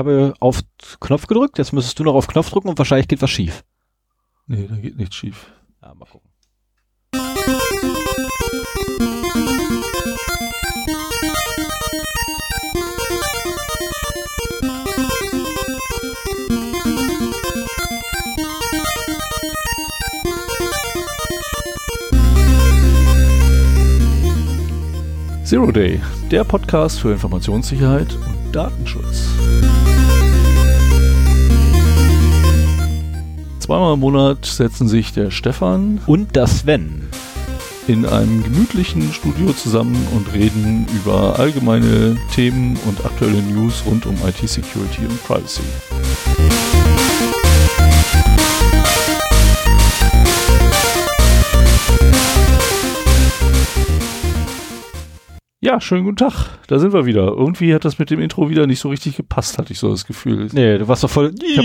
habe auf Knopf gedrückt, jetzt müsstest du noch auf Knopf drücken und wahrscheinlich geht was schief. Nee, da geht nichts schief. Ja, mal gucken. Zero Day, der Podcast für Informationssicherheit und Datenschutz. Zweimal im Monat setzen sich der Stefan Und das Sven. in einem gemütlichen Studio zusammen und reden über allgemeine Themen und aktuelle News rund um IT-Security und Privacy. Ja, schönen guten Tag. Da sind wir wieder. Irgendwie hat das mit dem Intro wieder nicht so richtig gepasst, hatte ich so das Gefühl. Nee, du warst doch voll. Ich hab,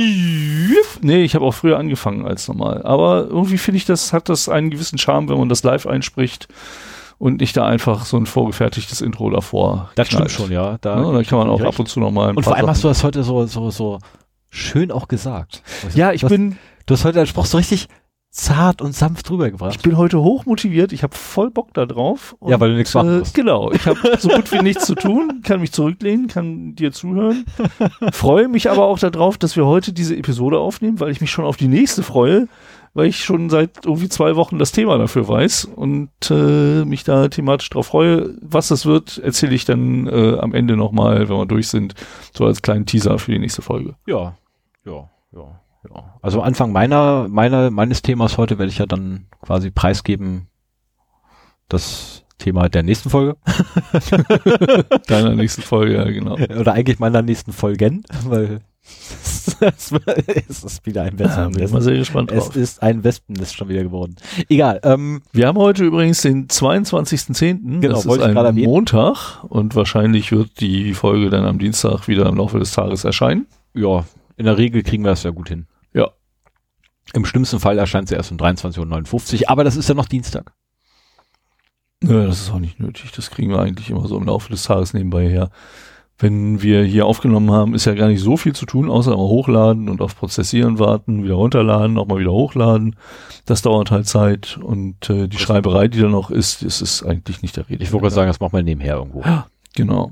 nee, ich habe auch früher angefangen als normal. Aber irgendwie finde ich, das hat das einen gewissen Charme, wenn man das live einspricht und nicht da einfach so ein vorgefertigtes Intro davor. Das knallt. stimmt schon, ja. Da Ja, dann kann man auch recht. ab und zu noch mal ein Und vor allem hast du Sachen- das heute so, so, so schön auch gesagt. Ja, ich du hast, bin, Du hast heute deinen Spruch so richtig zart und sanft rübergebracht. ich bin heute hoch motiviert. Ich habe voll Bock da drauf. Ja, weil du nichts machen äh, musst. Genau. Ich habe so gut wie nichts zu tun, kann mich zurücklehnen, kann dir zuhören. freue mich aber auch darauf, dass wir heute diese Episode aufnehmen, weil ich mich schon auf die nächste freue, weil ich schon seit irgendwie zwei Wochen das Thema dafür weiß und äh, mich da thematisch drauf freue. Was das wird, erzähle ich dann äh, am Ende nochmal, wenn wir durch sind, so als kleinen Teaser für die nächste Folge. Ja, ja, ja, ja. Also Anfang meiner, meiner, meines Themas heute werde ich ja dann quasi preisgeben das Thema der nächsten Folge. Deiner nächsten Folge, ja, genau. Oder eigentlich meiner nächsten Folgen, weil es ist wieder ein Da bin ich mal sehr gespannt Es drauf. ist ein Wespennest schon wieder geworden. Egal, ähm, Wir haben heute übrigens den 22.10. Genau, das ist ein. Montag und wahrscheinlich wird die Folge dann am Dienstag wieder im Laufe des Tages erscheinen. ja, in der Regel kriegen wir das ja gut hin. Ja. Im schlimmsten Fall erscheint sie erst um 23.59 Uhr, aber das ist ja noch Dienstag. Nö, das ist auch nicht nötig. Das kriegen wir eigentlich immer so im Laufe des Tages nebenbei her. Wenn wir hier aufgenommen haben, ist ja gar nicht so viel zu tun, außer immer hochladen und auf Prozessieren warten, wieder runterladen, nochmal wieder hochladen. Das dauert halt Zeit und äh, die Schreiberei, die da noch ist, das ist eigentlich nicht der Rede. Ich wollte gerade sagen, das machen wir nebenher irgendwo. Genau.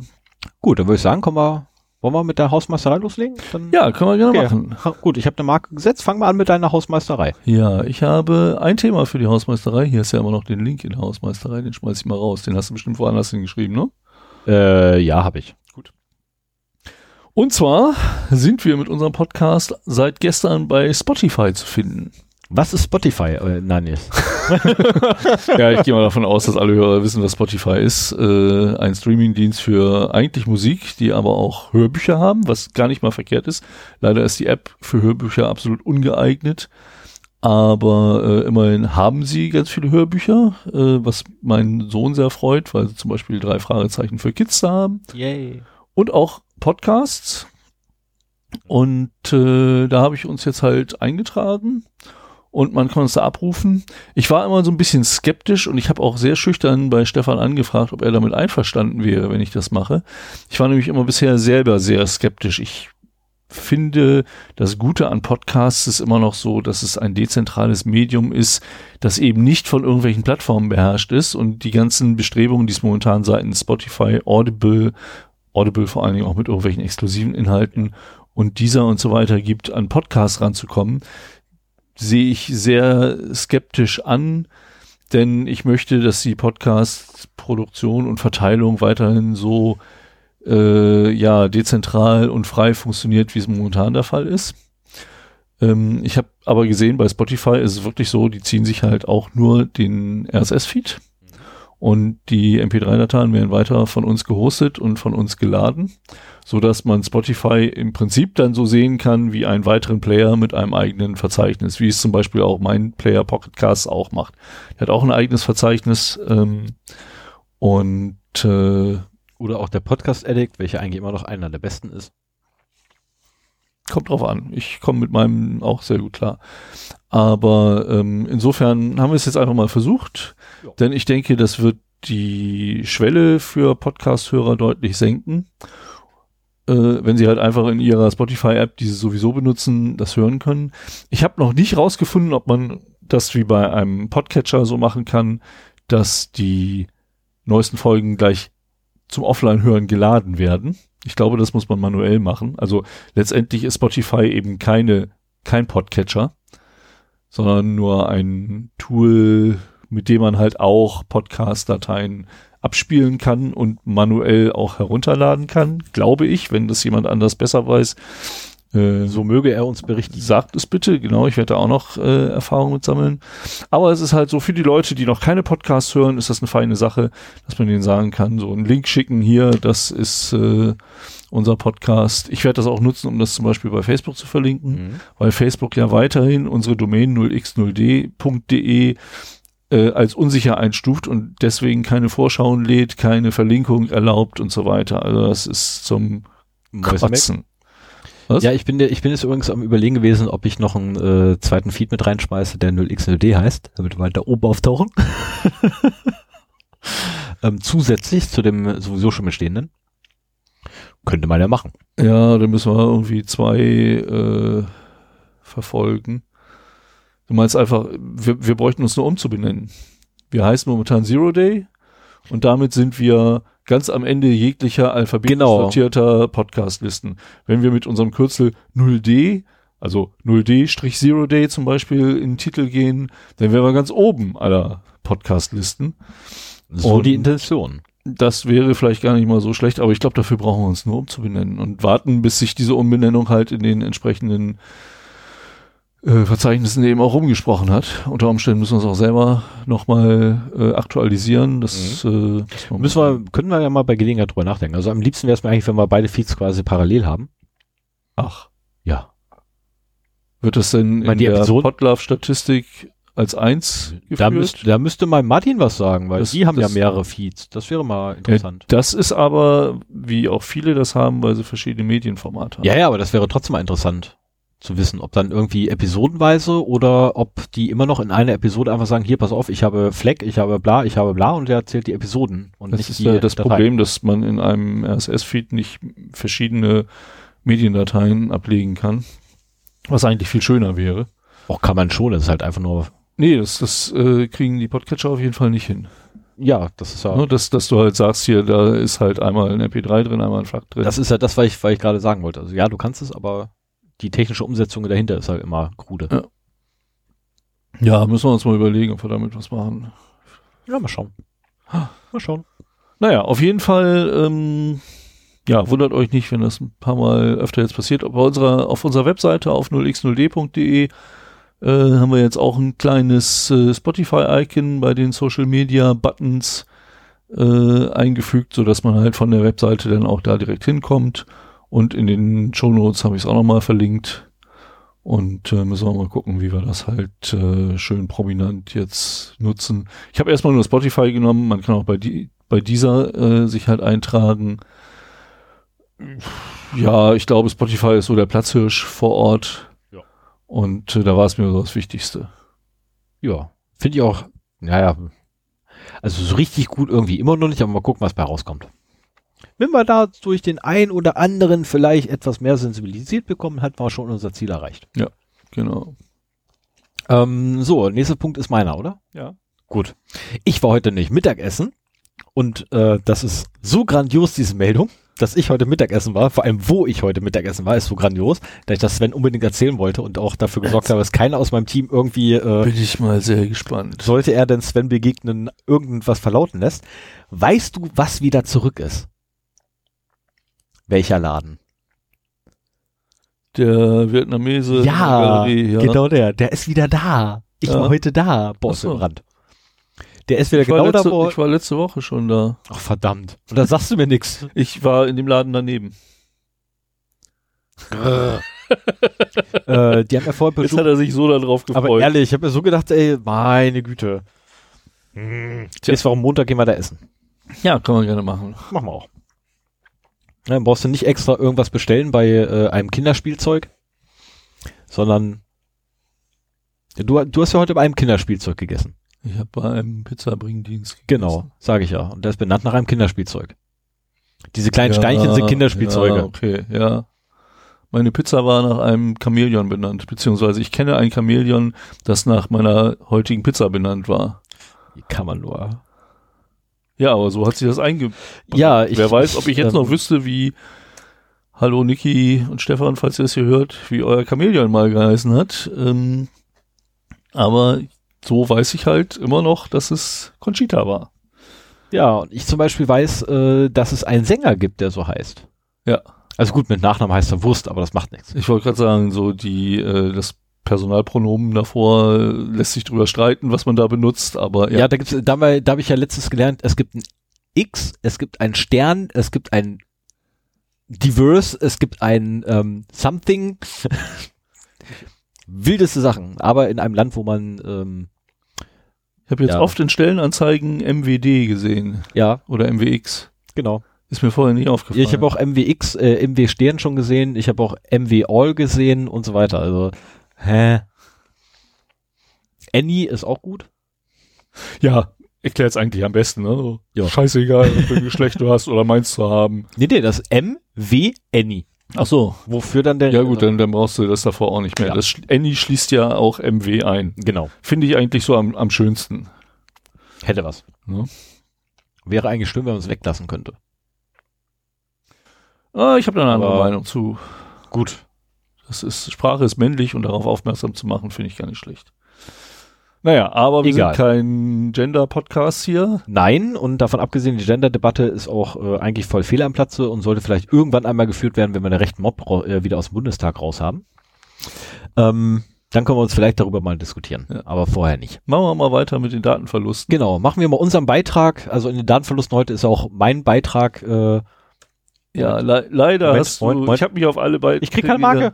Gut, dann würde ich sagen, kommen wir, wollen wir mit der Hausmeisterei loslegen? Dann Ja, können wir gerne Okay. machen. Ha, Gut, ich habe eine Marke gesetzt. Fangen wir an mit deiner Hausmeisterei. Ja, ich habe ein Thema für die Hausmeisterei. Hier ist ja immer noch den Link in der Hausmeisterei, den schmeiß ich mal raus. Den hast du bestimmt woanders hingeschrieben, ne? Äh, ja, habe ich. Gut. Und zwar sind wir mit unserem Podcast seit gestern bei Spotify zu finden. Was ist Spotify? Äh, nein, nee. ja, ich gehe mal davon aus, dass alle Hörer wissen, was Spotify ist. Äh, ein Streamingdienst für eigentlich Musik, die aber auch Hörbücher haben, was gar nicht mal verkehrt ist. Leider ist die App für Hörbücher absolut ungeeignet. Aber äh, immerhin haben sie ganz viele Hörbücher, äh, was meinen Sohn sehr freut, weil sie zum Beispiel drei Fragezeichen für Kids da haben. Yay. und auch Podcasts. Und äh, da habe ich uns jetzt halt eingetragen und man kann es da abrufen. Ich war immer so ein bisschen skeptisch und ich habe auch sehr schüchtern bei Stefan angefragt, ob er damit einverstanden wäre, wenn ich das mache. Ich war nämlich immer bisher selber sehr skeptisch. Ich finde, das Gute an Podcasts ist immer noch so, dass es ein dezentrales Medium ist, das eben nicht von irgendwelchen Plattformen beherrscht ist und die ganzen Bestrebungen, die es momentan seitens Spotify, Audible, Audible vor allen Dingen auch mit irgendwelchen exklusiven Inhalten und dieser und so weiter gibt, an Podcasts ranzukommen, sehe ich sehr skeptisch an, denn ich möchte, dass die Podcast-Produktion und Verteilung weiterhin so äh, ja dezentral und frei funktioniert, wie es momentan der Fall ist. Ähm, ich habe aber gesehen, bei Spotify ist es wirklich so, die ziehen sich halt auch nur den RSS-Feed und die MP3-Dateien werden weiter von uns gehostet und von uns geladen, so dass man Spotify im Prinzip dann so sehen kann wie einen weiteren Player mit einem eigenen Verzeichnis, wie es zum Beispiel auch mein Player Pocket Cast auch macht. Der hat auch ein eigenes Verzeichnis ähm, und äh, Oder auch der Podcast Addict, welcher eigentlich immer noch einer der besten ist. kommt drauf an. Ich komme mit meinem auch sehr gut klar. Aber ähm, insofern haben wir es jetzt einfach mal versucht, Ja. denn ich denke, das wird die Schwelle für Podcast-Hörer deutlich senken. Äh, wenn sie halt einfach in ihrer Spotify-App, die sie sowieso benutzen, das hören können. Ich habe noch nicht rausgefunden, ob man das wie bei einem Podcatcher so machen kann, dass die neuesten Folgen gleich zum Offline-Hören geladen werden. Ich glaube, das muss man manuell machen. Also letztendlich ist Spotify eben keine, kein Podcatcher, sondern nur ein Tool, mit dem man halt auch Podcast-Dateien abspielen kann und manuell auch herunterladen kann, glaube ich, wenn das jemand anders besser weiß. Äh, so möge er uns berichten. Sagt es bitte, genau, ich werde da auch noch äh, Erfahrung mit sammeln. Aber es ist halt so, für die Leute, die noch keine Podcasts hören, ist das eine feine Sache, dass man denen sagen kann, so einen Link schicken hier, das ist äh, unser Podcast. Ich werde das auch nutzen, um das zum Beispiel bei Facebook zu verlinken, mhm. weil Facebook ja weiterhin unsere Domain 0x0d.de äh, als unsicher einstuft und deswegen keine Vorschauen lädt, keine Verlinkung erlaubt und so weiter. Also das ist zum Kotzen. Was? Ja, ich bin, ich bin jetzt übrigens am überlegen gewesen, ob ich noch einen äh, zweiten Feed mit reinschmeiße, der 0x0d heißt, damit wir weiter oben auftauchen. ähm, zusätzlich zu dem sowieso schon bestehenden. Könnte man ja machen. Ja, dann müssen wir irgendwie zwei äh, verfolgen. Du meinst einfach, wir, wir bräuchten uns nur umzubenennen. Wir heißen momentan Zero Day und damit sind wir ganz am Ende jeglicher alphabetisch genau. sortierter Podcast-Listen. Wenn wir mit unserem Kürzel 0D, also 0D-Zero Day zum Beispiel in den Titel gehen, dann wären wir ganz oben aller Podcast-Listen. So und die Intention. Das wäre vielleicht gar nicht mal so schlecht, aber ich glaube, dafür brauchen wir uns nur umzubenennen und warten, bis sich diese Umbenennung halt in den entsprechenden äh, Verzeichnissen eben auch rumgesprochen hat. Unter Umständen müssen wir es auch selber nochmal äh, aktualisieren. Das, mhm. äh, müssen wir, können wir ja mal bei Gelegenheit drüber nachdenken. Also am liebsten wäre es mir eigentlich, wenn wir beide Feeds quasi parallel haben. Ach. Ja. Wird das denn in der Podlove-Statistik als eins geführt? Da, müsst, da müsste mal Martin was sagen, weil das, die haben ja mehrere Feeds. Das wäre mal interessant. Ja, das ist aber, wie auch viele das haben, weil sie verschiedene Medienformate haben. Ja, ja, aber das wäre trotzdem mal interessant zu wissen, ob dann irgendwie episodenweise oder ob die immer noch in einer Episode einfach sagen, hier, pass auf, ich habe Fleck, ich habe bla, ich habe bla und der erzählt die Episoden und das nicht ist die ja das Dateien. Problem, dass man in einem RSS-Feed nicht verschiedene Mediendateien ablegen kann, was eigentlich viel schöner wäre. Auch kann man schon, das ist halt einfach nur... Nee, das, das äh, kriegen die Podcatcher auf jeden Fall nicht hin. Ja, das ist ja. Ne, dass, dass du halt sagst, hier, da ist halt einmal ein MP3 drin, einmal ein FLAC drin. Das ist ja das, was ich, was ich gerade sagen wollte. Also ja, du kannst es, aber die technische Umsetzung dahinter ist halt immer krude. Ja. ja, müssen wir uns mal überlegen, ob wir damit was machen. Ja, mal schauen. Mal schauen. Naja, auf jeden Fall, ähm, ja, wundert euch nicht, wenn das ein paar Mal öfter jetzt passiert. Auf unserer, auf unserer Webseite auf 0x0d.de äh, haben wir jetzt auch ein kleines äh, Spotify-Icon bei den Social Media Buttons äh, eingefügt, so dass man halt von der Webseite dann auch da direkt hinkommt. Und in den Show Notes habe ich es auch nochmal verlinkt. Und äh, müssen wir mal gucken, wie wir das halt äh, schön prominent jetzt nutzen. Ich habe erstmal nur Spotify genommen. Man kann auch bei, die, bei dieser äh, sich halt eintragen. Ja, ich glaube, Spotify ist so der Platzhirsch vor Ort. Ja. Und äh, da war es mir so das Wichtigste. Ja, finde ich auch, naja, also so richtig gut irgendwie immer noch nicht, aber mal gucken, was bei rauskommt wenn wir da durch den einen oder anderen vielleicht etwas mehr sensibilisiert bekommen, hat man schon unser Ziel erreicht. Ja, genau. Ähm, so, nächster Punkt ist meiner, oder? Ja. Gut. Ich war heute nicht Mittagessen und äh, das ist so grandios, diese Meldung, dass ich heute Mittagessen war, vor allem wo ich heute Mittagessen war, ist so grandios, dass ich das Sven unbedingt erzählen wollte und auch dafür gesorgt habe, dass keiner aus meinem Team irgendwie äh, Bin ich mal sehr gespannt. Sollte er denn Sven begegnen, irgendwas verlauten lässt. Weißt du, was wieder zurück ist? Welcher Laden? Der Vietnamese ja, Galerie, ja. genau der. Der ist wieder da. Ich ja. war heute da, Boss so. im Rand. Der ist wieder genau letzte, da, wo... Ich war letzte Woche schon da. Ach, verdammt. Und da sagst du mir nix. Ich war in dem Laden daneben. äh, die haben ja vorher Jetzt hat er sich so darauf gefreut. Aber ehrlich, ich habe mir so gedacht, ey, meine Güte. Hm. Jetzt warum Montag gehen wir da essen. Ja, kann man gerne machen. Machen wir auch. Dann brauchst du nicht extra irgendwas bestellen bei äh, einem Kinderspielzeug, sondern du, du hast ja heute bei einem Kinderspielzeug gegessen. Ich habe bei einem Pizzabringdienst gegessen. Genau, sage ich ja. Und der ist benannt nach einem Kinderspielzeug. Diese kleinen Steinchen sind Kinderspielzeuge. Ja, okay, ja. Meine Pizza war nach einem Chamäleon benannt, beziehungsweise ich kenne ein Chamäleon, das nach meiner heutigen Pizza benannt war. Wie kann man nur? Ja, aber so hat sich das einge... Ja, ich, Wer weiß, ob ich jetzt ähm, noch wüsste, wie Hallo Niki und Stefan, falls ihr das hier hört, wie euer Chamäleon mal geheißen hat. Ähm, aber so weiß ich halt immer noch, dass es Conchita war. Ja, und ich zum Beispiel weiß, äh, dass es einen Sänger gibt, der so heißt. Ja. Also gut, mit Nachnamen heißt er Wurst, aber das macht nichts. Ich wollte gerade sagen, so die äh, das Personalpronomen davor lässt sich drüber streiten, was man da benutzt, aber Ja, ja. da gibt's, da, da habe ich ja letztens gelernt, es gibt ein X, es gibt ein Stern, es gibt ein Diverse, es gibt ein ähm, Something. Wildeste Sachen, aber in einem Land, wo man ähm, ich habe jetzt ja. oft in Stellenanzeigen MWD gesehen ja, oder MWX. genau. Ist mir vorher nicht aufgefallen. Ich habe auch MWX, äh, MW Stern schon gesehen, ich habe auch MW All gesehen und so weiter. Also, hä? Annie ist auch gut. ja, erklärt es eigentlich am besten, ne? So, Ja. Scheißegal, welches Geschlecht du hast oder meinst zu haben. Nee, nee, das MW Annie. Ach so. Wofür dann der Ja gut, dann, dann brauchst du das davor auch nicht mehr. Ja. Das Annie schließt ja auch MW ein. Genau. Finde ich eigentlich so am, am schönsten. Hätte was. Ne? Wäre eigentlich schön, wenn man es weglassen könnte. Ah, ich habe da eine andere Aber- Meinung zu. Gut. Das ist, Sprache ist männlich und darauf aufmerksam zu machen, finde ich gar nicht schlecht. Naja, aber wir Egal. sind kein Gender-Podcast hier. Nein, und davon abgesehen, die Gender-Debatte ist auch äh, eigentlich voll fehl am Platze und sollte vielleicht irgendwann einmal geführt werden, wenn wir den rechten Mob äh, wieder aus dem Bundestag raus haben. Ähm, dann können wir uns vielleicht darüber mal diskutieren, Ja. aber vorher nicht. Machen wir mal weiter mit den Datenverlusten. Genau, machen wir mal unseren Beitrag. Also in den Datenverlusten heute ist auch mein Beitrag. Äh, Ja, le leider Moment, hast du, Moment. ich habe mich auf alle beiden. ich krieg keine Marke.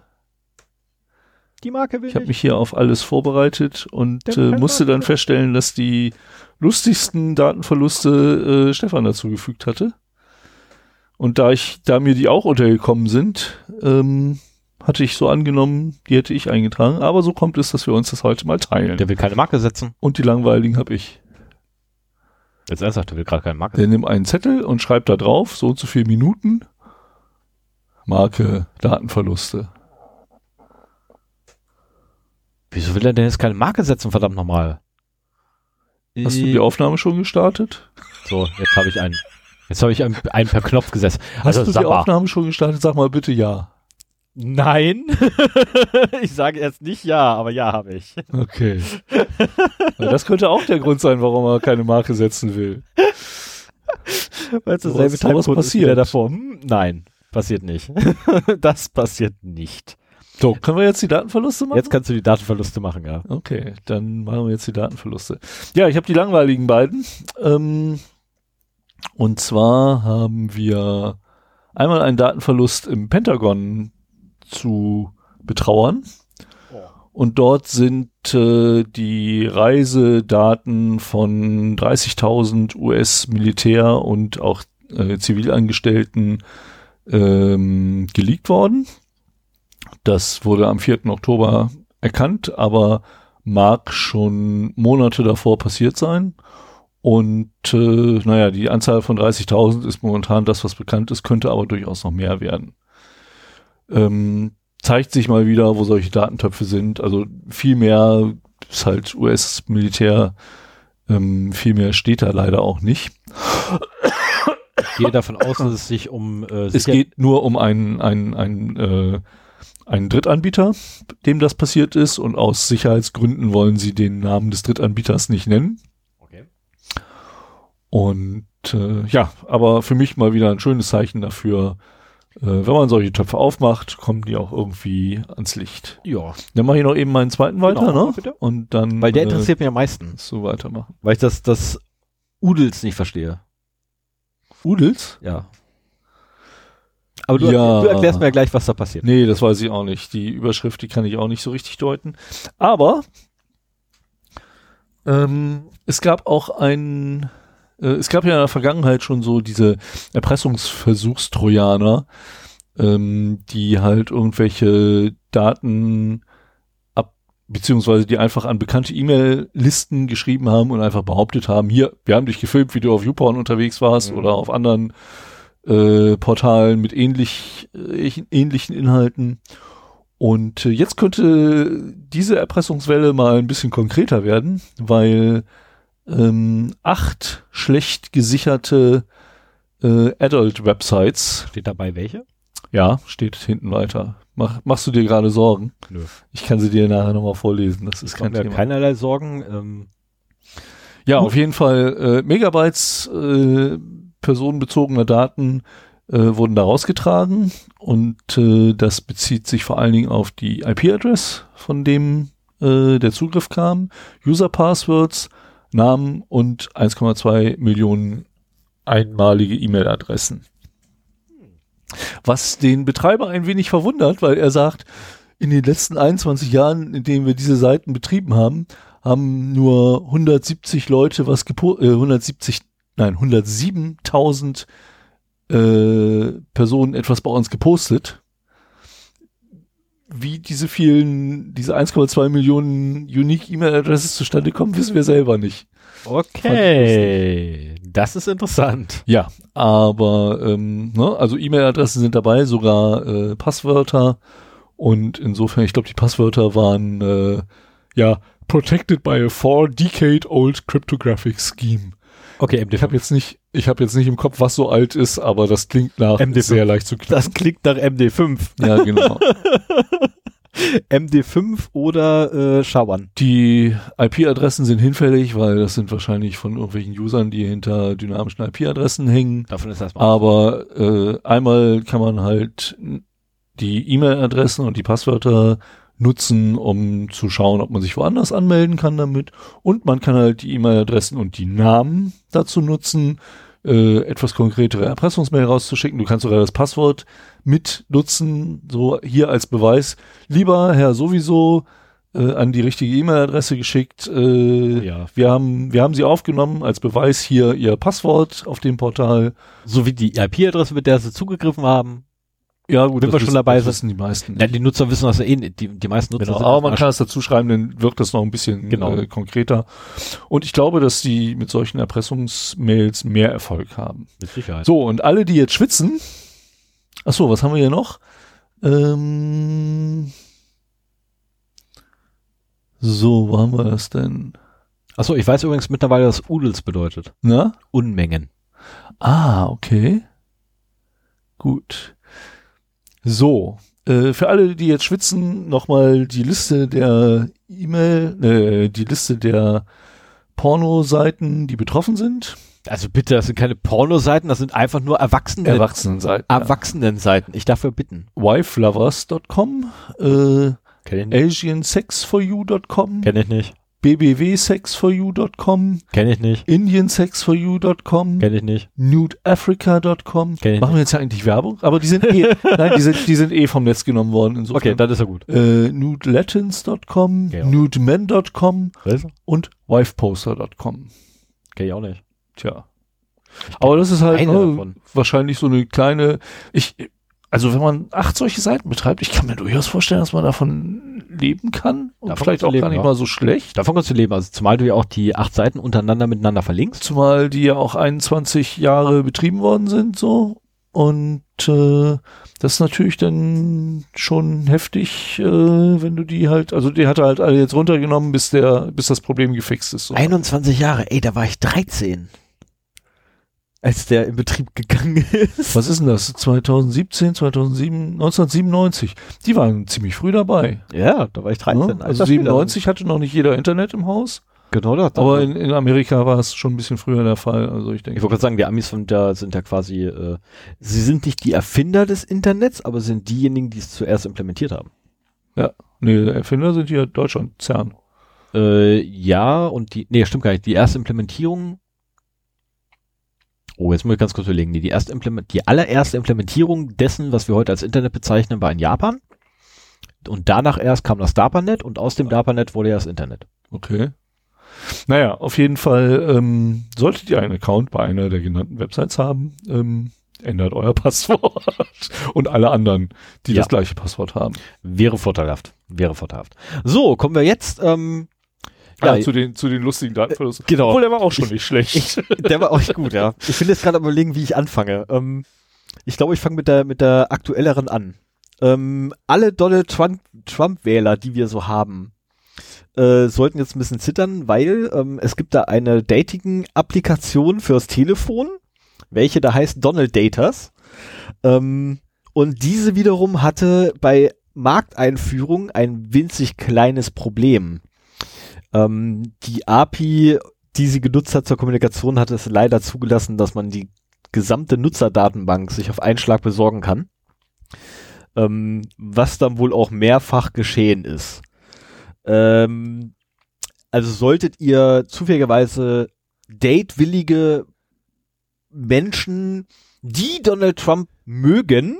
Die Marke will Ich habe mich hier auf alles vorbereitet und äh, musste dann feststellen, dass die lustigsten Datenverluste äh, Stefan dazu gefügt hatte. Und da ich, da mir die auch untergekommen sind, ähm, hatte ich so angenommen, die hätte ich eingetragen. Aber so kommt es, dass wir uns das heute mal teilen. Der will keine Marke setzen. Und die langweiligen habe ich. Jetzt ernsthaft, der will gerade keine Marke Der nimmt einen Zettel und schreibt da drauf, so und so viele Minuten. Marke, Datenverluste. Wieso will er denn jetzt keine Marke setzen, verdammt nochmal? Hast du Äh, die Aufnahme schon gestartet? So, jetzt habe ich einen. Jetzt habe ich einen, einen per Knopf gesetzt. Hast Also du sag die mal. Aufnahme schon gestartet? Sag mal bitte ja. Nein. ich sage jetzt nicht ja, aber ja habe ich. Okay. Das könnte auch der Grund sein, warum er keine Marke setzen will. Weil es sowas Timecode ist passiert. der davor. Hm, nein, passiert nicht. das passiert nicht. So, können wir jetzt die Datenverluste machen? Jetzt kannst du die Datenverluste machen, ja. Okay, dann machen wir jetzt die Datenverluste. Ja, ich habe die langweiligen beiden. Ähm, und zwar haben wir einmal einen Datenverlust im Pentagon zu betrauern. Und dort sind äh, die Reisedaten von 30.000 US-Militär und auch äh, Zivilangestellten ähm, geleakt worden. Das wurde am 4. Oktober erkannt, aber mag schon Monate davor passiert sein. Und äh, naja, die Anzahl von 30.000 ist momentan das, was bekannt ist, könnte aber durchaus noch mehr werden. Ähm, zeigt sich mal wieder, wo solche Datentöpfe sind. Also viel mehr ist halt US-Militär, ähm, viel mehr steht da leider auch nicht. Ich gehe davon aus, dass es sich um äh, Es geht nur um einen, einen, einen, äh, einen Drittanbieter, dem das passiert ist und aus Sicherheitsgründen wollen sie den Namen des Drittanbieters nicht nennen. Okay. Und äh, ja, aber für mich mal wieder ein schönes Zeichen dafür, äh, wenn man solche Töpfe aufmacht, kommen die auch irgendwie ans Licht. Ja, Dann mache ich noch eben meinen zweiten weiter, Genau, ne? bitte. Und dann weil der äh, interessiert mich am meisten, so weitermachen. weil ich das, das Udels nicht verstehe. Udels? Ja. Aber du, Ja. du erklärst mir ja gleich, was da passiert. Nee, das weiß ich auch nicht. Die Überschrift, die kann ich auch nicht so richtig deuten. Aber ähm, es gab auch ein, äh, es gab ja in der Vergangenheit schon so diese Erpressungsversuchstrojaner, ähm, die halt irgendwelche Daten ab, beziehungsweise die einfach an bekannte E-Mail-Listen geschrieben haben und einfach behauptet haben, hier, wir haben dich gefilmt, wie du auf YouPorn unterwegs warst Mhm. oder auf anderen äh, Portalen mit ähnlich, äh, ähnlichen Inhalten. Und äh, jetzt könnte diese Erpressungswelle mal ein bisschen konkreter werden, weil ähm, acht schlecht gesicherte äh, Adult-Websites. Steht dabei welche? Ja, steht hinten weiter. Mach, machst du dir gerade Sorgen? Nö. Ich kann sie dir nachher nochmal vorlesen. Das ist kein Mir Thema. keinerlei Sorgen. Ähm, Ja, auf jeden Fall äh, Megabytes äh, personenbezogener Daten äh, wurden da rausgetragen und äh, das bezieht sich vor allen Dingen auf die IP-Address, von dem äh, der Zugriff kam, User-Passwords, Namen und 1,2 Millionen einmalige E-Mail-Adressen. Was den Betreiber ein wenig verwundert, weil er sagt, in den letzten 21 Jahren, in denen wir diese Seiten betrieben haben, haben nur 170 Leute was gepo äh, 170, nein, 107.000 äh, Personen etwas bei uns gepostet. Wie diese vielen, diese 1,2 Millionen Unique E-Mail-Adresses zustande kommen, wissen wir selber nicht. okay. Das ist interessant. Ja, aber ähm, ne, also E-Mail-Adressen sind dabei, sogar äh, Passwörter und insofern, ich glaube, die Passwörter waren äh, ja protected by a four decade old cryptographic scheme. Okay, Ich habe jetzt nicht, ich habe jetzt nicht im Kopf, was so alt ist, aber das klingt nach MD5. sehr leicht zu knacken. Das klingt nach MD5. Ja, genau. MD5 oder äh, SHA-1. Die IP-Adressen sind hinfällig, weil das sind wahrscheinlich von irgendwelchen Usern, die hinter dynamischen IP-Adressen hängen. Davon ist erstmal. Aber äh, einmal kann man halt die E-Mail-Adressen und die Passwörter nutzen, um zu schauen, ob man sich woanders anmelden kann damit. Und man kann halt die E-Mail-Adressen und die Namen dazu nutzen, äh, etwas konkretere Erpressungsmail rauszuschicken. Du kannst sogar das Passwort mit nutzen, so hier als Beweis. Lieber Herr sowieso äh, an die richtige E-Mail-Adresse geschickt. Äh, Ja. wir haben wir haben Sie aufgenommen als Beweis hier Ihr Passwort auf dem Portal. so wie die IP-Adresse, mit der sie zugegriffen haben. Ja, gut, Wenn wir schon dabei das sind. wissen die meisten. Ja, die Nutzer wissen das ja eh nicht. Die, die meisten Nutzer Genau, aber man kann es dazu schreiben, dann wirkt das noch ein bisschen Genau. äh, konkreter. Und ich glaube, dass die mit solchen Erpressungsmails mehr Erfolg haben. mit Sicherheit. So, und alle, die jetzt schwitzen, ach so, was haben wir hier noch? Ähm, so, wo haben wir das denn? Achso, ich weiß übrigens mittlerweile, was Udels bedeutet. Na? Unmengen. Ah, okay. Gut. So, äh, für alle, die jetzt schwitzen, nochmal die Liste der E-Mail, äh, die Liste der Pornoseiten, die betroffen sind. Also bitte, das sind keine Pornoseiten, das sind einfach nur Erwachsene, Erwachsenenseiten. ja. Erwachsenenseiten. Ich dafür bitten. Wifelovers.com, äh, Kenn ich nicht. AsianSexForYou.com, Kenn ich nicht. BBWSexForYou.com, Kenn ich nicht. IndianSexForYou.com, Kenn ich nicht. NudeAfrica.com. Kenn ich Machen wir jetzt ja eigentlich Werbung? Aber die sind eh, nein, die sind, die sind eh vom Netz genommen worden. Okay, Insofern. dann ist er gut. äh, nudelatins.com, Ja. nudemen.com und wifeposter.com. Kenn ich auch nicht. Tja. Aber das ist halt ne, wahrscheinlich so eine kleine, ich, also wenn man acht solche Seiten betreibt, ich kann mir durchaus vorstellen, dass man davon leben kann und Davon vielleicht auch leben, gar nicht ja. mal so schlecht. Davon kannst du leben. Also zumal du ja auch die acht Seiten untereinander miteinander verlinkst. Zumal die ja auch 21 Jahre betrieben worden sind, so. Und äh, das ist natürlich dann schon heftig, äh, wenn du die halt, also die hat er halt alle jetzt runtergenommen, bis der, bis das Problem gefixt ist. So. 21 Jahre, ey, da war ich 13. Als der in Betrieb gegangen ist. Was ist denn das? 2017, 2007, 1997. Die waren ziemlich früh dabei. Ja, da war ich 13. Ne? Also 97 hatte noch nicht jeder Internet im Haus. Genau das. Aber in, in Amerika war es schon ein bisschen früher der Fall. Also ich ich denke, wollte gerade sagen, die Amis von da sind ja quasi, äh, sie sind nicht die Erfinder des Internets, aber sind diejenigen, die es zuerst implementiert haben. nee, der Erfinder sind hier Deutschland, CERN. Äh, ja, und die, nee, stimmt gar nicht. Die erste Implementierung. Oh, jetzt muss ich ganz kurz überlegen. Nee, die erste Implement, die allererste Implementierung dessen, was wir heute als Internet bezeichnen, war in Japan. Und danach erst kam das DARPANET und aus dem DARPANET wurde ja das Internet. Okay. Naja, auf jeden Fall ähm, solltet ihr einen Account bei einer der genannten Websites haben, ähm, ändert euer Passwort und alle anderen, die Ja. das gleiche Passwort haben. Wäre vorteilhaft. Wäre vorteilhaft. So, kommen wir jetzt, ähm, Ja, ja, zu den, zu den lustigen Datenverlusten. genau. Obwohl, der war auch schon nicht schlecht. Ich, der war auch nicht gut, ja. Ich bin jetzt gerade überlegen, wie ich anfange. Ähm, ich glaube, ich fange mit der, mit der aktuelleren an. Ähm, alle Donald Trump, Trump-Wähler, die wir so haben, äh, sollten jetzt ein bisschen zittern, weil ähm, es gibt da eine Dating-Applikation fürs Telefon, welche da heißt Donald Daters. Ähm, und diese wiederum hatte bei Markteinführung ein winzig kleines Problem. Ähm, die API, die sie genutzt hat zur Kommunikation, hat es leider zugelassen, dass man die gesamte Nutzerdatenbank sich auf einen Schlag besorgen kann. Ähm, was dann wohl auch mehrfach geschehen ist. Ähm, also solltet ihr zufälligerweise datewillige Menschen, die Donald Trump mögen,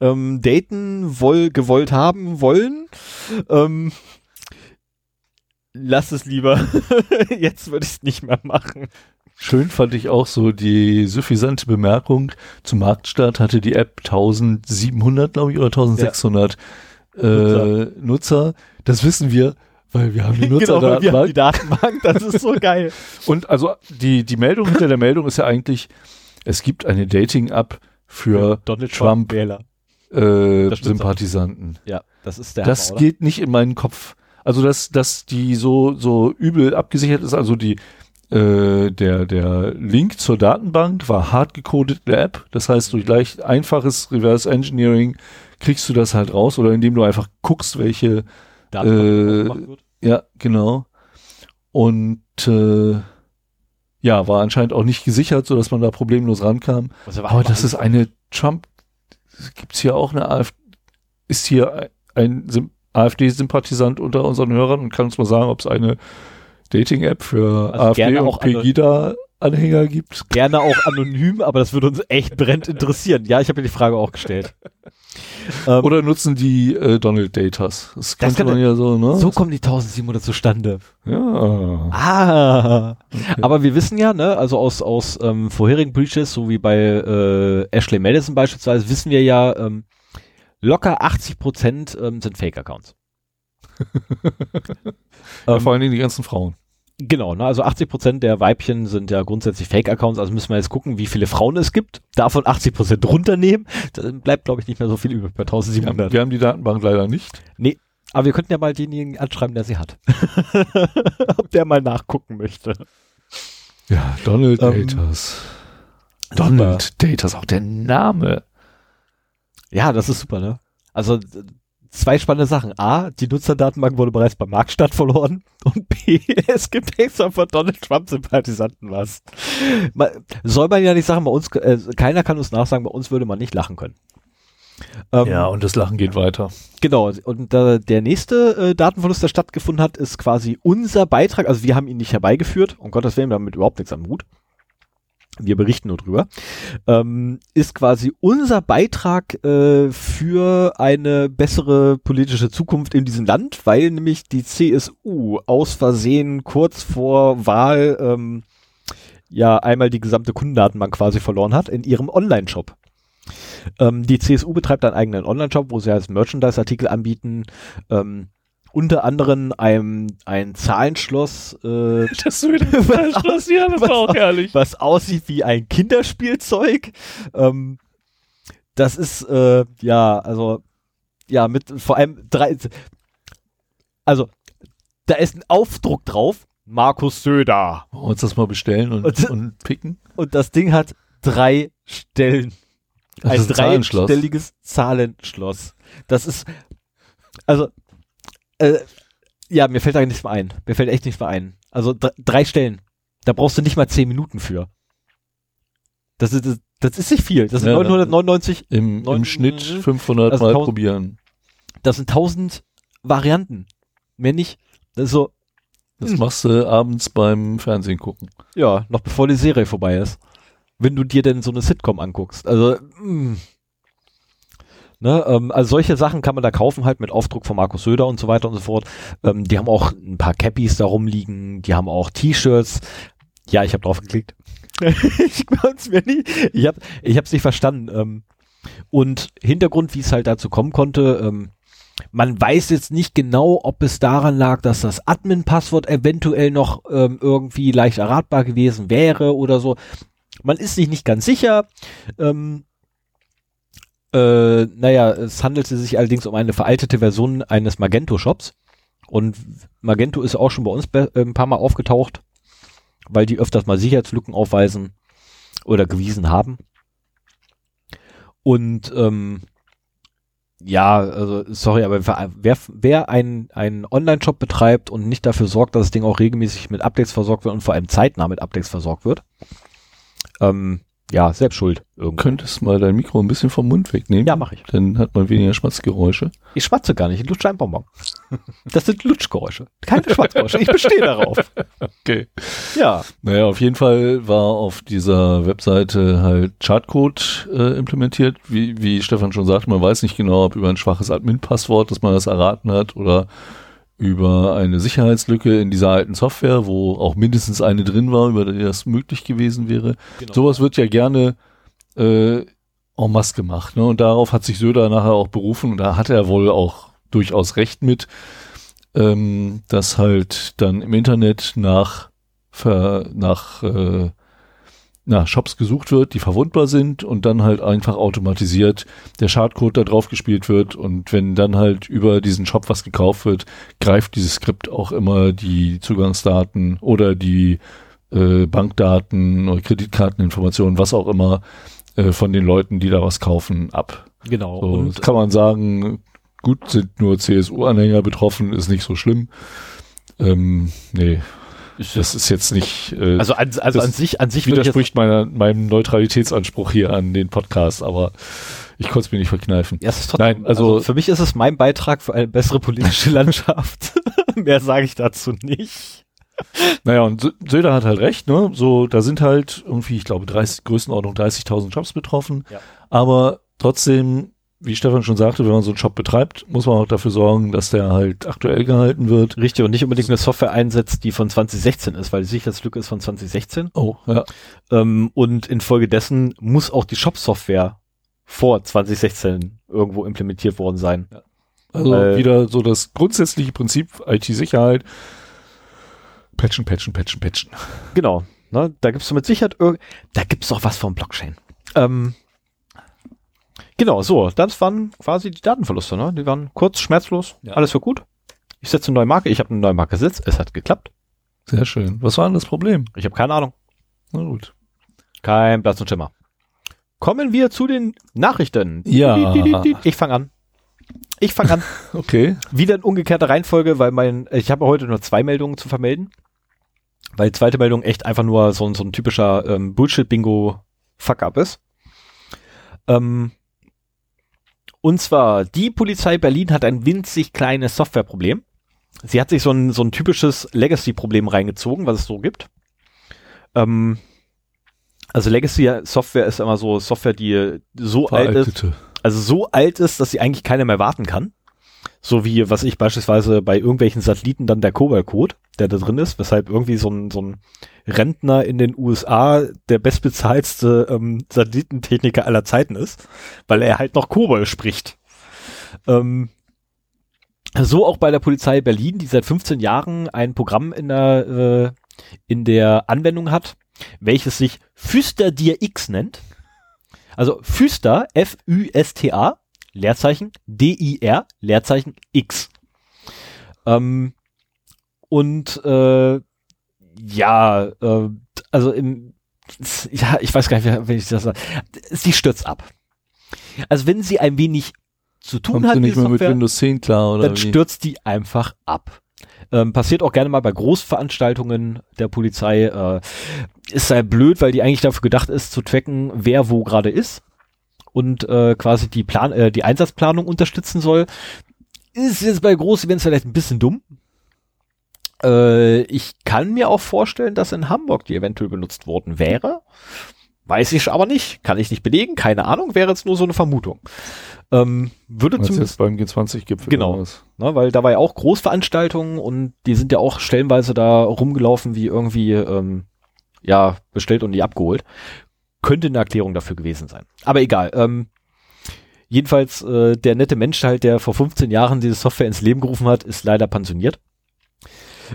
ähm, daten woll, gewollt haben wollen, ähm, lass es lieber. Jetzt würde ich es nicht mehr machen. Schön fand ich auch so die suffisante Bemerkung, zum Marktstart hatte die App 1700, glaube ich, oder 1600 ja. äh, Nutzer. Nutzer. Das wissen wir, weil wir haben die Nutzerdatenbank. genau, wir haben die Datenbank, das ist so geil. Und also die, die Meldung hinter der Meldung ist ja eigentlich, es gibt eine Dating-App für Donald Trump, Trump äh. Ja, das ist der Das Hammer, geht nicht in meinen Kopf. Also dass, dass die so, so übel abgesichert ist, also die, äh, der, der Link zur Datenbank war hart gecodet in der App. Das heißt, durch leicht einfaches Reverse Engineering kriegst du das halt raus oder indem du einfach guckst, welche Datenbank äh, Ja, genau. Und äh, ja, war anscheinend auch nicht gesichert, so dass man da problemlos rankam. Also Aber das ist eine Trump, gibt's hier auch eine AfD, ist hier ein AfD-Sympathisant unter unseren Hörern und kann uns mal sagen, ob es eine Dating-App für also AfD und Pegida-Anhänger gibt. Gerne auch anonym, aber das würde uns echt brennend interessieren. Ja, ich habe mir die Frage auch gestellt. Ähm, Oder nutzen die äh, Donald Datas? Das, das könnte man ja so, ne? So kommen die 1700 zustande. Ja. Ah. Okay. Aber wir wissen ja, ne, also aus, aus ähm, vorherigen Breaches, so wie bei äh, Ashley Madison beispielsweise, wissen wir ja, ähm, locker 80 Prozent ähm, sind Fake-Accounts. ja, vor allen Dingen die ganzen Frauen. Genau, ne, also 80 Prozent der Weibchen sind ja grundsätzlich Fake-Accounts, also müssen wir jetzt gucken, wie viele Frauen es gibt, davon 80 Prozent runternehmen, dann bleibt, glaube ich, nicht mehr so viel übrig bei 1700. Wir haben, wir haben die Datenbank leider nicht. Nee, aber wir könnten ja mal denjenigen anschreiben, der sie hat. Ob der mal nachgucken möchte. Ja, Donald ähm, Daters. Donald Daters, auch der Name. Ja, das ist super, ne? Also zwei spannende Sachen. A, die Nutzerdatenbank wurde bereits beim Marktstart verloren. Und B, es gibt extra von Donald Trump-Sympathisanten was. soll man ja nicht sagen, bei uns, äh, keiner kann uns nachsagen, bei uns würde man nicht lachen können. Ähm, ja, und das Lachen geht weiter. Genau, und äh, der nächste äh, Datenverlust, der stattgefunden hat, ist quasi unser Beitrag. Also wir haben ihn nicht herbeigeführt. Um Gottes Willen, damit überhaupt nichts am Hut wir berichten nur drüber, ähm, ist quasi unser Beitrag äh, für eine bessere politische Zukunft in diesem Land, weil nämlich die CSU aus Versehen kurz vor Wahl ähm, ja einmal die gesamte Kundendatenbank quasi verloren hat in ihrem Online-Shop. Ähm, die CSU betreibt einen eigenen Online-Shop, wo sie als Merchandise-Artikel anbieten. Ähm, unter anderem ein, ein Zahlenschloss. Äh, das ist wieder ein Zahlenschloss, ja, das war auch herrlich. Was aussieht wie ein Kinderspielzeug. Ähm, das ist, äh, ja, also, ja, mit vor allem drei, also, da ist ein Aufdruck drauf, Markus Söder. Wollen wir uns das mal bestellen und, und, und picken? Und das Ding hat drei Stellen. Das ein dreistelliges Zahlenschloss. Das ist, also, äh, ja, mir fällt da nichts mehr ein. Mir fällt echt nichts mehr ein. Also drei Stellen. Da brauchst du nicht mal zehn Minuten für. Das ist, das, das ist nicht viel. Das sind ja, 999. Im, 9, Im Schnitt 500 also Mal 1000, probieren. Das sind 1000 Varianten. Mehr nicht. Das ist so. Das hm. machst du abends beim Fernsehen gucken. Ja, noch bevor die Serie vorbei ist. Wenn du dir denn so eine Sitcom anguckst. Also, mh. Hm. Ne, ähm, also solche Sachen kann man da kaufen, halt mit Aufdruck von Markus Söder und so weiter und so fort. Ähm, die haben auch ein paar Cappies da rumliegen, die haben auch T-Shirts. Ja, ich habe drauf geklickt. ich konnte mir nie. Ich habe ich hab's nicht verstanden. Ähm, und Hintergrund, wie es halt dazu kommen konnte, ähm, man weiß jetzt nicht genau, ob es daran lag, dass das Admin-Passwort eventuell noch ähm, irgendwie leicht erratbar gewesen wäre oder so. Man ist sich nicht ganz sicher. Ähm, Äh, naja, es handelte sich allerdings um eine veraltete Version eines Magento-Shops. Und Magento ist auch schon bei uns äh, ein paar Mal aufgetaucht, weil die öfters mal Sicherheitslücken aufweisen oder gewiesen haben. Und ähm, ja, also sorry, aber wer, wer einen, einen Online-Shop betreibt und nicht dafür sorgt, dass das Ding auch regelmäßig mit Updates versorgt wird und vor allem zeitnah mit Updates versorgt wird, ähm, ja, selbst schuld. Irgendwo. Könntest mal dein Mikro ein bisschen vom Mund wegnehmen? Ja, mache ich. Dann hat man weniger Schmatzgeräusche. Ich schmatze gar nicht, ich lutsche ein Bonbon. Das sind Lutschgeräusche, keine Schmatzgeräusche. Ich bestehe darauf. Okay. Ja. Naja, auf jeden Fall war auf dieser Webseite halt Chartcode äh, implementiert. Wie, wie Stefan schon sagte, man weiß nicht genau, ob über ein schwaches Admin-Passwort, dass man das erraten hat oder über eine Sicherheitslücke in dieser alten Software, wo auch mindestens eine drin war, über die das möglich gewesen wäre. Genau. Sowas wird ja gerne äh, en masse gemacht. Ne? Und darauf hat sich Söder nachher auch berufen und da hat er wohl auch durchaus recht mit, ähm, dass halt dann im Internet nach, nach äh, nach Shops gesucht wird, die verwundbar sind und dann halt einfach automatisiert der Schadcode da drauf gespielt wird und wenn dann halt über diesen Shop was gekauft wird, greift dieses Skript auch immer die Zugangsdaten oder die äh, Bankdaten oder Kreditkarteninformationen, was auch immer, äh, von den Leuten, die da was kaufen, ab. Genau. So, und kann man sagen, gut, sind nur CSU-Anhänger betroffen, ist nicht so schlimm. Ähm, nee, das ist jetzt nicht. Äh, also an, also an sich, an sich widerspricht meiner, meinem Neutralitätsanspruch hier an den Podcast, aber ich konnte es mir nicht verkneifen. Ja, ist Nein, also, also, für mich ist es mein Beitrag für eine bessere politische Landschaft. Mehr sage ich dazu nicht. Naja, und Söder hat halt recht, ne? So, da sind halt irgendwie, ich glaube, 30, Größenordnung 30.000 Jobs betroffen. Ja. Aber trotzdem wie Stefan schon sagte, wenn man so einen Shop betreibt, muss man auch dafür sorgen, dass der halt aktuell gehalten wird. Richtig, und nicht unbedingt eine Software einsetzt, die von 2016 ist, weil die Sicherheitslücke ist von 2016. Oh, ja. Ähm, und infolgedessen muss auch die Shop-Software vor 2016 irgendwo implementiert worden sein. Ja. Also äh, wieder so das grundsätzliche Prinzip IT-Sicherheit. Patchen, patchen, patchen, patchen. Genau. Ne, da gibt's mit Sicherheit, da gibt's doch was vom Blockchain. Ähm, Genau, so, das waren quasi die Datenverluste, ne? Die waren kurz, schmerzlos, ja. alles war gut. Ich setze eine neue Marke, ich habe eine neue Marke gesetzt, es hat geklappt. Sehr schön. Was war denn das Problem? Ich habe keine Ahnung. Na gut. Kein Platz und Schimmer. Kommen wir zu den Nachrichten. Ja. Ich fange an. Ich fange an. okay. Wieder in umgekehrter Reihenfolge, weil mein, ich habe heute nur zwei Meldungen zu vermelden. Weil die zweite Meldung echt einfach nur so, so ein typischer ähm, Bullshit-Bingo-Fuck-up ist. Ähm, und zwar, die Polizei Berlin hat ein winzig kleines Softwareproblem. Sie hat sich so ein, so ein typisches Legacy-Problem reingezogen, was es so gibt. Ähm, also Legacy-Software ist immer so Software, die so Veraltete. alt ist. Also so alt ist, dass sie eigentlich keiner mehr warten kann. So wie, was ich beispielsweise bei irgendwelchen Satelliten dann der Cobalt-Code, der da drin ist, weshalb irgendwie so ein, so ein Rentner in den USA der bestbezahlste ähm, Satellitentechniker aller Zeiten ist, weil er halt noch Kobold spricht. Ähm, so auch bei der Polizei Berlin, die seit 15 Jahren ein Programm in der, äh, in der Anwendung hat, welches sich Füster Dir X nennt. Also Füster, F-Ü-S-T-A, Leerzeichen, D-I-R, Leerzeichen X. Ähm, und äh, ja, äh, also im, ja, ich weiß gar nicht, wie ich das sage. Sie stürzt ab. Also wenn sie ein wenig zu tun Kommt hat, nicht mehr Software, mit Windows 10 klar, oder dann wie? stürzt die einfach ab. Ähm, passiert auch gerne mal bei Großveranstaltungen der Polizei. Äh, ist halt blöd, weil die eigentlich dafür gedacht ist, zu tracken, wer wo gerade ist und äh, quasi die Plan äh, die Einsatzplanung unterstützen soll. Ist jetzt bei Groß-Events vielleicht ein bisschen dumm, äh, ich kann mir auch vorstellen, dass in Hamburg die eventuell benutzt worden wäre. Weiß ich aber nicht, kann ich nicht belegen, keine Ahnung, wäre jetzt nur so eine Vermutung. Ähm, würde Was zumindest beim G20-Gipfel. Genau, ne, weil da war ja auch Großveranstaltungen und die sind ja auch stellenweise da rumgelaufen wie irgendwie ähm, ja bestellt und nie abgeholt. Könnte eine Erklärung dafür gewesen sein. Aber egal. Ähm, jedenfalls äh, der nette Mensch halt, der vor 15 Jahren diese Software ins Leben gerufen hat, ist leider pensioniert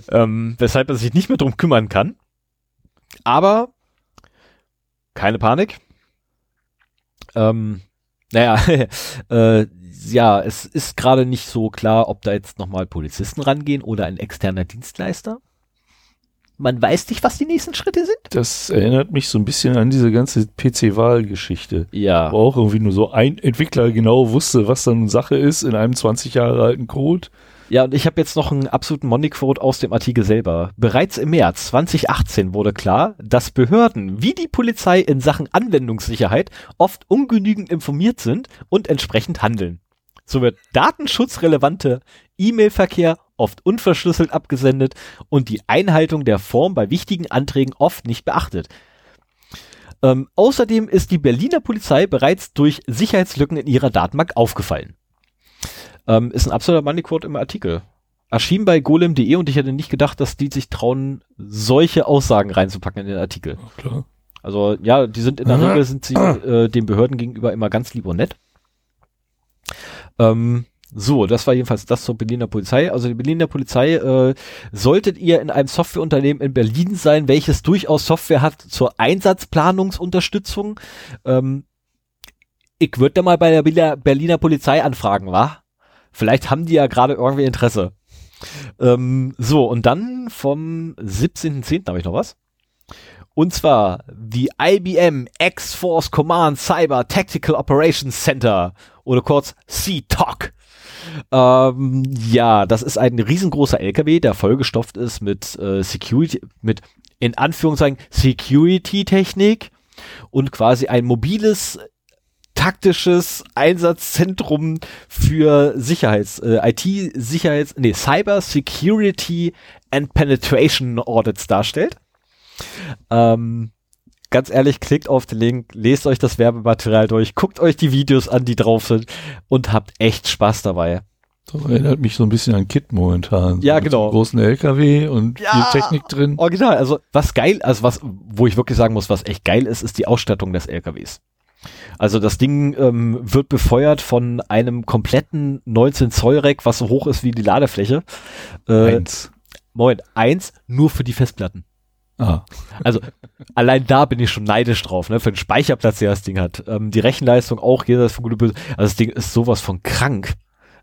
ähm, weshalb er sich nicht mehr drum kümmern kann. Aber keine Panik. Ähm, Naja, äh, ja, es ist gerade nicht so klar, ob da jetzt nochmal Polizisten rangehen oder ein externer Dienstleister. Man weiß nicht, was die nächsten Schritte sind. Das erinnert mich so ein bisschen an diese ganze PC-Wahl-Geschichte. Ja. Wo auch irgendwie nur so ein Entwickler genau wusste, was dann Sache ist in einem 20 Jahre alten Code. Ja, und ich habe jetzt noch einen absoluten Money-Quote aus dem Artikel selber. Bereits im März 2018 wurde klar, dass Behörden wie die Polizei in Sachen Anwendungssicherheit oft ungenügend informiert sind und entsprechend handeln. So wird datenschutzrelevante E-Mail-Verkehr oft unverschlüsselt abgesendet und die Einhaltung der Form bei wichtigen Anträgen oft nicht beachtet. Ähm, außerdem ist die Berliner Polizei bereits durch Sicherheitslücken in ihrer Datenbank aufgefallen. Ähm, ist ein absoluter Moneyquote im Artikel. Erschien bei golem.de und ich hätte nicht gedacht, dass die sich trauen, solche Aussagen reinzupacken in den Artikel. Klar. Also ja, die sind in der Regel sind sie äh, den Behörden gegenüber immer ganz lieb und nett. Ähm, so, das war jedenfalls das zur Berliner Polizei. Also die Berliner Polizei, äh, solltet ihr in einem Softwareunternehmen in Berlin sein, welches durchaus Software hat zur Einsatzplanungsunterstützung, ähm, ich würde da mal bei der Berliner, Berliner Polizei anfragen, wa? Vielleicht haben die ja gerade irgendwie Interesse. Ähm, so, und dann vom 17.10. habe ich noch was. Und zwar die IBM X-Force Command Cyber Tactical Operations Center oder kurz CTOC. Ähm, ja, das ist ein riesengroßer LKW, der vollgestopft ist mit äh, Security, mit in Anführungszeichen Security-Technik und quasi ein mobiles taktisches Einsatzzentrum für Sicherheits, äh, IT-Sicherheits, nee, Cyber Security and Penetration Audits darstellt. Ähm, ganz ehrlich, klickt auf den Link, lest euch das Werbematerial durch, guckt euch die Videos an, die drauf sind und habt echt Spaß dabei. Das erinnert mich so ein bisschen an Kit momentan. Ja, Mit genau. Großen LKW und Ja. viel Technik drin. Original, also was geil, also was, wo ich wirklich sagen muss, was echt geil ist, ist die Ausstattung des LKWs. Also das Ding ähm, wird befeuert von einem kompletten 19 Zoll Rack, was so hoch ist wie die Ladefläche. Äh, Eins. Moment, eins nur für die Festplatten. Ah, Also allein da bin ich schon neidisch drauf, ne? Für den Speicherplatz, der das Ding hat. Ähm, die Rechenleistung auch, jeder von gute Böse. Also das Ding ist sowas von krank.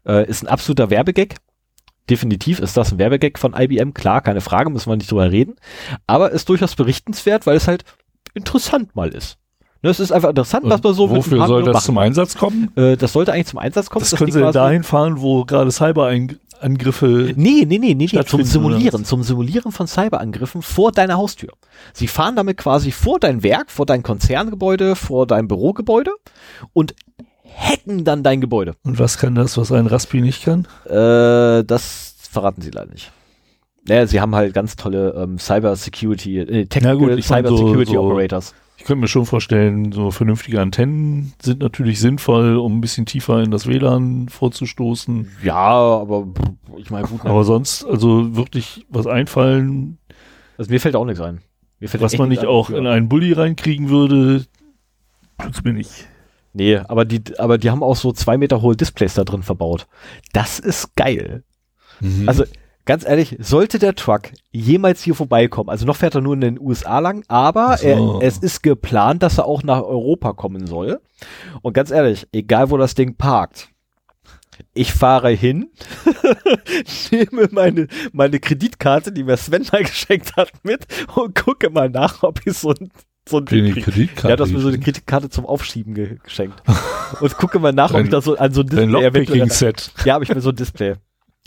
Äh, ist ein absoluter Werbegag. Definitiv ist das ein Werbegag von IBM, klar, keine Frage, müssen wir nicht drüber reden. Aber ist durchaus berichtenswert, weil es halt interessant mal ist. Ne, es ist einfach interessant, was man so mit wofür dem soll das zum Einsatz kommen? Äh, das sollte eigentlich zum Einsatz kommen. Das, können sie dahin fahren, wo gerade Cyberangriffe. Nee, nee, nee, nee, nee, zum Simulieren, oder zum Simulieren von Cyberangriffen vor deiner Haustür. Sie fahren damit quasi vor dein Werk, vor dein Konzerngebäude, vor dein Bürogebäude und hacken dann dein Gebäude. Und was kann das, was ein Raspi nicht kann? Äh, das verraten sie leider nicht. Naja, sie haben halt ganz tolle ähm, Cyber Security, äh, Technical gut, Cyber so- Security so- Operators. Ich könnte mir schon vorstellen, so vernünftige Antennen sind natürlich sinnvoll, um ein bisschen tiefer in das WLAN vorzustoßen. Ja, aber ich meine, gut? Aber sonst, also wirklich was einfallen, also mir fällt auch nichts ein. Was man nicht auch dafür. in einen Bulli reinkriegen würde, tut's mir nicht. Nee, aber die, aber die haben auch so zwei Meter hohe Displays da drin verbaut. Das ist geil. Mhm. Also ganz ehrlich, sollte der Truck jemals hier vorbeikommen, also noch fährt er nur in den USA lang, aber so. er, es ist geplant, dass er auch nach Europa kommen soll. Und ganz ehrlich, egal wo das Ding parkt, ich fahre hin, nehme meine, meine Kreditkarte, die mir Sven mal geschenkt hat, mit und gucke mal nach, ob ich so ein, so ein. Kreditkarte. Ja, du hast mir so eine Kreditkarte zum Aufschieben ge geschenkt. Und gucke mal nach, ob ich da so an so ein Display eventuell Lockpicking-Set. ja, aber ich will so ein Display.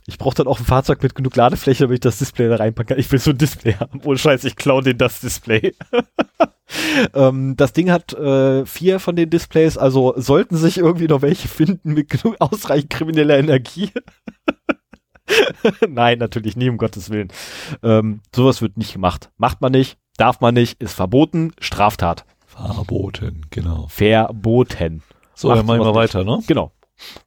Ich brauche dann auch ein Fahrzeug mit genug Ladefläche, damit ich das Display da reinpacken kann. Ich will so ein Display haben. Ohne Scheiß, ich klaue den das Display. ähm, das Ding hat äh, vier von den Displays, also sollten sich irgendwie noch welche finden mit genug ausreichend krimineller Energie. Nein, natürlich nie, um Gottes Willen. Ähm, sowas wird nicht gemacht. Macht man nicht, darf man nicht, ist verboten, Straftat. Verboten, genau. Verboten. So, Macht dann machen wir sowas nicht. weiter, ne? Genau.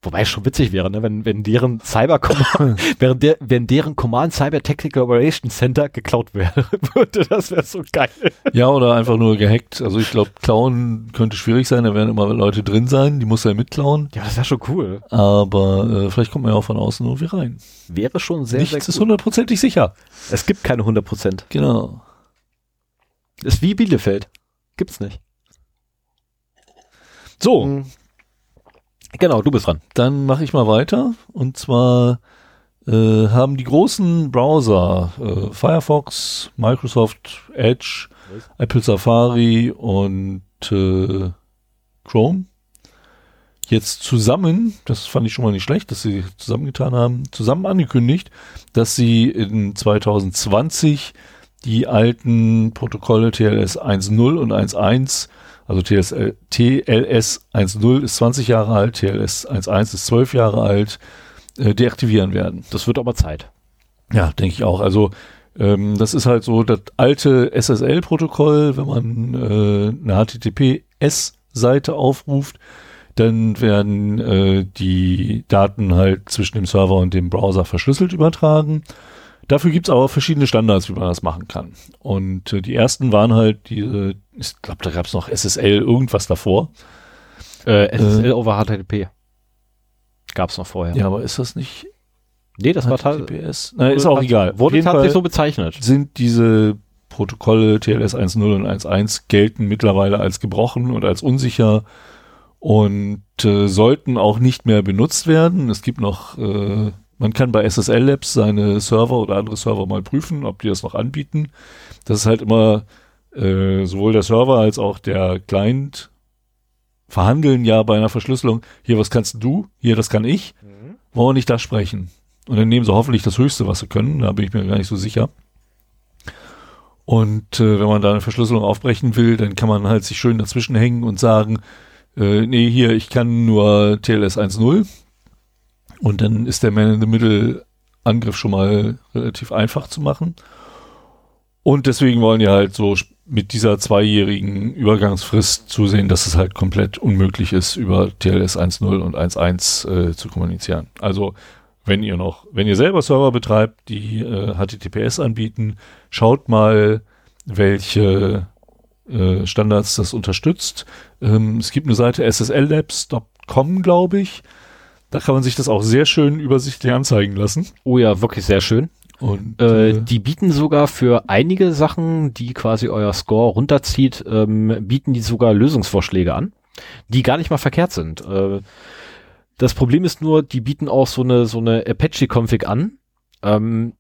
Wobei es schon witzig wäre, ne, wenn, wenn deren Cyber Command, während der, wenn deren Command Cyber Tactical Operations Center geklaut wäre, würde, das wäre so geil. Ja, oder einfach nur gehackt. Also ich glaube, klauen könnte schwierig sein, da werden immer Leute drin sein, die muss er mitklauen. Ja, das wäre schon cool. Aber äh, vielleicht kommt man ja auch von außen irgendwie rein. Wäre schon sehr, Nichts sehr ist hundertprozentig sicher. Es gibt keine 100%. Genau. Ist wie Bielefeld. Gibt's nicht. So. Genau, du bist dran. Dann mache ich mal weiter. Und zwar äh, haben die großen Browser äh, Firefox, Microsoft Edge, Apple Safari und äh, Chrome jetzt zusammen, das fand ich schon mal nicht schlecht, dass sie zusammengetan haben, zusammen angekündigt, dass sie in 2020 die alten Protokolle TLS 1.0 und 1.1, also TLS, TLS 1.0 ist 20 Jahre alt, TLS 1.1 ist 12 Jahre alt, äh, deaktivieren werden. Das wird aber Zeit. Ja, denke ich auch. Also ähm, das ist halt so das alte SSL-Protokoll, wenn man äh, eine HTTPS-Seite aufruft, dann werden äh, die Daten halt zwischen dem Server und dem Browser verschlüsselt übertragen. Dafür gibt es aber verschiedene Standards, wie man das machen kann. Und äh, die ersten waren halt diese, ich glaube, da gab es noch SSL irgendwas davor. Äh, SSL äh, over HTTP. Gab es noch vorher. Ja, aber ist das nicht Nee, das HTTPS? war TLS. Nein, ist auch egal. Wurde tatsächlich so bezeichnet. Sind diese Protokolle TLS 1.0 und 1.1 gelten mittlerweile als gebrochen und als unsicher und äh, sollten auch nicht mehr benutzt werden. Es gibt noch, äh, man kann bei SSL Labs seine Server oder andere Server mal prüfen, ob die das noch anbieten. Das ist halt immer äh, sowohl der Server als auch der Client verhandeln ja bei einer Verschlüsselung. Hier, was kannst du? Hier, das kann ich. Mhm. Wollen wir nicht das sprechen? Und dann nehmen sie hoffentlich das Höchste, was sie können. Da bin ich mir gar nicht so sicher. Und äh, wenn man da eine Verschlüsselung aufbrechen will, dann kann man halt sich schön dazwischen hängen und sagen, äh, nee, hier, ich kann nur TLS 1.0 und dann ist der Man-in-the-Middle-Angriff schon mal relativ einfach zu machen. Und deswegen wollen die halt so mit dieser zweijährigen Übergangsfrist zusehen, dass es halt komplett unmöglich ist, über TLS 1.0 und 1.1 äh, zu kommunizieren. Also wenn ihr noch, wenn ihr selber Server betreibt, die äh, HTTPS anbieten, schaut mal, welche äh, Standards das unterstützt. Ähm, es gibt eine Seite sslabs.com, glaube ich. Da kann man sich das auch sehr schön übersichtlich anzeigen lassen. Oh ja, wirklich sehr schön. Und äh, äh, die bieten sogar für einige Sachen, die quasi euer Score runterzieht, ähm, bieten die sogar Lösungsvorschläge an, die gar nicht mal verkehrt sind. Äh, das Problem ist nur, die bieten auch so eine so eine Apache-Config an. Ähm,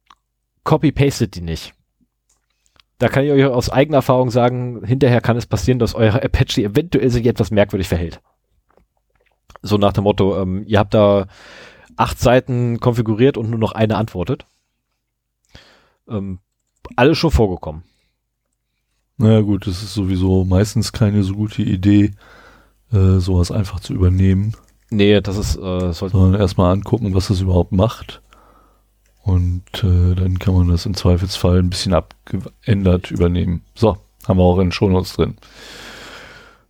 Copy-pastet die nicht da kann ich euch aus eigener Erfahrung sagen, hinterher kann es passieren, dass euer Apache eventuell sich etwas merkwürdig verhält. So nach dem Motto, ähm, ihr habt da acht Seiten konfiguriert und nur noch eine antwortet. Ähm, alles schon vorgekommen. Naja gut, das ist sowieso meistens keine so gute Idee, äh, sowas einfach zu übernehmen. Nee, das ist, äh, Sondern erstmal angucken, was das überhaupt macht. Und äh, dann kann man das im Zweifelsfall ein bisschen abgeändert übernehmen. So, haben wir auch in Shownotes drin.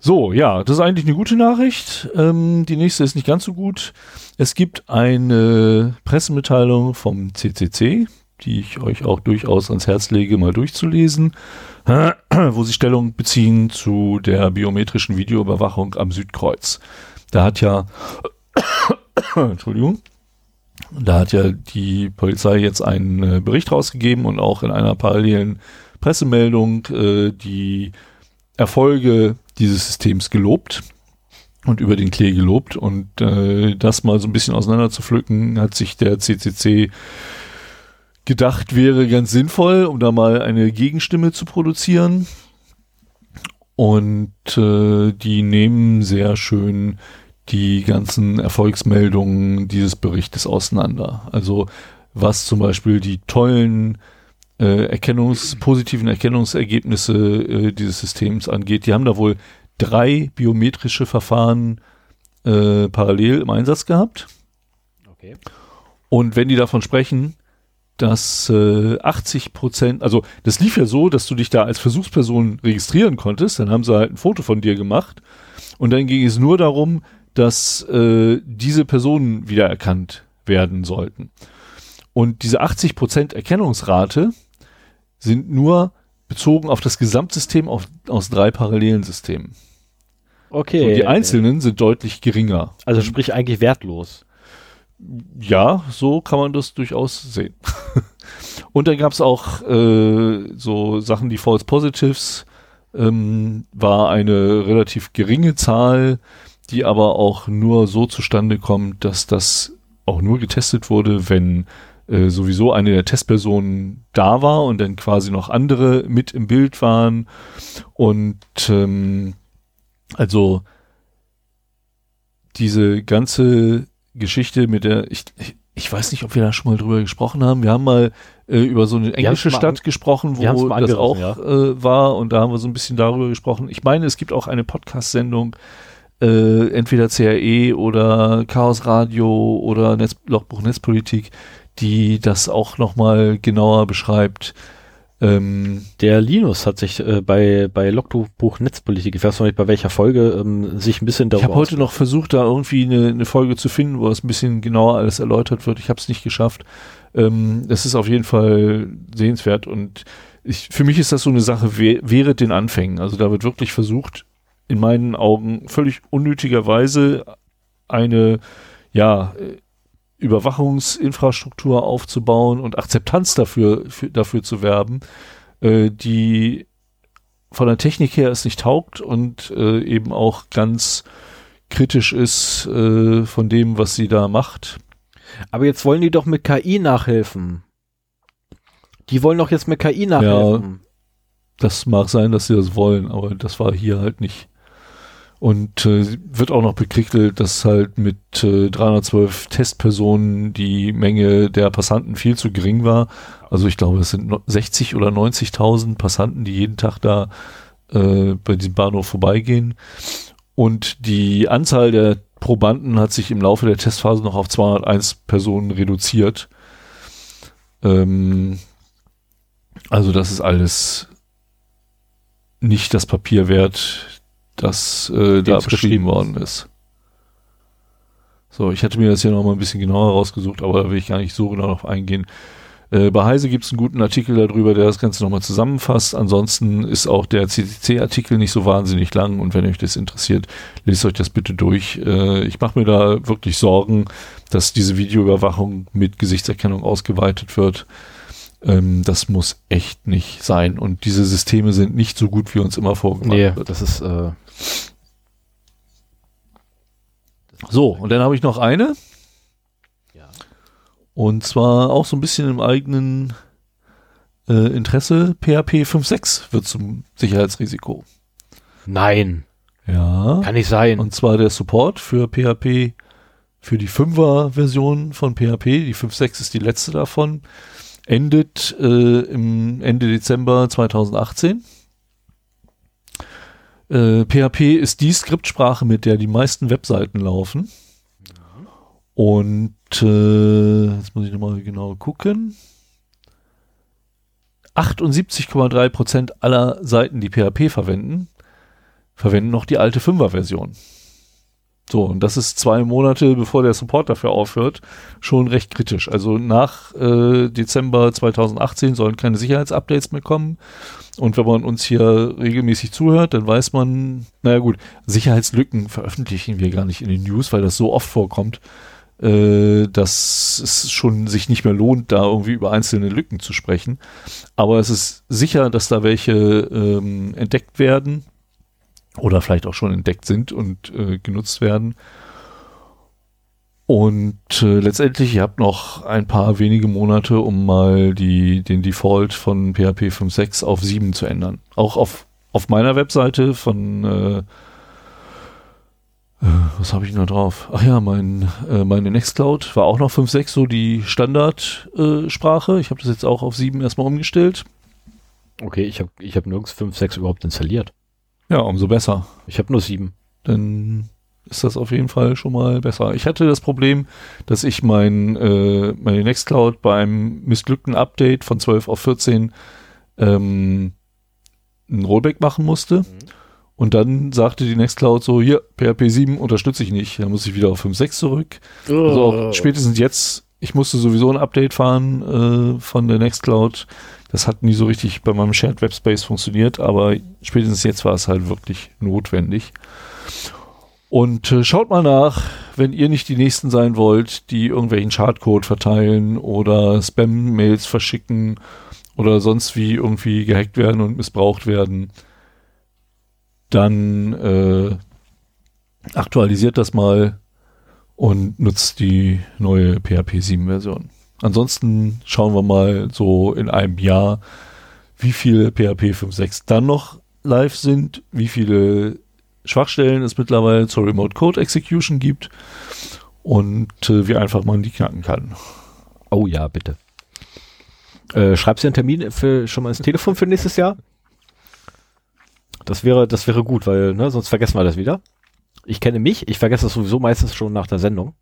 So, ja, das ist eigentlich eine gute Nachricht. Ähm, die nächste ist nicht ganz so gut. Es gibt eine Pressemitteilung vom CCC, die ich euch auch durchaus ans Herz lege, mal durchzulesen, wo sie Stellung beziehen zu der biometrischen Videoüberwachung am Südkreuz. Da hat ja, Entschuldigung, da hat ja die Polizei jetzt einen äh, Bericht rausgegeben und auch in einer parallelen Pressemeldung äh, die Erfolge dieses Systems gelobt und über den Klee gelobt. Und äh, das mal so ein bisschen auseinander zu pflücken, hat sich der CCC gedacht, wäre ganz sinnvoll, um da mal eine Gegenstimme zu produzieren. Und äh, die nehmen sehr schön die ganzen Erfolgsmeldungen dieses Berichtes auseinander. Also was zum Beispiel die tollen äh, Erkennungs-, positiven Erkennungsergebnisse äh, dieses Systems angeht. Die haben da wohl drei biometrische Verfahren äh, parallel im Einsatz gehabt. Okay. Und wenn die davon sprechen, dass äh, 80 Prozent, also das lief ja so, dass du dich da als Versuchsperson registrieren konntest, dann haben sie halt ein Foto von dir gemacht und dann ging es nur darum, dass äh, diese Personen wiedererkannt werden sollten. Und diese 80% Erkennungsrate sind nur bezogen auf das Gesamtsystem auf, aus drei parallelen Systemen. Okay. Und die einzelnen sind deutlich geringer. Also sprich eigentlich wertlos. Ja, so kann man das durchaus sehen. Und dann gab es auch äh, so Sachen, die False Positives ähm, war eine relativ geringe Zahl die aber auch nur so zustande kommt, dass das auch nur getestet wurde, wenn äh, sowieso eine der Testpersonen da war und dann quasi noch andere mit im Bild waren. Und ähm, also diese ganze Geschichte mit der, ich, ich, ich weiß nicht, ob wir da schon mal drüber gesprochen haben. Wir haben mal äh, über so eine englische Stadt gesprochen, wo das auch ja. äh, war und da haben wir so ein bisschen darüber gesprochen. Ich meine, es gibt auch eine Podcast-Sendung, äh, entweder CRE oder Chaos Radio oder Netz, Lochbuch Netzpolitik, die das auch nochmal genauer beschreibt. Ähm, der Linus hat sich äh, bei, bei Logbuch Netzpolitik, ich weiß noch nicht bei welcher Folge, ähm, sich ein bisschen darüber. Ich habe heute noch versucht, da irgendwie eine, eine Folge zu finden, wo es ein bisschen genauer alles erläutert wird. Ich habe es nicht geschafft. Ähm, das ist auf jeden Fall sehenswert und ich, für mich ist das so eine Sache während den Anfängen. Also da wird wirklich versucht, in meinen Augen völlig unnötigerweise eine, ja, Überwachungsinfrastruktur aufzubauen und Akzeptanz dafür, für, dafür zu werben, äh, die von der Technik her es nicht taugt und äh, eben auch ganz kritisch ist äh, von dem, was sie da macht. Aber jetzt wollen die doch mit KI nachhelfen. Die wollen doch jetzt mit KI nachhelfen. Ja, das mag sein, dass sie das wollen, aber das war hier halt nicht. Und äh, wird auch noch bekriegelt, dass halt mit äh, 312 Testpersonen die Menge der Passanten viel zu gering war. Also ich glaube, es sind 60 oder 90.000 Passanten, die jeden Tag da äh, bei diesem Bahnhof vorbeigehen. Und die Anzahl der Probanden hat sich im Laufe der Testphase noch auf 201 Personen reduziert. Ähm, also das ist alles nicht das Papier wert, das äh, da beschrieben worden ist. So, ich hätte mir das hier noch mal ein bisschen genauer rausgesucht, aber da will ich gar nicht so genau darauf eingehen. Äh, bei Heise gibt es einen guten Artikel darüber, der das Ganze nochmal zusammenfasst. Ansonsten ist auch der CCC-Artikel nicht so wahnsinnig lang und wenn euch das interessiert, lest euch das bitte durch. Äh, ich mache mir da wirklich Sorgen, dass diese Videoüberwachung mit Gesichtserkennung ausgeweitet wird. Ähm, das muss echt nicht sein. Und diese Systeme sind nicht so gut, wie uns immer vorgemacht nee, wird. Das ist äh, so, und dann habe ich noch eine. Ja. Und zwar auch so ein bisschen im eigenen äh, Interesse. PHP 5.6 wird zum Sicherheitsrisiko. Nein. Ja. Kann nicht sein. Und zwar der Support für PHP, für die 5er Version von PHP. Die 5.6 ist die letzte davon. Endet äh, im Ende Dezember 2018. Äh, PHP ist die Skriptsprache, mit der die meisten Webseiten laufen. Und äh, jetzt muss ich nochmal genau gucken. 78,3 Prozent aller Seiten, die PHP verwenden, verwenden noch die alte 5er-Version. So, und das ist zwei Monate, bevor der Support dafür aufhört, schon recht kritisch. Also nach äh, Dezember 2018 sollen keine Sicherheitsupdates mehr kommen. Und wenn man uns hier regelmäßig zuhört, dann weiß man, naja gut, Sicherheitslücken veröffentlichen wir gar nicht in den News, weil das so oft vorkommt, äh, dass es schon sich nicht mehr lohnt, da irgendwie über einzelne Lücken zu sprechen. Aber es ist sicher, dass da welche ähm, entdeckt werden oder vielleicht auch schon entdeckt sind und äh, genutzt werden. Und äh, letztendlich, ihr habt noch ein paar wenige Monate, um mal die, den Default von PHP 5.6 auf 7 zu ändern. Auch auf, auf meiner Webseite von äh, äh, was habe ich noch drauf? Ach ja, mein, äh, meine Nextcloud war auch noch 5.6 so die Standardsprache. Äh, ich habe das jetzt auch auf 7 erstmal umgestellt. Okay, ich habe ich hab nirgends 5.6 überhaupt installiert. Ja, umso besser. Ich habe nur sieben. Dann ist das auf jeden Fall schon mal besser. Ich hatte das Problem, dass ich mein, äh, meine Nextcloud beim missglückten Update von 12 auf 14 ähm, ein Rollback machen musste. Mhm. Und dann sagte die Nextcloud so, hier, PHP 7 unterstütze ich nicht. Dann muss ich wieder auf 5.6 zurück. Oh. Also auch spätestens jetzt, ich musste sowieso ein Update fahren äh, von der Nextcloud. Das hat nie so richtig bei meinem Shared Webspace funktioniert, aber spätestens jetzt war es halt wirklich notwendig. Und äh, schaut mal nach, wenn ihr nicht die Nächsten sein wollt, die irgendwelchen Chartcode verteilen oder Spam-Mails verschicken oder sonst wie irgendwie gehackt werden und missbraucht werden, dann äh, aktualisiert das mal und nutzt die neue PHP 7 Version. Ansonsten schauen wir mal so in einem Jahr, wie viele PHP 5.6 dann noch live sind, wie viele Schwachstellen es mittlerweile zur Remote Code Execution gibt und äh, wie einfach man die knacken kann. Oh ja, bitte. Äh, schreibst du einen Termin für, schon mal ins Telefon für nächstes Jahr? Das wäre, das wäre gut, weil, ne, sonst vergessen wir das wieder. Ich kenne mich, ich vergesse das sowieso meistens schon nach der Sendung.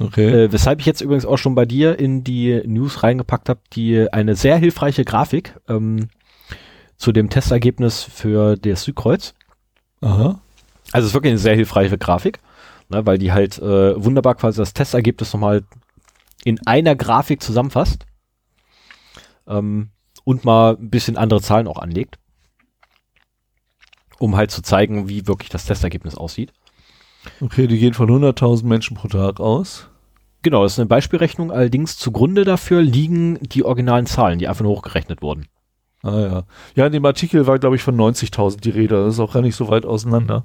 Okay. Äh, weshalb ich jetzt übrigens auch schon bei dir in die News reingepackt habe, die eine sehr hilfreiche Grafik ähm, zu dem Testergebnis für das Südkreuz. Aha. Also es ist wirklich eine sehr hilfreiche Grafik, ne, weil die halt äh, wunderbar quasi das Testergebnis nochmal in einer Grafik zusammenfasst ähm, und mal ein bisschen andere Zahlen auch anlegt, um halt zu zeigen, wie wirklich das Testergebnis aussieht. Okay, die gehen von 100.000 Menschen pro Tag aus. Genau, das ist eine Beispielrechnung, allerdings zugrunde dafür liegen die originalen Zahlen, die einfach nur hochgerechnet wurden. Ah ja. Ja, in dem Artikel war, glaube ich, von 90.000 die Rede. Das ist auch gar nicht so weit auseinander.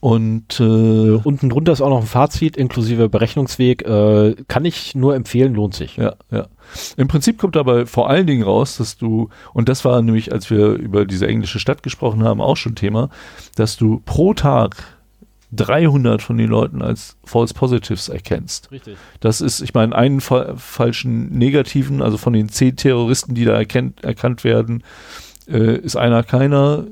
Und äh, Unten drunter ist auch noch ein Fazit inklusive Berechnungsweg. Äh, kann ich nur empfehlen, lohnt sich. ja, ja. Im Prinzip kommt dabei vor allen Dingen raus, dass du, und das war nämlich, als wir über diese englische Stadt gesprochen haben, auch schon Thema, dass du pro Tag 300 von den Leuten als False Positives erkennst. Richtig. Das ist, ich meine, einen fa falschen Negativen, also von den zehn Terroristen, die da erkennt, erkannt werden, äh, ist einer keiner.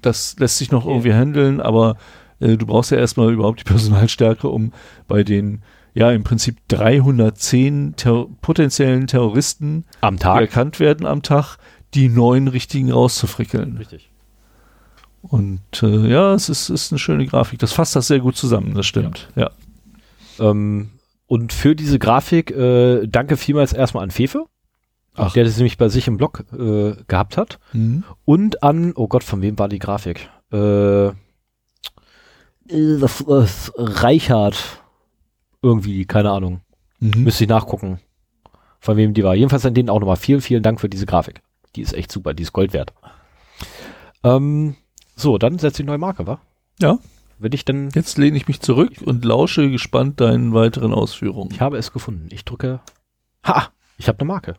Das lässt sich noch Okay. irgendwie handeln, aber äh, du brauchst ja erstmal überhaupt die Personalstärke, um bei den, ja, im Prinzip 310 Terror potenziellen Terroristen, Am die Tag. erkannt werden am Tag, die neun richtigen rauszufrickeln. Richtig. Und äh, ja, es ist, ist eine schöne Grafik. Das fasst das sehr gut zusammen, das stimmt. Ja. Ähm, und für diese Grafik äh, danke vielmals erstmal an Fefe, Ach. der das nämlich bei sich im Blog äh, gehabt hat. Mhm. Und an, oh Gott, von wem war die Grafik? Äh, äh, das, das Reichard. Irgendwie, keine Ahnung. Mhm. Müsste ich nachgucken, von wem die war. Jedenfalls an denen auch nochmal vielen, vielen Dank für diese Grafik. Die ist echt super, die ist Gold wert. Ähm, so, dann setzt die neue Marke, wa? Ja. Wenn ich dann, Jetzt lehne ich mich zurück und lausche gespannt deinen weiteren Ausführungen. ich habe es gefunden. Ich drücke, ha, ich habe eine Marke.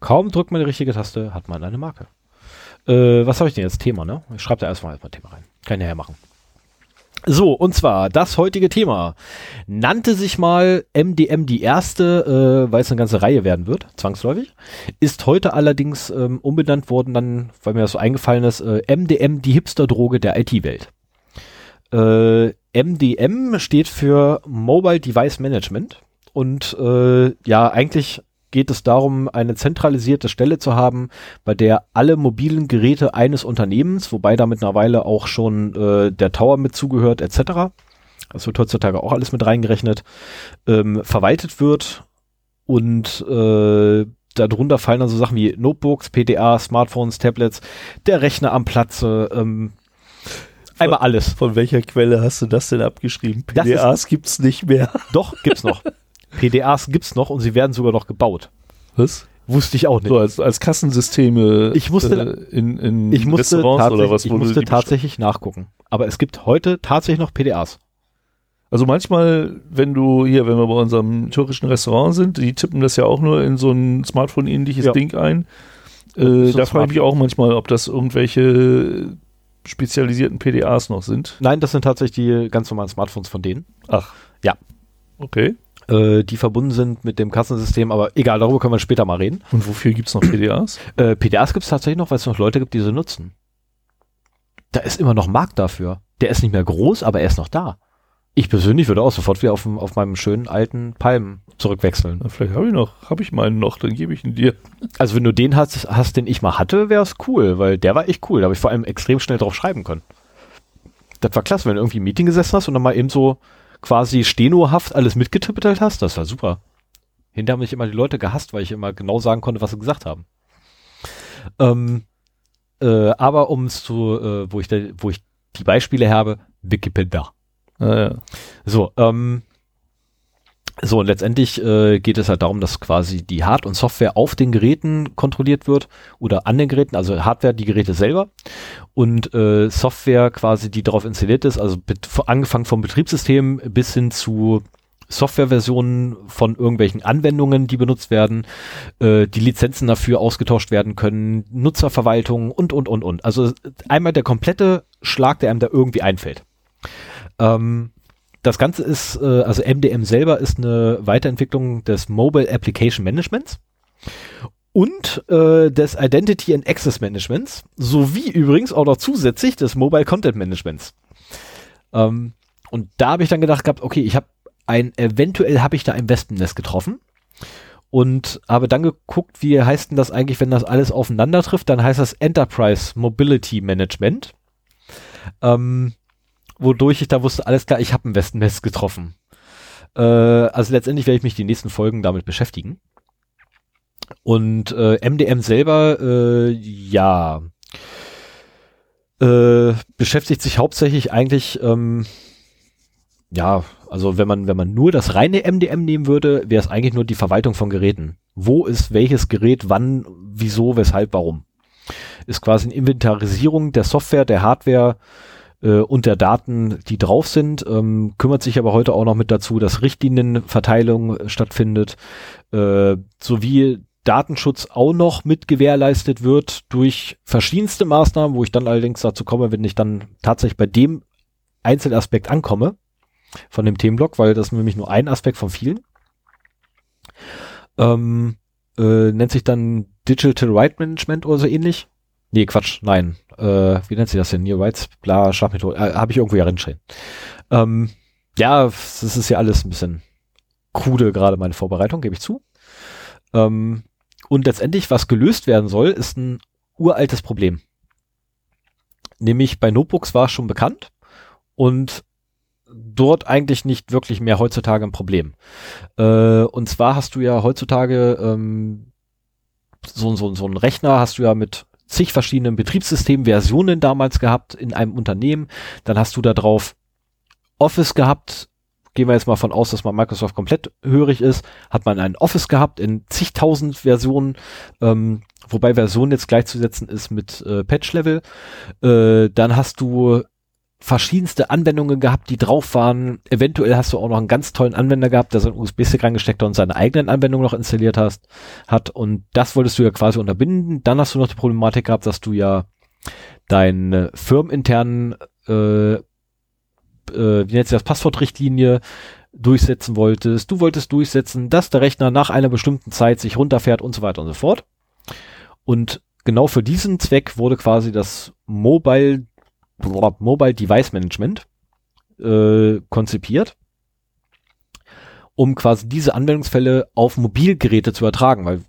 Kaum drückt man die richtige Taste, hat man eine Marke. Äh, was habe ich denn jetzt? Thema, ne? Ich schreibe da erstmal erstmal Thema rein. Kann ich nachher machen. So, und zwar das heutige Thema nannte sich mal MDM die erste, äh, weil es eine ganze Reihe werden wird, zwangsläufig. Ist heute allerdings ähm, umbenannt worden, dann, weil mir das so eingefallen ist, äh, MDM die Hipster-Droge der IT-Welt. Äh, MDM steht für Mobile Device Management und äh, ja, eigentlich geht es darum, eine zentralisierte Stelle zu haben, bei der alle mobilen Geräte eines Unternehmens, wobei da mittlerweile auch schon äh, der Tower mit zugehört, etc. Das wird heutzutage auch alles mit reingerechnet, ähm, verwaltet wird und äh, darunter fallen dann so Sachen wie Notebooks, PDA, Smartphones, Tablets, der Rechner am Platze, ähm, einmal alles. Von welcher Quelle hast du das denn abgeschrieben? Das ist- PDAs gibt's nicht mehr. Doch, gibt's noch. PDAs gibt's noch und sie werden sogar noch gebaut. Was? Wusste ich auch nicht. So als, als Kassensysteme Ich musste- äh, in, in ich musste, Restaurants tatsächlich, oder was? ich wo du musste tatsächlich nachgucken. Aber es gibt heute tatsächlich noch PDAs. Also manchmal, wenn du hier, wenn wir bei unserem türkischen Restaurant sind, die tippen das ja auch nur in so ein Smartphone-ähnliches Ja. Ding ein. Äh, da frage ich mich auch manchmal, ob das irgendwelche spezialisierten PDAs noch sind. Nein, das sind tatsächlich die ganz normalen Smartphones von denen, Ach. Ja. Okay. Äh, die verbunden sind mit dem Kassensystem. Aber egal, darüber können wir später mal reden. Und wofür gibt's noch PDAs? Äh, PDAs gibt's tatsächlich noch, weil es noch Leute gibt, die sie nutzen. Da ist immer noch Markt dafür. Der ist nicht mehr groß, aber er ist noch da. Ich persönlich würde auch sofort wieder auf, auf meinem schönen alten Palm zurückwechseln. Na, vielleicht habe ich noch, habe ich meinen noch, dann gebe ich ihn dir. Also wenn du den hast, hast den ich mal hatte, wäre es cool, weil der war echt cool. Da habe ich vor allem extrem schnell drauf schreiben können. Das war klasse, wenn du irgendwie im Meeting gesessen hast und dann mal eben so quasi stenohaft alles mitgetippelt hast. Das war super. Hinterher haben mich immer die Leute gehasst, weil ich immer genau sagen konnte, was sie gesagt haben. Ähm, äh, aber um es zu, äh, wo ich da, wo ich die Beispiele habe, Wikipedia. Ah, ja. So, ähm, So, und letztendlich äh, geht es halt darum, dass quasi die Hard- und Software auf den Geräten kontrolliert wird oder an den Geräten, also Hardware die Geräte selber und äh, Software quasi, die darauf installiert ist, also angefangen vom Betriebssystem bis hin zu Softwareversionen von irgendwelchen Anwendungen, die benutzt werden, äh, die Lizenzen dafür ausgetauscht werden können, Nutzerverwaltung und, und, und, und. Also einmal der komplette Schlag, der einem da irgendwie einfällt. Ähm, das Ganze ist, äh, also MDM selber ist eine Weiterentwicklung des Mobile Application Managements und äh, des Identity and Access Managements sowie übrigens auch noch zusätzlich des Mobile Content Managements. Ähm, und da habe ich dann gedacht gehabt, okay, ich habe ein, eventuell habe ich da ein Wespennest getroffen und habe dann geguckt, wie heißt denn das eigentlich, wenn das alles aufeinander trifft, dann heißt das Enterprise Mobility Management. Ähm, wodurch ich da wusste, alles klar, ich habe ein Wespennest getroffen. Äh, also letztendlich werde ich mich die nächsten Folgen damit beschäftigen. Und äh, MDM selber, äh, ja, äh, beschäftigt sich hauptsächlich eigentlich ähm, ja, also wenn man, wenn man nur das reine MDM nehmen würde, wäre es eigentlich nur die Verwaltung von Geräten. Wo ist welches Gerät, wann, wieso, weshalb, warum? Ist quasi eine Inventarisierung der Software, der Hardware äh, und der Daten, die drauf sind. Ähm, kümmert sich aber heute auch noch mit dazu, dass Richtlinienverteilung stattfindet, äh, sowie Datenschutz auch noch mit gewährleistet wird durch verschiedenste Maßnahmen, wo ich dann allerdings dazu komme, wenn ich dann tatsächlich bei dem Einzelaspekt ankomme von dem Themenblock, weil das nämlich nur ein Aspekt von vielen. Ähm, äh, nennt sich dann Digital Right Management oder so ähnlich. Nee, Quatsch, nein. Äh, wie nennt sich das denn? Near Rights, bla, Schachmethode. Äh, Habe ich irgendwo ja drinstehen. Ähm, ja, das ist ja alles ein bisschen krude, gerade meine Vorbereitung, gebe ich zu. Ähm, und letztendlich, was gelöst werden soll, ist ein uraltes Problem. Nämlich bei Notebooks war es schon bekannt und dort eigentlich nicht wirklich mehr heutzutage ein Problem. Äh, und zwar hast du ja heutzutage ähm, so, so, so einen Rechner hast du ja mit zig verschiedenen Betriebssystemversionen damals gehabt in einem Unternehmen. Dann hast du da drauf Office gehabt. Gehen wir jetzt mal von aus, dass man Microsoft komplett hörig ist. Hat man ein Office gehabt in zigtausend Versionen, ähm, wobei Version jetzt gleichzusetzen ist mit äh, Patch-Level. Äh, dann hast du verschiedenste Anwendungen gehabt, die drauf waren. Eventuell hast du auch noch einen ganz tollen Anwender gehabt, der seinen USB-Stick reingesteckt hat und seine eigenen Anwendungen noch installiert hast, hat. Und das wolltest du ja quasi unterbinden. Dann hast du noch die Problematik gehabt, dass du ja deine firmeninternen, äh, äh, wie nennt sich das, Passwortrichtlinie durchsetzen wolltest. Du wolltest durchsetzen, dass der Rechner nach einer bestimmten Zeit sich runterfährt und so weiter und so fort. Und genau für diesen Zweck wurde quasi das Mobile Mobile Device Management äh, konzipiert, um quasi diese Anwendungsfälle auf Mobilgeräte zu ertragen, weil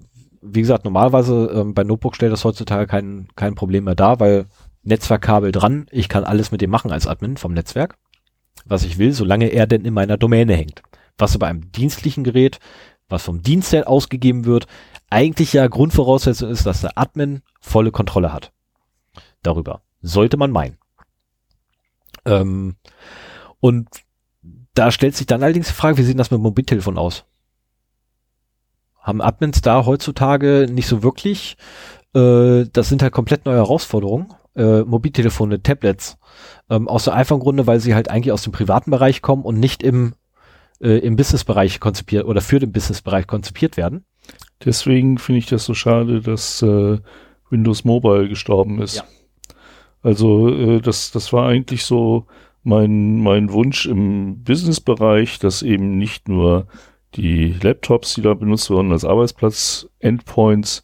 wie gesagt, normalerweise ähm, bei Notebook stellt das heutzutage kein, kein Problem mehr dar, weil Netzwerkkabel dran, ich kann alles mit dem machen als Admin vom Netzwerk, was ich will, solange er denn in meiner Domäne hängt. Was bei einem dienstlichen Gerät, was vom Dienst her ausgegeben wird, eigentlich ja Grundvoraussetzung ist, dass der Admin volle Kontrolle hat. Darüber. Sollte man meinen. Ähm, und da stellt sich dann allerdings die Frage, wie sieht das mit Mobiltelefon aus? Haben Admins da heutzutage nicht so wirklich? Äh, das sind halt komplett neue Herausforderungen. Äh, Mobiltelefone, Tablets. Ähm, aus der einfachen Grunde, weil sie halt eigentlich aus dem privaten Bereich kommen und nicht im, äh, im Businessbereich konzipiert oder für den Businessbereich konzipiert werden. Deswegen finde ich das so schade, dass äh, Windows Mobile gestorben ist. Ja. Also äh, das, das war eigentlich so mein, mein Wunsch im Businessbereich, dass eben nicht nur die Laptops, die da benutzt wurden als Arbeitsplatz-Endpoints,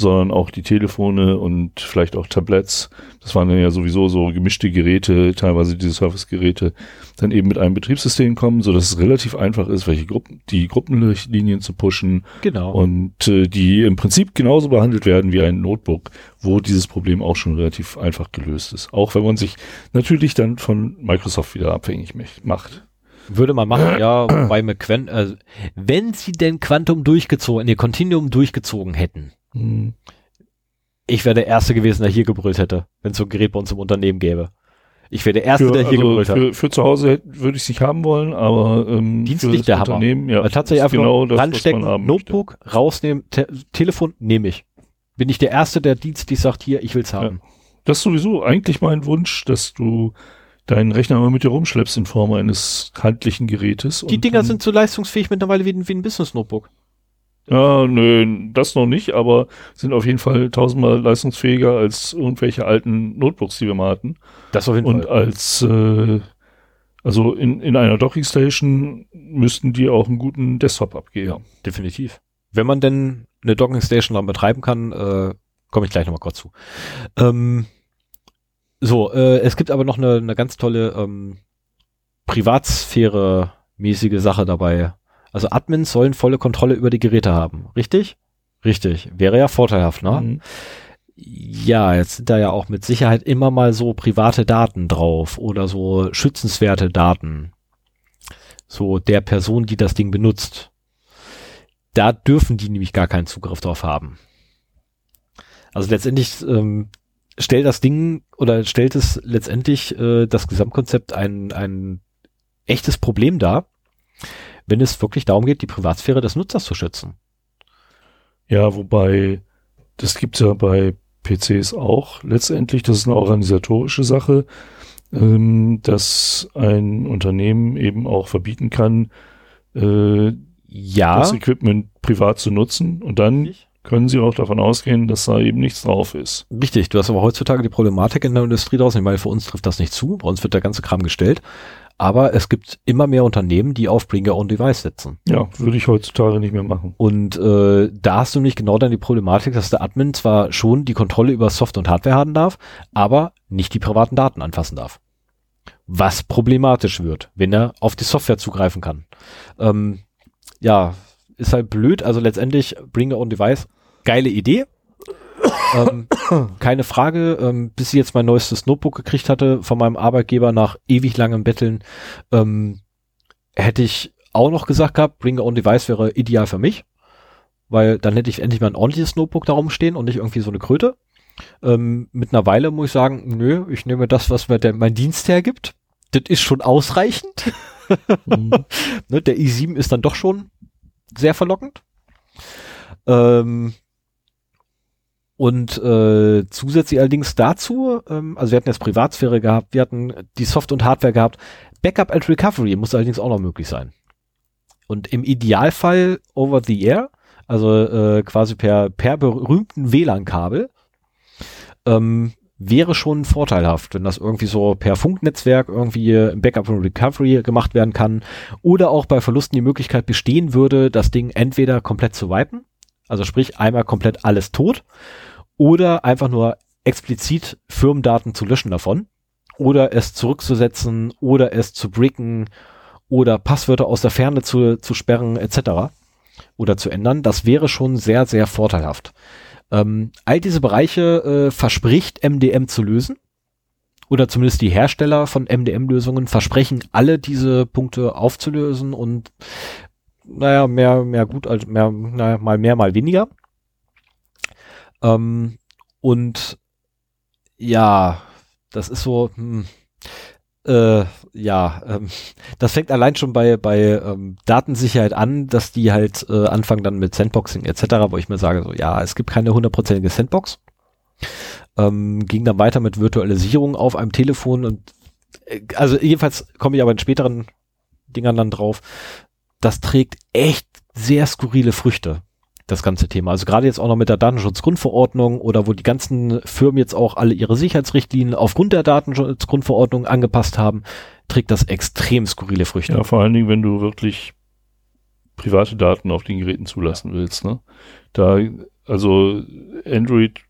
sondern auch die Telefone und vielleicht auch Tablets. Das waren dann ja sowieso so gemischte Geräte, teilweise diese Surface-Geräte, dann eben mit einem Betriebssystem kommen, so dass es relativ einfach ist, welche Gruppen, die Gruppenlinien zu pushen. Genau. Und äh, die im Prinzip genauso behandelt werden wie ein Notebook, wo dieses Problem auch schon relativ einfach gelöst ist. Auch wenn man sich natürlich dann von Microsoft wieder abhängig macht. Würde man machen, ja, bei McQuan, äh, wenn sie denn Quantum durchgezogen, nee, Continuum durchgezogen hätten, ich wäre der Erste gewesen, der hier gebrüllt hätte, wenn es so ein Gerät bei uns im Unternehmen gäbe. Ich wäre der Erste, für, der hier also geholt hat. für, für zu Hause hätte- würde ich es nicht haben wollen, aber ähm, Dienstlich der das Hammer. Ja, Weil tatsächlich einfach genau das, ranstecken, haben möchte. Notebook, rausnehmen, Te Telefon, nehme ich. Bin ich der Erste, der dienstlich sagt, hier, ich will's haben. Das ist sowieso eigentlich mein Wunsch, dass du deinen Rechner mal mit dir rumschleppst in Form eines handlichen Gerätes. Die Dinger sind so leistungsfähig mittlerweile wie wie ein Business-Notebook. Ja, nö, das noch nicht, aber sind auf jeden Fall tausendmal leistungsfähiger als irgendwelche alten Notebooks, die wir mal hatten. Das auf jeden Und als, äh, also in, in einer Dockingstation müssten die auch einen guten Desktop abgeben. Ja, definitiv. Wenn man denn eine Docking Station dann betreiben kann, äh, komme ich gleich nochmal kurz zu. Ähm, so, äh, es gibt aber noch eine, eine ganz tolle ähm, Privatsphäre-mäßige Sache dabei. Also Admins sollen volle Kontrolle über die Geräte haben, richtig? Richtig. Wäre ja vorteilhaft, ne? Mhm. Ja, jetzt sind da ja auch mit Sicherheit immer mal so private Daten drauf oder so schützenswerte Daten. So der Person, die das Ding benutzt. Da dürfen die nämlich gar keinen Zugriff drauf haben. Also letztendlich ähm, stellt das Ding oder stellt es letztendlich äh, das Gesamtkonzept ein, ein echtes Problem dar, wenn es wirklich darum geht, die Privatsphäre des Nutzers zu schützen. Ja, wobei, das gibt's ja bei PCs auch letztendlich, das ist eine organisatorische Sache, ähm, dass ein Unternehmen eben auch verbieten kann, äh, Ja. das Equipment privat zu nutzen und dann können sie auch davon ausgehen, dass da eben nichts drauf ist. Richtig, du hast aber heutzutage die Problematik in der Industrie draußen. Ich meine, für uns trifft das nicht zu, bei uns wird der ganze Kram gestellt. Aber es gibt immer mehr Unternehmen, die auf Bring Your Own Device setzen. Ja, würde ich heutzutage nicht mehr machen. Und äh, da hast du nämlich genau dann die Problematik, dass der Admin zwar schon die Kontrolle über Soft- und Hardware haben darf, aber nicht die privaten Daten anfassen darf. Was problematisch wird, wenn er auf die Software zugreifen kann. Ähm, ja, ist halt blöd. Also letztendlich Bring Your Own Device, geile Idee. Ähm, keine Frage, ähm, bis ich jetzt mein neuestes Notebook gekriegt hatte von meinem Arbeitgeber nach ewig langem Betteln, ähm, hätte ich auch noch gesagt gehabt, Bring Your Own Device wäre ideal für mich, weil dann hätte ich endlich mal ein ordentliches Notebook da rumstehen und nicht irgendwie so eine Kröte. Ähm, mit einer Weile muss ich sagen, nö, ich nehme das, was mir der, mein Dienst hergibt. Das ist schon ausreichend. Mhm. ne, der i7 ist dann doch schon sehr verlockend. Ähm, und äh, zusätzlich allerdings dazu, ähm, also wir hatten jetzt Privatsphäre gehabt, wir hatten die Soft- und Hardware gehabt. Backup and Recovery muss allerdings auch noch möglich sein. Und im Idealfall over the air, also äh, quasi per, per berühmten WLAN-Kabel, ähm, wäre schon vorteilhaft, wenn das irgendwie so per Funknetzwerk irgendwie im Backup und Recovery gemacht werden kann oder auch bei Verlusten die Möglichkeit bestehen würde, das Ding entweder komplett zu wipen, also sprich einmal komplett alles tot oder einfach nur explizit Firmendaten zu löschen davon oder es zurückzusetzen oder es zu bricken oder Passwörter aus der Ferne zu, zu sperren etc. oder zu ändern. Das wäre schon sehr, sehr vorteilhaft. Ähm, all diese Bereiche äh, verspricht MDM zu lösen. Oder zumindest die Hersteller von MDM-Lösungen versprechen, alle diese Punkte aufzulösen und naja, mehr, mehr gut als mehr, naja, mal mehr, mal weniger. Ähm, und ja, das ist so, hm, äh, ja, ähm, das fängt allein schon bei, bei ähm, Datensicherheit an, dass die halt äh, anfangen dann mit Sandboxing etc., wo ich mir sage, so ja, es gibt keine hundertprozentige Sandbox. Ähm, ging dann weiter mit Virtualisierung auf einem Telefon und äh, also jedenfalls komme ich aber in späteren Dingern dann drauf. Das trägt echt sehr skurrile Früchte das ganze Thema. Also gerade jetzt auch noch mit der Datenschutzgrundverordnung oder wo die ganzen Firmen jetzt auch alle ihre Sicherheitsrichtlinien aufgrund der Datenschutzgrundverordnung angepasst haben, trägt das extrem skurrile Früchte. Ja, vor allen Dingen, wenn du wirklich private Daten auf den Geräten zulassen willst. Ne? Da, also Android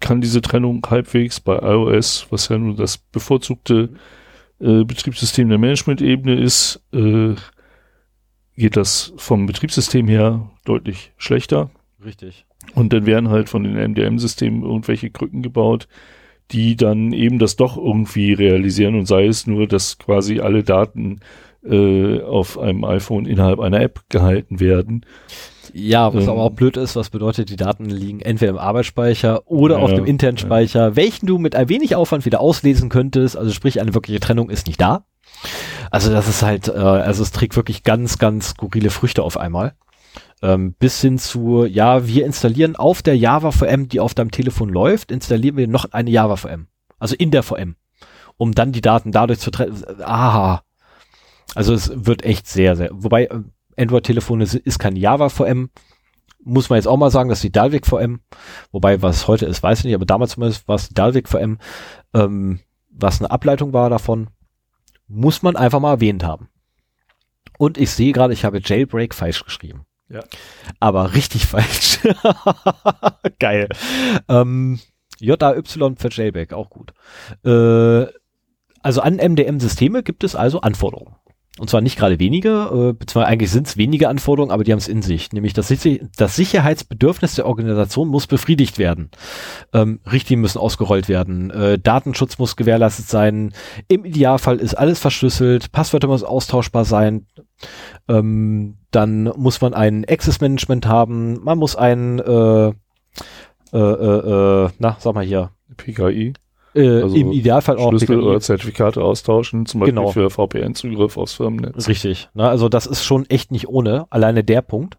kann diese Trennung halbwegs bei iOS, was ja nur das bevorzugte äh, Betriebssystem der Management-Ebene ist, äh, geht das vom Betriebssystem her deutlich schlechter. Richtig. Und dann werden halt von den MDM-Systemen irgendwelche Krücken gebaut, die dann eben das doch irgendwie realisieren und sei es nur, dass quasi alle Daten äh, auf einem iPhone innerhalb einer App gehalten werden. Ja, was Ähm. aber auch blöd ist, was bedeutet, die Daten liegen entweder im Arbeitsspeicher oder Ja, auf dem internen ja. Speicher, welchen du mit ein wenig Aufwand wieder auslesen könntest. Also sprich, eine wirkliche Trennung ist nicht da. Also das ist halt, äh, also es trägt wirklich ganz, ganz skurrile Früchte auf einmal. Ähm, bis hin zu, ja, wir installieren auf der Java VM, die auf deinem Telefon läuft, installieren wir noch eine Java VM. Also in der VM. Um dann die Daten dadurch zu trennen. Aha. Also es wird echt sehr, sehr, wobei äh, Android-Telefone ist kein Java VM. Muss man jetzt auch mal sagen, das ist die Dalvik VM. Wobei, was heute ist, weiß ich nicht, aber damals zumindest war es die Dalvik VM, ähm, was eine Ableitung war davon. Muss man einfach mal erwähnt haben. Und ich sehe gerade, ich habe Jailbreak falsch geschrieben. Ja. Aber richtig falsch. Geil. Ähm, JAY für Jailbreak, auch gut. Äh, also an MDM-Systeme gibt es also Anforderungen. Und zwar nicht gerade wenige, äh, beziehungsweise eigentlich sind es wenige Anforderungen, aber die haben es in sich. Nämlich das, das Sicherheitsbedürfnis der Organisation muss befriedigt werden. Ähm, Richtlinien müssen ausgerollt werden. Äh, Datenschutz muss gewährleistet sein. Im Idealfall ist alles verschlüsselt. Passwörter müssen austauschbar sein. Ähm, dann muss man ein Access Management haben. Man muss ein, äh, äh, äh, äh, na, sag mal hier, PKI, äh, Also im Idealfall auch Schlüssel PKI. oder Zertifikate austauschen, zum Beispiel Genau. für VPN-Zugriff aufs Firmennetz. Richtig. Ne? Also das ist schon echt nicht ohne, alleine der Punkt.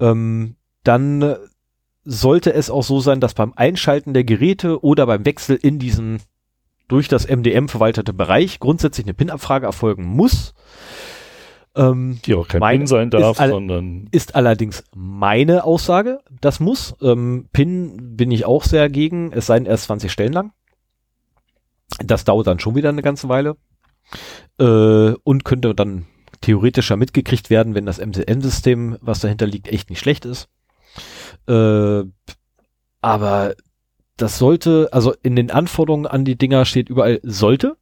Ähm, dann sollte es auch so sein, dass beim Einschalten der Geräte oder beim Wechsel in diesen durch das MDM verwaltete Bereich grundsätzlich eine PIN-Abfrage erfolgen muss. Ähm, Die auch kein PIN sein darf, ist sondern ist allerdings meine Aussage, das muss. Ähm, PIN bin ich auch sehr gegen, es seien erst 20 Stellen lang. Das dauert dann schon wieder eine ganze Weile. Äh, und könnte dann theoretischer mitgekriegt werden, wenn das MDM-System, was dahinter liegt, echt nicht schlecht ist. Äh, aber das sollte, also in den Anforderungen an die Dinger steht überall sollte.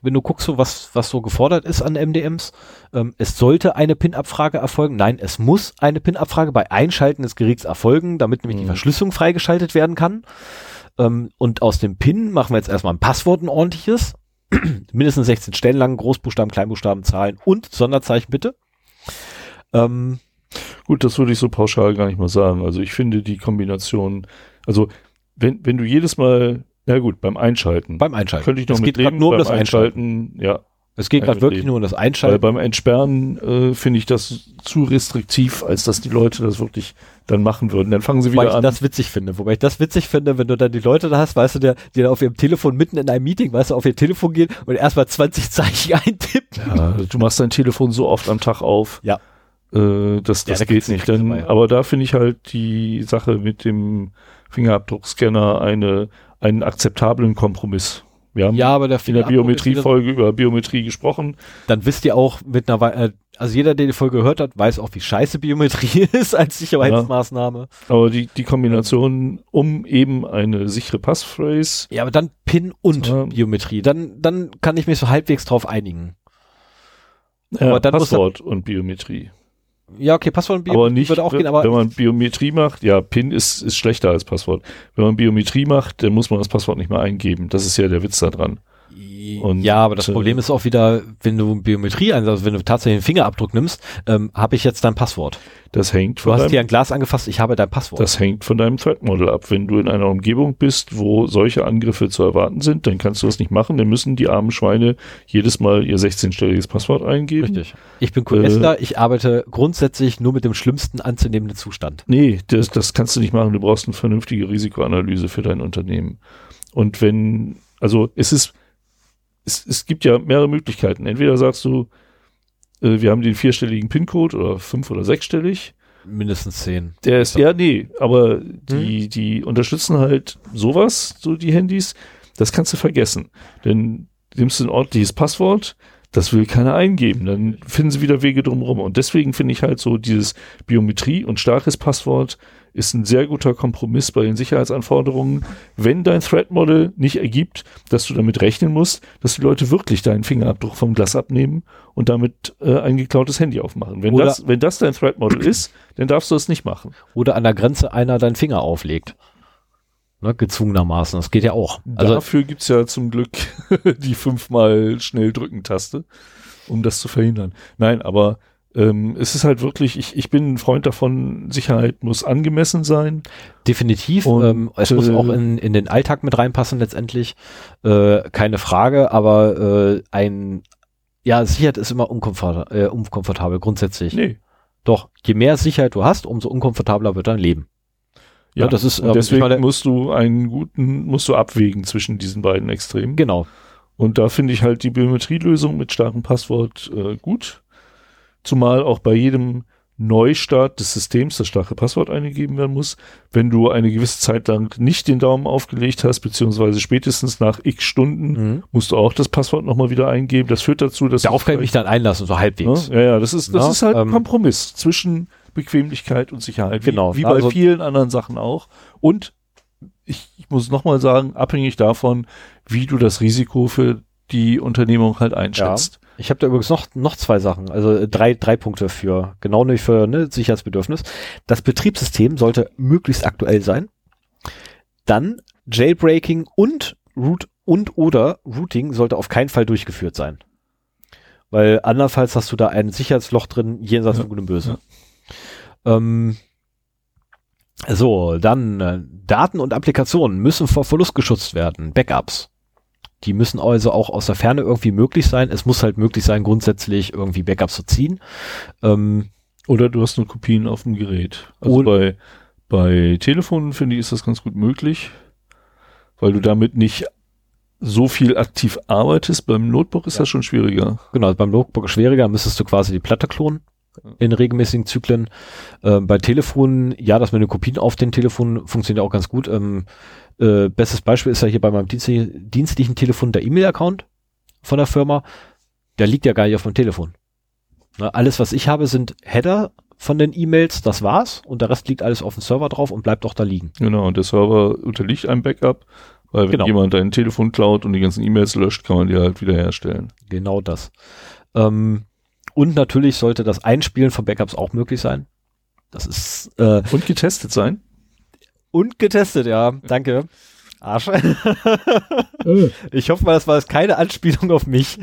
Wenn du guckst, so was, was so gefordert ist an MDMs, ähm, es sollte eine PIN-Abfrage erfolgen. Nein, es muss eine PIN-Abfrage bei Einschalten des Geräts erfolgen, damit nämlich die Mhm. Verschlüsselung freigeschaltet werden kann. Ähm, und aus dem PIN machen wir jetzt erstmal ein Passwort, ein ordentliches. Mindestens 16 Stellen lang, Großbuchstaben, Kleinbuchstaben, Zahlen und Sonderzeichen bitte. Ähm, gut, das würde ich so pauschal gar nicht mal sagen. Also ich finde die Kombination, also wenn, wenn du jedes Mal, na gut, beim Einschalten, beim Einschalten. könnte ich noch es mit geht leben, nur um beim das Einschalten. Einschalten, ja, Es geht gerade ich wirklich nur um das weil Einschalten. beim Entsperren äh, finde ich das zu restriktiv, als dass die Leute das wirklich dann machen würden. Dann fangen sie Wobei wieder ich an. das witzig finde. Wobei ich das witzig finde, wenn du dann die Leute da hast, weißt du, der, die dann auf ihrem Telefon mitten in einem Meeting, weißt du, auf ihr Telefon gehen und erstmal 20 Zeichen eintippen. ja, du machst dein Telefon so oft am Tag auf. Ja. Äh, das Ja, das da geht nicht. Dann, dabei, ja. Aber da finde ich halt die Sache mit dem Fingerabdruckscanner eine, einen akzeptablen Kompromiss. Wir haben Ja, aber der in der Biometrie-Folge über Biometrie gesprochen. Dann wisst ihr auch mit einer, Wei- äh, also jeder, der die Folge gehört hat, weiß auch, wie scheiße Biometrie ist als Sicherheitsmaßnahme. Aber die, die Kombination um eben eine sichere Passphrase, Ja, aber dann PIN und Ja. Biometrie. Dann, dann kann ich mich so halbwegs drauf einigen. ja, Aber dann Passwort und Biometrie. Ja, okay, Passwort und aber Biometrie nicht, würde auch gehen, aber wenn man Biometrie macht, ja, PIN ist, ist schlechter als Passwort. Wenn man Biometrie macht, dann muss man das Passwort nicht mehr eingeben. Das ist ja der Witz da dran. Und, ja, aber das äh, Problem ist auch wieder, wenn du Biometrie einsetzt, also wenn du tatsächlich einen Fingerabdruck nimmst, ähm, habe ich jetzt dein Passwort. Das hängt Du von hast deinem hier ein Glas angefasst, ich habe dein Passwort. Das hängt von deinem Threat Model ab. Wenn du in einer Umgebung bist, wo solche Angriffe zu erwarten sind, dann kannst du das nicht machen. Dann müssen die armen Schweine jedes Mal ihr 16-stelliges Passwort eingeben. Richtig. Ich bin Äh, QSler, ich arbeite grundsätzlich nur mit dem schlimmsten anzunehmenden Zustand. Nee, das, das kannst du nicht machen. Du brauchst eine vernünftige Risikoanalyse für dein Unternehmen. Und wenn, also es ist, es, es gibt ja mehrere Möglichkeiten. Entweder sagst du, äh, wir haben den vierstelligen PIN-Code oder fünf- oder sechsstellig. Mindestens zehn. Der ist, ja, nee, aber die, die unterstützen halt sowas, so die Handys, das kannst du vergessen. Denn nimmst du ein ordentliches Passwort, das will keiner eingeben, dann finden sie wieder Wege drumherum. Und deswegen finde ich halt so dieses Biometrie und starkes Passwort ist ein sehr guter Kompromiss bei den Sicherheitsanforderungen, wenn dein Threat Model nicht ergibt, dass du damit rechnen musst, dass die Leute wirklich deinen Fingerabdruck vom Glas abnehmen und damit äh, ein geklautes Handy aufmachen. Wenn Oder- das, wenn das dein Threat Model ist, dann darfst du das nicht machen. Oder an der Grenze einer deinen Finger auflegt. Ne, gezwungenermaßen. Das geht ja auch. Also, Dafür gibt's ja zum Glück die fünfmal schnell drücken Taste, um das zu verhindern. Nein, aber ähm, es ist halt wirklich, ich, ich bin ein Freund davon, Sicherheit muss angemessen sein. Definitiv. Und, ähm, es muss äh, auch in, in den Alltag mit reinpassen letztendlich. Äh, keine Frage, aber äh, ein ja, Sicherheit ist immer unkomfortabel, äh, unkomfortabel grundsätzlich. Nee. Doch, je mehr Sicherheit du hast, umso unkomfortabler wird dein Leben. Ja, Ja, das ist, ähm, deswegen meine- musst du einen guten, musst du abwägen zwischen diesen beiden Extremen. Genau. Und da finde ich halt die Biometrielösung mit starkem Passwort äh, gut. Zumal auch bei jedem Neustart des Systems das starke Passwort eingegeben werden muss. Wenn du eine gewisse Zeit lang nicht den Daumen aufgelegt hast, beziehungsweise spätestens nach x Stunden, Mhm. musst du auch das Passwort nochmal wieder eingeben. Das führt dazu, dass Darauf du kann ich mich dann einlassen, so halbwegs. Ne? Ja, ja, das ist, das Ja, ist halt ein ähm, Kompromiss zwischen Bequemlichkeit und Sicherheit. Wie, Genau, Wie bei also- vielen anderen Sachen auch. Und ich, ich muss nochmal sagen, abhängig davon, wie du das Risiko für die Unternehmung halt einschätzt. Ich habe da übrigens noch, noch zwei Sachen, also äh, drei, drei Punkte für, genau nicht für ne, Sicherheitsbedürfnis. Das Betriebssystem sollte möglichst aktuell sein. Dann Jailbreaking und Root und oder Routing sollte auf keinen Fall durchgeführt sein. Weil andernfalls hast du da ein Sicherheitsloch drin, jenseits Ja, von Gut und Böse. Ähm, so, dann äh, Daten und Applikationen müssen vor Verlust geschützt werden. Backups. Die müssen also auch aus der Ferne irgendwie möglich sein. Es muss halt möglich sein, grundsätzlich irgendwie Backups zu ziehen. Ähm, Oder du hast nur Kopien auf dem Gerät. Also bei, bei Telefonen finde ich, ist das ganz gut möglich, weil du damit nicht so viel aktiv arbeitest. Beim Notebook ist Ja. das schon schwieriger. genau, beim Notebook schwieriger, müsstest du quasi die Platte klonen in regelmäßigen Zyklen. Ähm, bei Telefonen, ja, das mit den Kopien auf den Telefonen funktioniert auch ganz gut. Ähm, äh, bestes Beispiel ist ja hier bei meinem dienstli dienstlichen Telefon der E-Mail-Account von der Firma. Der liegt ja gar nicht auf dem Telefon. Ne, alles, was ich habe, sind Header von den E-Mails, das war's. Und der Rest liegt alles auf dem Server drauf und bleibt auch da liegen. Genau, und der Server unterliegt einem Backup, weil wenn Genau. jemand dein Telefon klaut und die ganzen E-Mails löscht, kann man die halt wiederherstellen. Genau das. Ähm, und natürlich sollte das Einspielen von Backups auch möglich sein. Das ist äh, Und getestet sein. Und getestet, ja. Danke. Arsch. ich hoffe mal, das war jetzt keine Anspielung auf mich.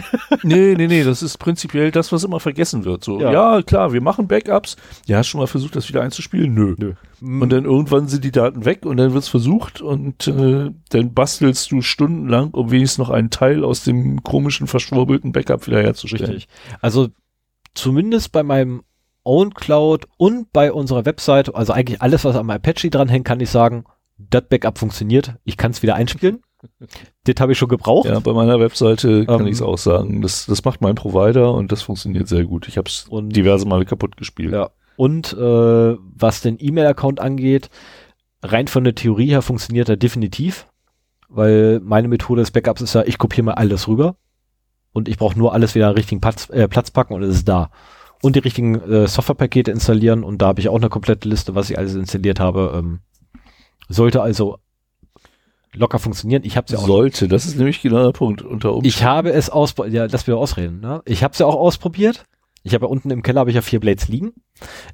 nee, nee, nee, das ist prinzipiell das, was immer vergessen wird. So, Ja. ja, klar, wir machen Backups. Ja, hast du schon mal versucht, das wieder einzuspielen? Nö. Nö. Und dann irgendwann sind die Daten weg und dann wird's versucht und äh, dann bastelst du stundenlang, um wenigstens noch einen Teil aus dem komischen, verschwurbelten Backup wiederherzustellen. Richtig. Also zumindest bei meinem Own Cloud und bei unserer Website, also eigentlich alles, was am Apache dranhängt, kann ich sagen, das Backup funktioniert. Ich kann es wieder einspielen. das habe ich schon gebraucht. Ja, bei meiner Webseite kann Ähm, ich's auch sagen. Das, das macht mein Provider und das funktioniert sehr gut. Ich habe es diverse Male kaputt gespielt. Ja. Und äh, was den E-Mail-Account angeht, rein von der Theorie her funktioniert er definitiv, weil meine Methode des Backups ist ja, ich kopiere mal alles rüber und ich brauche nur alles wieder an den richtigen Platz, äh, Platz packen und es ist da. Und die richtigen äh, Softwarepakete installieren und da habe ich auch eine komplette Liste, was ich alles installiert habe. Ähm, sollte also locker funktionieren. Ich habe es ja auch Sollte, das ist nämlich genau der Punkt. Unter Umständen. ich habe es ausprobiert, ja, lass mir ausreden. Ne? Ich habe es ja auch ausprobiert. Ich habe ja unten im Keller habe ich ja vier Blades liegen.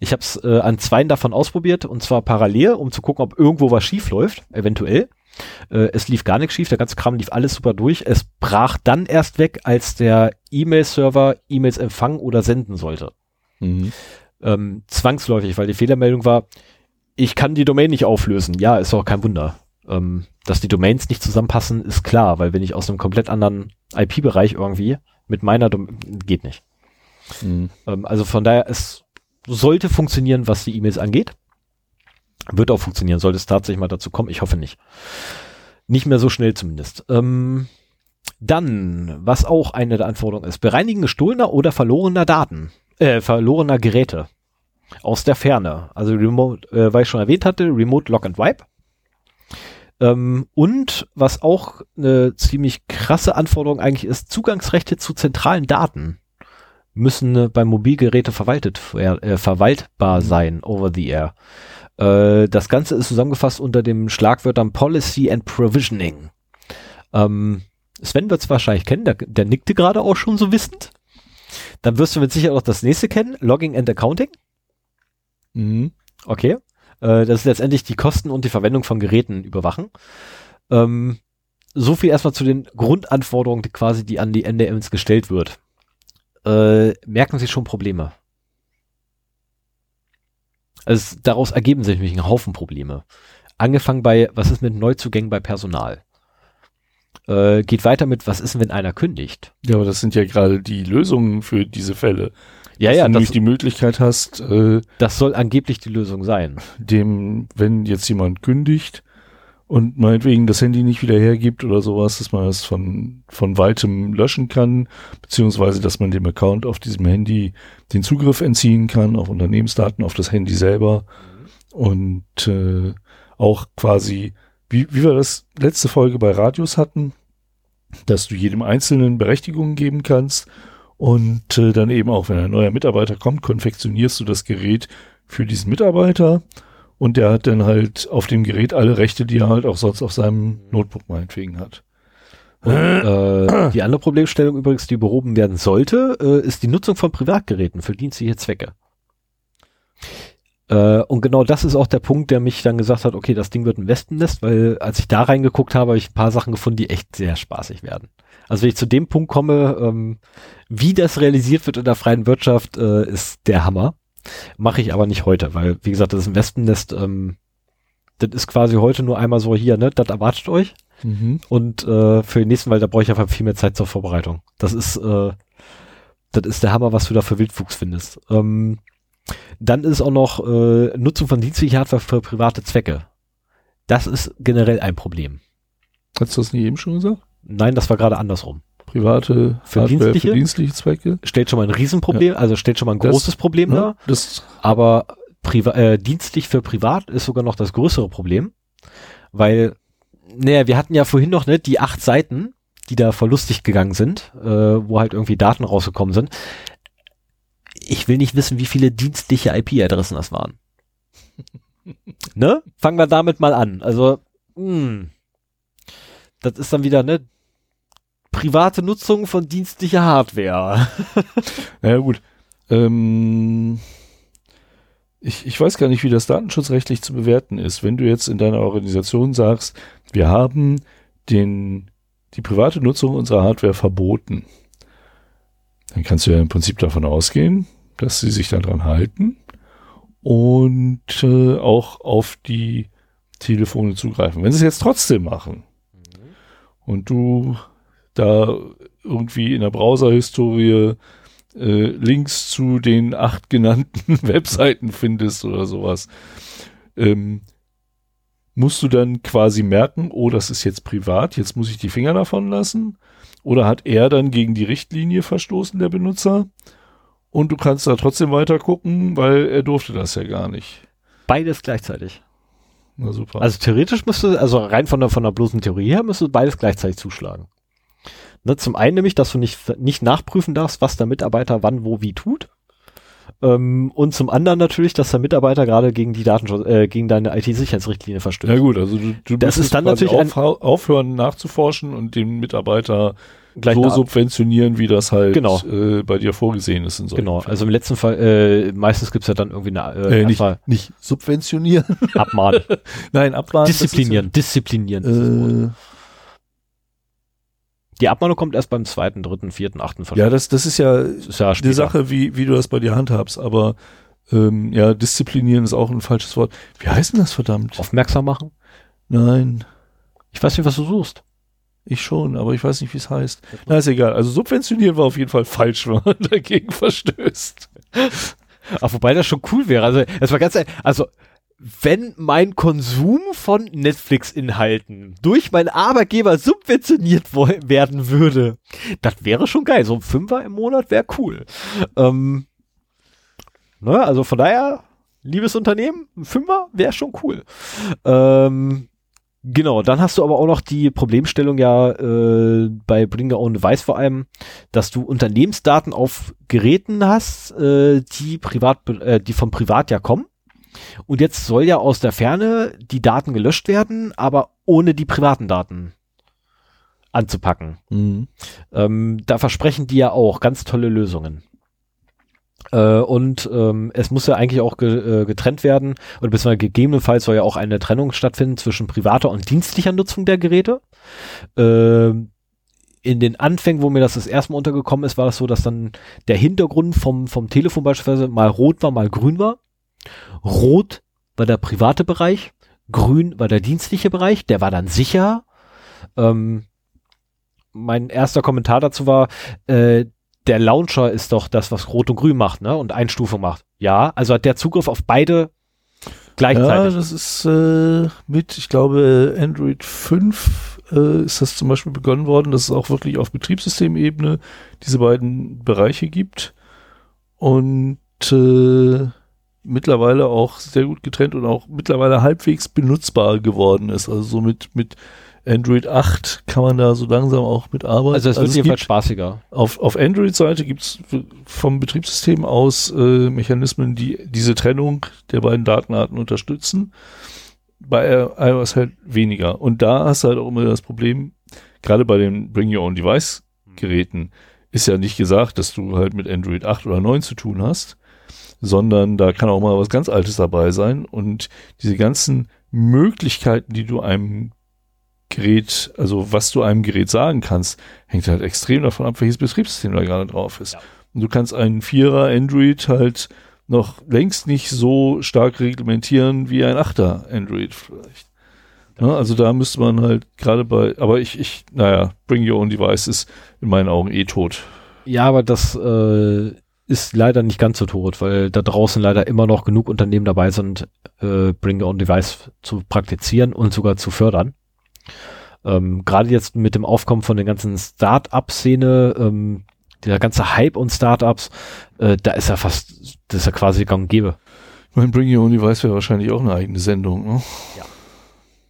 Ich habe es äh, an zweien davon ausprobiert und zwar parallel, um zu gucken, ob irgendwo was schief läuft, eventuell. Äh, es lief gar nichts schief, der ganze Kram lief alles super durch. Es brach dann erst weg, als der E-Mail-Server E-Mails empfangen oder senden sollte. Mhm. Ähm, zwangsläufig, weil die Fehlermeldung war, ich kann die Domain nicht auflösen. Ja, ist auch kein Wunder. Ähm, dass die Domains nicht zusammenpassen, ist klar, weil wenn ich aus einem komplett anderen IP-Bereich irgendwie mit meiner Domain, geht nicht. Mhm. Ähm, also von daher, es sollte funktionieren, was die E-Mails angeht. Wird auch funktionieren, sollte es tatsächlich mal dazu kommen. Ich hoffe nicht. Nicht mehr so schnell zumindest. Ähm, dann, was auch eine der Anforderungen ist, bereinigen gestohlener oder verlorener Daten, äh, verlorener Geräte aus der Ferne. Also Remote, äh, weil ich schon erwähnt hatte, Remote Lock and Wipe. Ähm, und was auch eine ziemlich krasse Anforderung eigentlich ist, Zugangsrechte zu zentralen Daten müssen äh, bei Mobilgeräte verwaltet, äh, verwaltbar sein over the air. Äh, das Ganze ist zusammengefasst unter dem Schlagwörtern Policy and Provisioning. Ähm, Sven wird es wahrscheinlich kennen, der, der nickte gerade auch schon so wissend. Dann wirst du mit Sicherheit auch das nächste kennen, Logging and Accounting. Mhm. Okay. Äh, das ist letztendlich die Kosten und die Verwendung von Geräten überwachen. Ähm, so viel erstmal zu den Grundanforderungen, die quasi die an die NDMs gestellt wird. Äh, merken Sie schon Probleme? Also daraus ergeben sich nämlich ein Haufen Probleme. Angefangen bei, was ist mit Neuzugängen bei Personal? Äh, geht weiter mit, was ist, wenn einer kündigt? Ja, aber das sind ja gerade die Lösungen für diese Fälle. Ja, Dass ja, du das, nämlich die Möglichkeit hast, äh, das soll angeblich die Lösung sein. dem, wenn jetzt jemand kündigt und meinetwegen das Handy nicht wieder hergibt oder sowas, dass man das von, von weitem löschen kann, beziehungsweise dass man dem Account auf diesem Handy den Zugriff entziehen kann, auf Unternehmensdaten, auf das Handy selber und äh, auch quasi, wie, wie wir das letzte Folge bei Radios hatten, dass du jedem Einzelnen Berechtigungen geben kannst und äh, dann eben auch, wenn ein neuer Mitarbeiter kommt, konfektionierst du das Gerät für diesen Mitarbeiter und der hat dann halt auf dem Gerät alle Rechte, die er halt auch sonst auf seinem Notebook meinetwegen hat. Und, äh, die andere Problemstellung übrigens, die behoben werden sollte, äh, ist die Nutzung von Privatgeräten für dienstliche Zwecke. Äh, und genau das ist auch der Punkt, der mich dann gesagt hat, okay, das Ding wird ein Wespennest, weil als ich da reingeguckt habe, habe ich ein paar Sachen gefunden, die echt sehr spaßig werden. Also wenn ich zu dem Punkt komme, ähm, wie das realisiert wird in der freien Wirtschaft, äh, ist der Hammer. Mache ich aber nicht heute, weil, wie gesagt, das ist ein Wespennest, ähm, das ist quasi heute nur einmal so hier, ne, das erwartet euch. Mhm. Und äh, für den nächsten, weil da brauche ich einfach viel mehr Zeit zur Vorbereitung. Das ist, äh, das ist der Hammer, was du da für Wildwuchs findest. Ähm, dann ist auch noch äh, Nutzung von dienstlicher Hardware für private Zwecke. Das ist generell ein Problem. Hast du das nicht eben schon gesagt? Nein, das war gerade andersrum. Private Für Hardware dienstliche? für dienstliche Zwecke? Stellt schon mal ein Riesenproblem, also stellt schon mal ein Das- großes Problem Ja, dar. das, Aber priva äh, dienstlich für privat ist sogar noch das größere Problem, weil, naja, wir hatten ja vorhin noch ne, die acht Seiten, die da verlustig gegangen sind, äh, wo halt irgendwie Daten rausgekommen sind. Ich will nicht wissen, wie viele dienstliche IP-Adressen das waren. ne? Fangen wir damit mal an. Also, mh, das ist dann wieder, ne? Private Nutzung von dienstlicher Hardware. ja gut. Ähm, ich, ich weiß gar nicht, wie das datenschutzrechtlich zu bewerten ist. Wenn du jetzt in deiner Organisation sagst, wir haben den, die private Nutzung unserer Hardware verboten, dann kannst du ja im Prinzip davon ausgehen, dass sie sich daran halten und äh, auch auf die Telefone zugreifen. Wenn sie es jetzt trotzdem machen und du da irgendwie in der Browser-Historie äh, Links zu den acht genannten Webseiten findest oder sowas, ähm, musst du dann quasi merken, oh, das ist jetzt privat, jetzt muss ich die Finger davon lassen? Oder hat er dann gegen die Richtlinie verstoßen, der Benutzer? Und du kannst da trotzdem weiter gucken, weil er durfte das ja gar nicht. Beides gleichzeitig. Na super. Also theoretisch müsste, also rein von der, von der bloßen Theorie her, müsste beides gleichzeitig zuschlagen. Ne, zum einen nämlich, dass du nicht, nicht nachprüfen darfst, was der Mitarbeiter wann, wo, wie tut. Ähm, und zum anderen natürlich, dass der Mitarbeiter gerade gegen die Datenschutz, äh, gegen deine IT-Sicherheitsrichtlinie verstößt. ja gut, also du, du Das ist dann natürlich ein- aufhören nachzuforschen und den Mitarbeiter Gleich so subventionieren, wie das halt Genau. äh, bei dir vorgesehen ist. Genau, Fällen. also im letzten Fall, äh, meistens gibt's ja dann irgendwie eine äh, äh, nicht, nicht subventionieren, Abmahnen. nein, abmahnen. disziplinieren, disziplinieren. Wort. ja, Äh, Die Abmahnung kommt erst beim zweiten, dritten, vierten, achten ja, das, das ist ja Das ist ja die. Sache, wie, wie du das bei dir handhabst, aber ähm, ja, disziplinieren ist auch ein falsches Wort. Wie heißt denn das verdammt? Aufmerksam machen. Nein, Ich weiß nicht, was du suchst. Ich schon, aber ich weiß nicht, wie es heißt. Na, ist egal. Also subventionieren war auf jeden Fall falsch, wenn man dagegen verstößt. Ach, wobei das schon cool wäre. Also, es war ganz, also, wenn mein Konsum von Netflix-Inhalten durch meinen Arbeitgeber subventioniert werden würde, das wäre schon geil. So ein Fünfer im Monat wäre cool. Ähm, ne, also von daher, liebes Unternehmen, ein Fünfer wäre schon cool. Ähm, genau, dann hast du aber auch noch die Problemstellung ja äh, bei Bring Your Own Device vor allem, dass du Unternehmensdaten auf Geräten hast, äh, die privat, äh, die vom Privat ja kommen. Und jetzt soll ja aus der Ferne die Daten gelöscht werden, aber ohne die privaten Daten anzupacken. Ähm, da versprechen die ja auch ganz tolle Lösungen. Äh, und ähm, es muss ja eigentlich auch ge äh, getrennt werden, oder beziehungsweise gegebenenfalls soll ja auch eine Trennung stattfinden zwischen privater und dienstlicher Nutzung der Geräte. Ähm, in den Anfängen, wo mir das das erste Mal untergekommen ist, war das so, dass dann der Hintergrund vom, vom Telefon beispielsweise mal rot war, mal grün war. Rot war der private Bereich, grün war der dienstliche Bereich, der war dann sicher. Ähm, mein erster Kommentar dazu war, äh, der Launcher ist doch das, was Rot und Grün macht, ne? Und Einstufung macht. Ja, also hat der Zugriff auf beide gleichzeitig. Ja, das ist äh, mit, ich glaube, Android 5 äh, ist das zum Beispiel begonnen worden, dass es auch wirklich auf Betriebssystemebene diese beiden Bereiche gibt. Und äh, mittlerweile auch sehr gut getrennt und auch mittlerweile halbwegs benutzbar geworden ist. Also so mit, mit Android 8 kann man da so langsam auch mitarbeiten. Also es wird also jedenfalls spaßiger. Auf, auf Android-Seite gibt es vom Betriebssystem aus äh, Mechanismen, die diese Trennung der beiden Datenarten unterstützen. Bei iOS halt weniger. Und da hast du halt auch immer das Problem, gerade bei den Bring Your Own Device Geräten, ist ja nicht gesagt, dass du halt mit Android 8 oder 9 zu tun hast, sondern da kann auch mal was ganz Altes dabei sein. Und diese ganzen Möglichkeiten, die du einem Gerät, also was du einem Gerät sagen kannst, hängt halt extrem davon ab, welches Betriebssystem da gerade drauf ist. Ja. Und du kannst einen Vierer Android halt noch längst nicht so stark reglementieren wie ein Achter Android vielleicht. Ja, also da müsste man halt gerade bei, aber ich, ich, naja, Bring Your Own Device ist in meinen Augen eh tot. Ja, aber das äh, ist leider nicht ganz so tot, weil da draußen leider immer noch genug Unternehmen dabei sind, äh, Bring Your Own Device zu praktizieren und sogar zu fördern. Ähm, Gerade jetzt mit dem Aufkommen von der ganzen Start-up-Szene, ähm, der ganze Hype und Startups, äh, da ist ja fast, das ist ja quasi gang und gäbe. Ich meine, Bring Your Own Device wäre wahrscheinlich auch eine eigene Sendung, ne? Ja.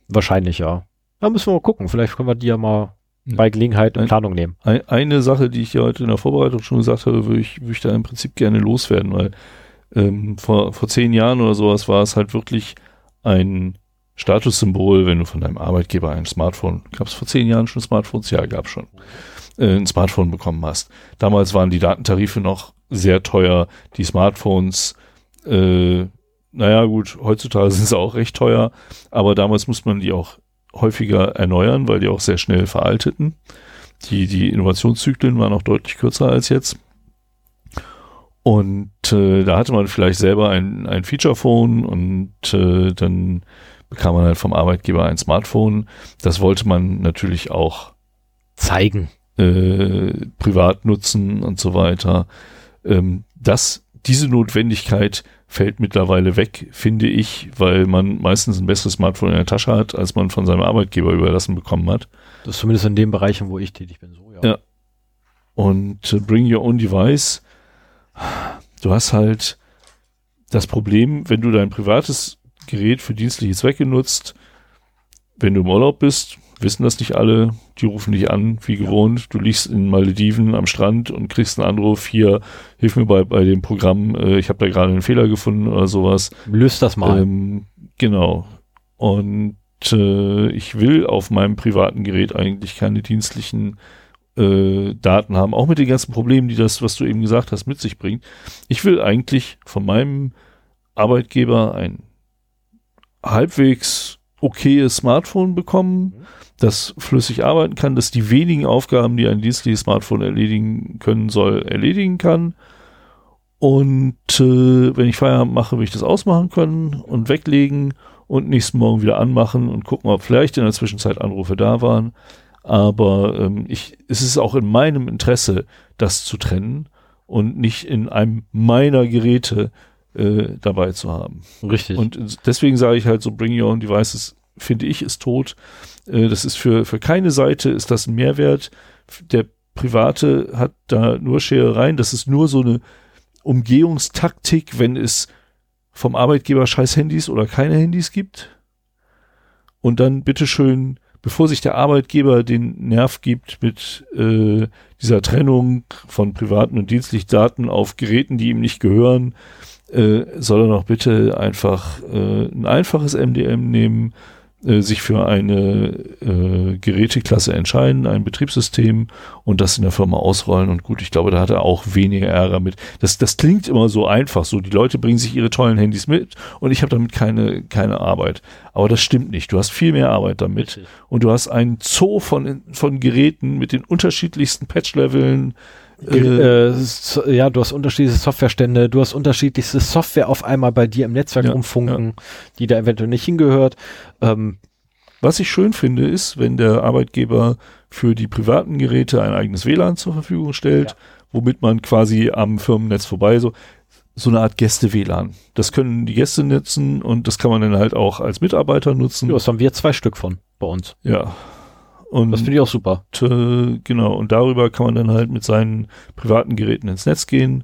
Wahrscheinlich, ja. Da müssen wir mal gucken. Vielleicht können wir die ja mal ja. bei Gelegenheit in Planung nehmen. Ein, eine Sache, die ich ja heute in der Vorbereitung schon gesagt habe, würde ich, würde ich da im Prinzip gerne loswerden, weil ähm, vor, vor zehn Jahren oder sowas war es halt wirklich ein Statussymbol, wenn du von deinem Arbeitgeber ein Smartphone, gab es vor zehn Jahren schon Smartphones? Ja, gab schon. Äh, ein Smartphone bekommen hast. Damals waren die Datentarife noch sehr teuer. Die Smartphones, äh, naja gut, heutzutage sind sie auch recht teuer, aber damals muss man die auch häufiger erneuern, weil die auch sehr schnell veralteten. Die, die Innovationszyklen waren auch deutlich kürzer als jetzt. Und äh, da hatte man vielleicht selber ein, ein Feature-Phone und äh, dann bekam man halt vom Arbeitgeber ein Smartphone. Das wollte man natürlich auch zeigen, äh, privat nutzen und so weiter. Ähm, das, diese Notwendigkeit fällt mittlerweile weg, finde ich, weil man meistens ein besseres Smartphone in der Tasche hat, als man von seinem Arbeitgeber überlassen bekommen hat. Das ist zumindest in den Bereichen, wo ich tätig bin, so, ja. ja. Und äh, Bring Your Own Device, du hast halt das Problem, wenn du dein privates Gerät für dienstliche Zwecke nutzt. Wenn du im Urlaub bist, wissen das nicht alle, die rufen dich an, wie gewohnt. Du liegst in Malediven am Strand und kriegst einen Anruf, hier, hilf mir bei, bei dem Programm, äh, ich habe da gerade einen Fehler gefunden oder sowas. Löst das mal. Ähm, genau. Und äh, ich will auf meinem privaten Gerät eigentlich keine dienstlichen äh, Daten haben, auch mit den ganzen Problemen, die das, was du eben gesagt hast, mit sich bringt. Ich will eigentlich von meinem Arbeitgeber ein halbwegs okayes Smartphone bekommen, das flüssig arbeiten kann, das die wenigen Aufgaben, die ein dienstliches Smartphone erledigen können soll, erledigen kann. Und äh, wenn ich Feierabend mache, will ich das ausmachen können und weglegen und nächsten Morgen wieder anmachen und gucken, ob vielleicht in der Zwischenzeit Anrufe da waren. Aber ähm, ich, es ist auch in meinem Interesse, das zu trennen und nicht in einem meiner Geräte äh, dabei zu haben. Richtig. Und deswegen sage ich halt so, Bring Your Own Devices, finde ich, ist tot. Äh, das ist für, für keine Seite ist das ein Mehrwert. Der Private hat da nur Scherereien. Das ist nur so eine Umgehungstaktik, wenn es vom Arbeitgeber scheiß Handys oder keine Handys gibt. Und dann bitteschön, bevor sich der Arbeitgeber den Nerv gibt mit äh, dieser Trennung von privaten und dienstlichen Daten auf Geräten, die ihm nicht gehören, äh, soll er noch bitte einfach äh, ein einfaches MDM nehmen, äh, sich für eine äh, Geräteklasse entscheiden, ein Betriebssystem und das in der Firma ausrollen. Und gut, ich glaube, da hat er auch weniger Ärger mit. Das, das klingt immer so einfach. So, die Leute bringen sich ihre tollen Handys mit und ich habe damit keine, keine Arbeit. Aber das stimmt nicht. Du hast viel mehr Arbeit damit. Und du hast einen Zoo von, von Geräten mit den unterschiedlichsten Patch-Leveln, Äh, so, ja, du hast unterschiedliche Softwarestände, du hast unterschiedlichste Software auf einmal bei dir im Netzwerk Ja, rumfunken, die da eventuell nicht hingehört. Ähm, Was ich schön finde, ist, wenn der Arbeitgeber für die privaten Geräte ein eigenes WLAN zur Verfügung stellt, Ja. womit man quasi am Firmennetz vorbei so so eine Art Gäste-WLAN. Das können die Gäste nutzen und das kann man dann halt auch als Mitarbeiter nutzen. ja, das haben wir zwei Stück von bei uns. Ja. Und Das finde ich auch super. äh, genau, und darüber kann man dann halt mit seinen privaten Geräten ins Netz gehen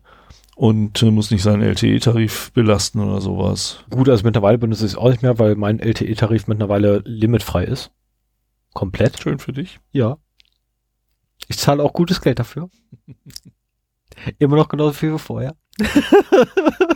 und äh, muss nicht seinen LTE-Tarif belasten oder sowas. Gut, also mittlerweile benutze ich es auch nicht mehr, weil mein LTE-Tarif mittlerweile limitfrei ist. Komplett. Schön für dich. Ja. Ich zahle auch gutes Geld dafür. Immer noch genauso viel wie vorher.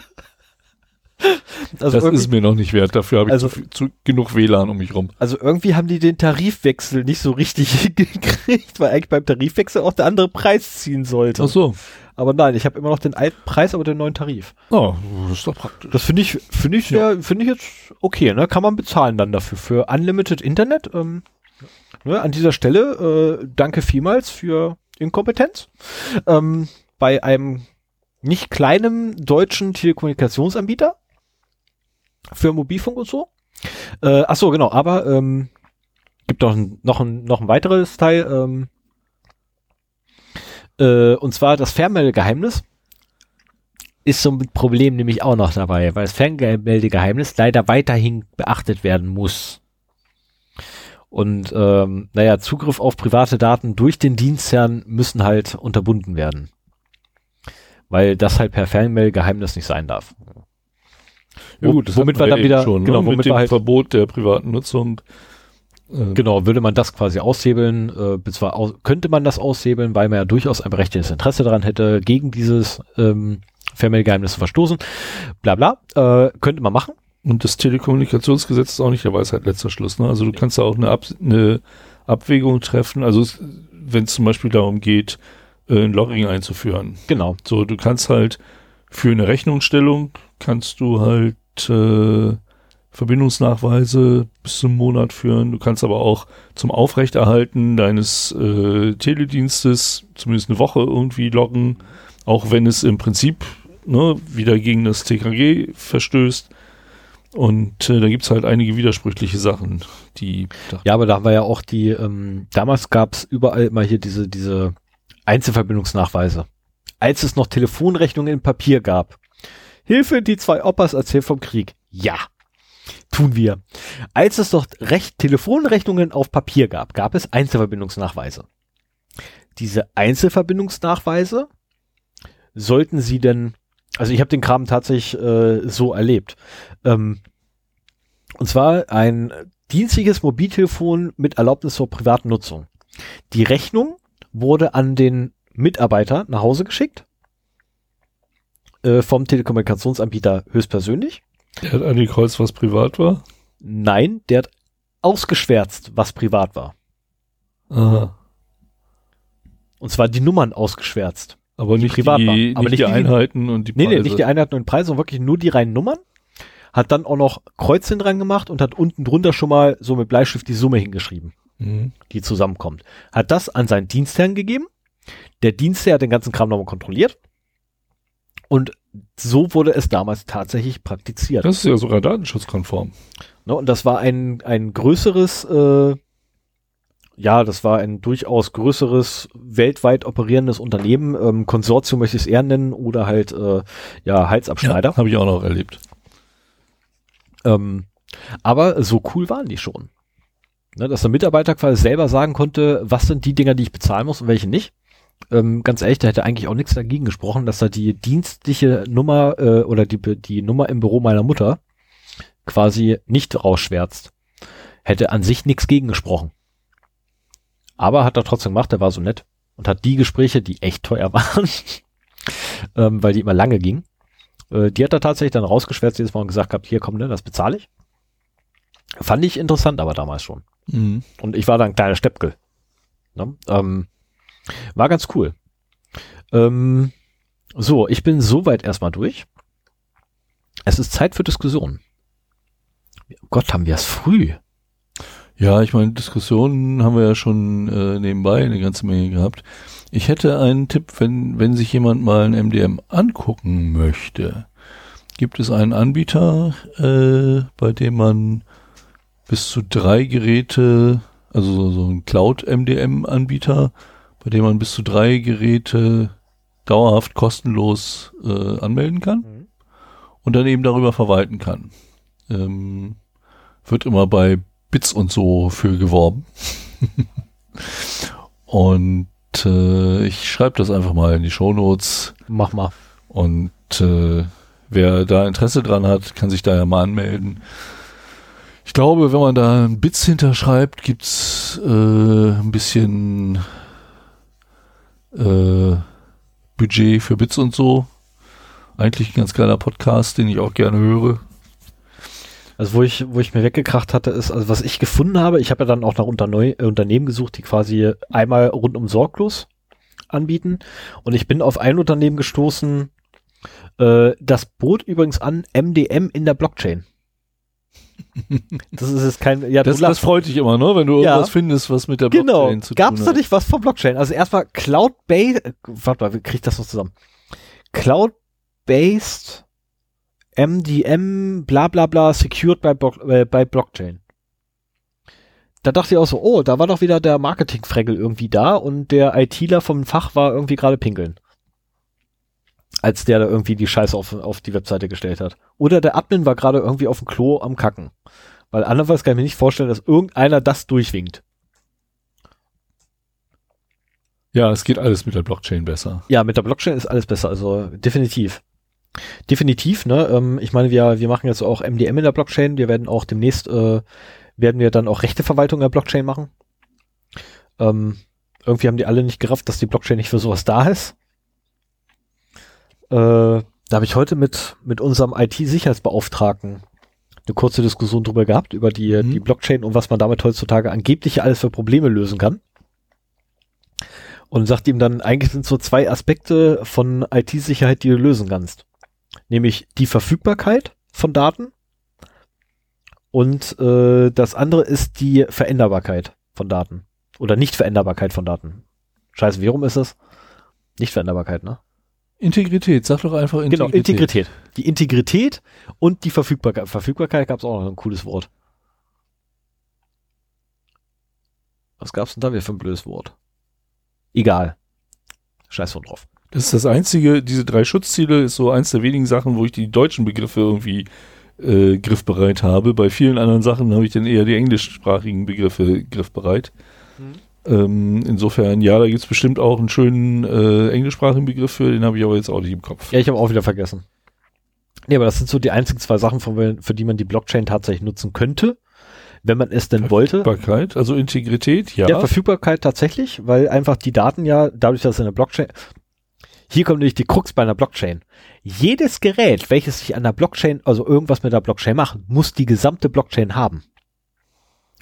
also, das ist mir noch nicht wert. Dafür habe ich Also- zu, zu, genug WLAN um mich rum. also irgendwie haben die den Tarifwechsel nicht so richtig hingekriegt, weil eigentlich beim Tarifwechsel auch der andere Preis ziehen sollte. Ach so. Aber nein, ich habe immer noch den alten Preis, aber den neuen Tarif. Oh, das ist doch praktisch. Das finde ich, finde ich sehr, finde ich jetzt okay, ne? Kann man bezahlen dann dafür. Für Unlimited Internet. Ähm, ne? An dieser Stelle, äh, danke vielmals für Inkompetenz. Ähm, bei einem nicht kleinen deutschen Telekommunikationsanbieter für Mobilfunk und so. Äh, ach so, genau, aber ähm, gibt noch ein, noch ein, noch ein weiteres Teil, ähm, äh, und zwar das Fernmeldegeheimnis ist so ein Problem nämlich auch noch dabei, weil das Fernmeldegeheimnis leider weiterhin beachtet werden muss. Und ähm, naja, Zugriff auf private Daten durch den Dienstherrn müssen halt unterbunden werden. Weil das halt per Fernmeldegeheimnis nicht sein darf. Wo- das womit wir dann wieder- schon, genau, ne? womit mit dem halt- Verbot der privaten Nutzung. Äh, Genau, würde man das quasi aushebeln, äh, zwar aus, könnte man das aushebeln, weil man ja durchaus ein berechtigtes Interesse daran hätte, gegen dieses ähm, Fernmeldegeheimnis zu verstoßen. Bla bla. Äh, könnte man machen. Und das Telekommunikationsgesetz ist auch nicht der Weisheit letzter Schluss. Ne? Also du kannst da auch eine, Ab eine Abwägung treffen. Also wenn es zum Beispiel darum geht, äh, ein Logging einzuführen. Genau. So, du kannst halt für eine Rechnungsstellung kannst du halt äh, Verbindungsnachweise bis zum Monat führen. Du kannst aber auch zum Aufrechterhalten deines äh, Teledienstes zumindest eine Woche irgendwie loggen, auch wenn es im Prinzip ne, wieder gegen das TKG verstößt. Und äh, da gibt's halt einige widersprüchliche Sachen, die Ja, aber da wir ja auch die, ähm, damals gab's überall immer hier diese, diese Einzelverbindungsnachweise. Als es noch Telefonrechnungen in Papier gab. Hilfe, die zwei Opas erzählen vom Krieg. Ja. Tun wir. Als es noch Recht, Telefonrechnungen auf Papier gab, gab es Einzelverbindungsnachweise. Diese Einzelverbindungsnachweise sollten sie denn, also ich habe den Kram tatsächlich äh, so erlebt. Ähm, und zwar ein dienstliches Mobiltelefon mit Erlaubnis zur privaten Nutzung. Die Rechnung wurde an den Mitarbeiter nach Hause geschickt. Äh, vom Telekommunikationsanbieter höchstpersönlich. der hat angekreuzt, was privat war. Nein, der hat ausgeschwärzt, was privat war. Aha. Und zwar die Nummern ausgeschwärzt. Aber nicht privat die, waren. nicht Aber die nicht die- Einheiten und die Nee, Preise. nee, nicht die Einheiten und Preise, sondern wirklich nur die reinen Nummern. Hat dann auch noch Kreuzchen dran gemacht und hat unten drunter schon mal so mit Bleistift die Summe hingeschrieben. Mhm. die zusammenkommt. Hat das an seinen Dienstherrn gegeben. Der Dienstherr hat den ganzen Kram nochmal kontrolliert. Und so wurde es damals tatsächlich praktiziert. Das ist ja sogar datenschutzkonform. Ne, und das war ein, ein größeres, äh, ja, das war ein durchaus größeres, weltweit operierendes Unternehmen. Ähm, Konsortium möchte ich es eher nennen oder halt, äh, ja, Halsabschneider. Habe ich auch noch erlebt. Ähm, aber so cool waren die schon. Ne, dass der Mitarbeiter quasi selber sagen konnte, was sind die Dinger, die ich bezahlen muss und welche nicht. Ähm, ganz ehrlich, da hätte eigentlich auch nichts dagegen gesprochen, dass er die dienstliche Nummer äh, oder die, die Nummer im Büro meiner Mutter quasi nicht rausschwärzt. Hätte an sich nichts gegen gesprochen. Aber hat er trotzdem gemacht, er war so nett und hat die Gespräche, die echt teuer waren, ähm, weil die immer lange gingen, äh, die hat er tatsächlich dann rausgeschwärzt jedes Mal und gesagt gehabt, hier komm, ne, das bezahle ich. Fand ich interessant, aber damals schon. Mhm. Und ich war dann ein kleiner Steppkel. Ne? Ähm, war ganz cool. Ähm, so, ich bin soweit erstmal durch. Es ist Zeit für Diskussionen. Gott, haben wir es früh. Ja, ich meine, Diskussionen haben wir ja schon äh, nebenbei eine ganze Menge gehabt. Ich hätte einen Tipp, wenn, wenn sich jemand mal ein MDM angucken möchte, gibt es einen Anbieter, äh, bei dem man bis zu drei Geräte, also so, so ein Cloud-MDM-Anbieter, bei dem man bis zu drei Geräte dauerhaft kostenlos äh, anmelden kann Mhm. und dann eben darüber verwalten kann. Ähm, wird immer bei Bits und so für geworben. und äh, ich schreibe das einfach mal in die Shownotes Mach mal. und äh, wer da Interesse dran hat, kann sich da ja mal anmelden. Ich glaube, wenn man da ein Bits hinterschreibt, gibt's äh, ein bisschen äh, Budget für Bits und so. Eigentlich ein ganz geiler Podcast, den ich auch gerne höre. Also wo ich, wo ich mir weggekracht hatte, ist, also was ich gefunden habe, ich habe ja dann auch nach Unterneu äh, Unternehmen gesucht, die quasi einmal rundum sorglos anbieten. Und ich bin auf ein Unternehmen gestoßen, äh, das bot übrigens an MDM in der Blockchain. Das ist jetzt kein, ja, Das, das freut dich immer, ne? Wenn du Ja. irgendwas findest, was mit der genau. Blockchain zu Gab's tun da hat. nicht was von Blockchain? Also erstmal Cloud-based, äh, warte mal, wie krieg ich das noch zusammen? Cloud-based MDM, bla bla bla, secured by, Block, äh, by Blockchain. Da dachte ich auch so, oh, da war doch wieder der Marketing-Fregel irgendwie da und der ITler vom Fach war irgendwie gerade pinkeln. Als der da irgendwie die Scheiße auf, auf die Webseite gestellt hat. Oder der Admin war gerade irgendwie auf dem Klo am Kacken. Weil andererseits kann ich mir nicht vorstellen, dass irgendeiner das durchwinkt. Ja, es geht alles mit der Blockchain besser. Ja, mit der Blockchain ist alles besser, also definitiv. Definitiv, ne? Ähm, ich meine, wir, wir machen jetzt auch MDM in der Blockchain. Wir werden auch demnächst, äh, werden wir dann auch Rechteverwaltung in der Blockchain machen. Ähm, irgendwie haben die alle nicht gerafft, dass die Blockchain nicht für sowas da ist. Äh, da habe ich heute mit, mit unserem IT-Sicherheitsbeauftragten eine kurze Diskussion drüber gehabt, über die, Mhm. die Blockchain und was man damit heutzutage angeblich alles für Probleme lösen kann. Und sagt ihm dann, eigentlich sind so zwei Aspekte von IT-Sicherheit, die du lösen kannst. Nämlich die Verfügbarkeit von Daten und äh, das andere ist die Veränderbarkeit von Daten. Oder Nichtveränderbarkeit von Daten. Scheiße, wie rum ist es? Nichtveränderbarkeit, ne? Integrität, sag doch einfach Integrität. Genau, Integrität. Die Integrität und die Verfügbarkeit. Verfügbarkeit gab es auch noch ein cooles Wort. Was gab's denn da wieder für ein blödes Wort? Egal. Scheiß von drauf. Das ist das einzige, diese drei Schutzziele ist so eins der wenigen Sachen, wo ich die deutschen Begriffe irgendwie äh, griffbereit habe. Bei vielen anderen Sachen habe ich dann eher die englischsprachigen Begriffe griffbereit. Ähm, insofern, ja, da gibt's bestimmt auch einen schönen äh, englischsprachigen Begriff für, den habe ich aber jetzt auch nicht im Kopf. Ja, ich habe auch wieder vergessen. Nee, aber das sind so die einzigen zwei Sachen, von, für die man die Blockchain tatsächlich nutzen könnte, wenn man es denn wollte. Verfügbarkeit, also Integrität, ja. Ja, Verfügbarkeit tatsächlich, weil einfach die Daten ja, dadurch, dass es in der Blockchain, hier kommt nämlich die Krux bei einer Blockchain. Jedes Gerät, welches sich an der Blockchain, also irgendwas mit der Blockchain macht, muss die gesamte Blockchain haben.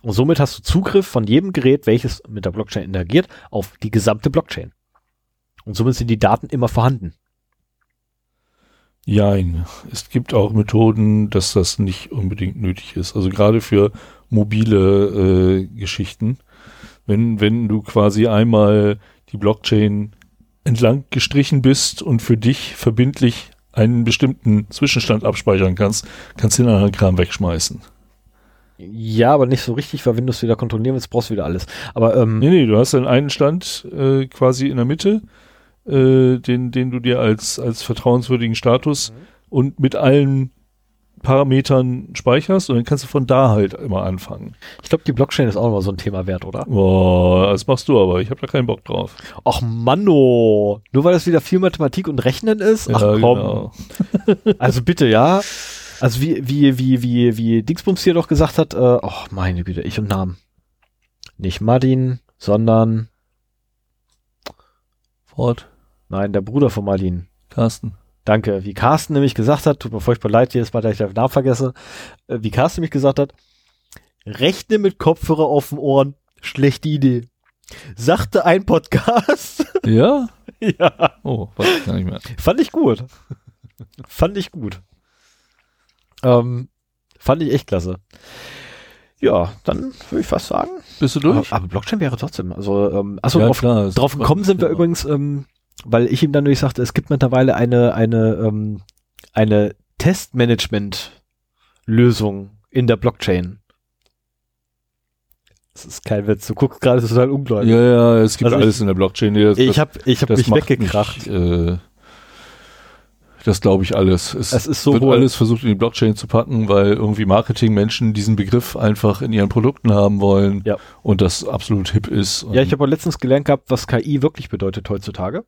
Und somit hast du Zugriff von jedem Gerät, welches mit der Blockchain interagiert, auf die gesamte Blockchain. Und somit sind die Daten immer vorhanden. Jein. Es gibt auch Methoden, dass das nicht unbedingt nötig ist. Also gerade für mobile äh, Geschichten. Wenn, wenn du quasi einmal die Blockchain entlang gestrichen bist und für dich verbindlich einen bestimmten Zwischenstand abspeichern kannst, kannst du den anderen Kram wegschmeißen. Ja, aber nicht so richtig, weil wenn du es wieder kontrollieren willst, brauchst du wieder alles. Aber ähm, Nee, nee, du hast dann einen Stand äh, quasi in der Mitte, äh, den, den du dir als, als vertrauenswürdigen Status und mit allen Parametern speicherst und dann kannst du von da halt immer anfangen. ich glaube, die Blockchain ist auch immer so ein Thema wert, oder? Boah, das machst du aber, ich habe da keinen Bock drauf. Ach Manno, nur weil das wieder viel Mathematik und Rechnen ist? Ach komm. genau. Also bitte, ja. Also wie, wie, wie, wie, wie Dingsbums hier doch gesagt hat, äh, oh meine Güte, ich und Namen. Nicht Martin, sondern, Fort, nein, der Bruder von Martin. Carsten. Danke. Wie Carsten nämlich gesagt hat, tut mir furchtbar leid, jedes Mal, dass ich den Namen vergesse, äh, wie Carsten nämlich gesagt hat, rechne mit Kopfhörer auf den Ohren, schlechte Idee. Sagte ein Podcast. Ja? ja. Oh, weiß ich gar nicht mehr. Fand ich gut. fand ich gut. Ähm, fand ich echt klasse. Ja, dann würde ich fast sagen. Bist du Aber, durch? aber Blockchain wäre trotzdem. Also, ähm, achso, Ja, drauf, klar, das drauf ist- gekommen sind wir übrigens, ähm, weil ich ihm dann nämlich sagte, es gibt mittlerweile eine, eine, ähm, eine Testmanagement-Lösung in der Blockchain. Das ist kein Witz. Du guckst gerade total ungläubig. Ja, ja, es gibt Also ich- alles in der Blockchain. Das, Ich habe ich hab das mich weggekracht. Mich, äh, das glaube ich alles. Es, Es ist so wird wohl- alles versucht in die Blockchain zu packen, weil irgendwie Marketingmenschen diesen Begriff einfach in ihren Produkten haben wollen Ja. und das absolut hip ist. Ja, ich habe letztens gelernt gehabt, was KI wirklich bedeutet heutzutage.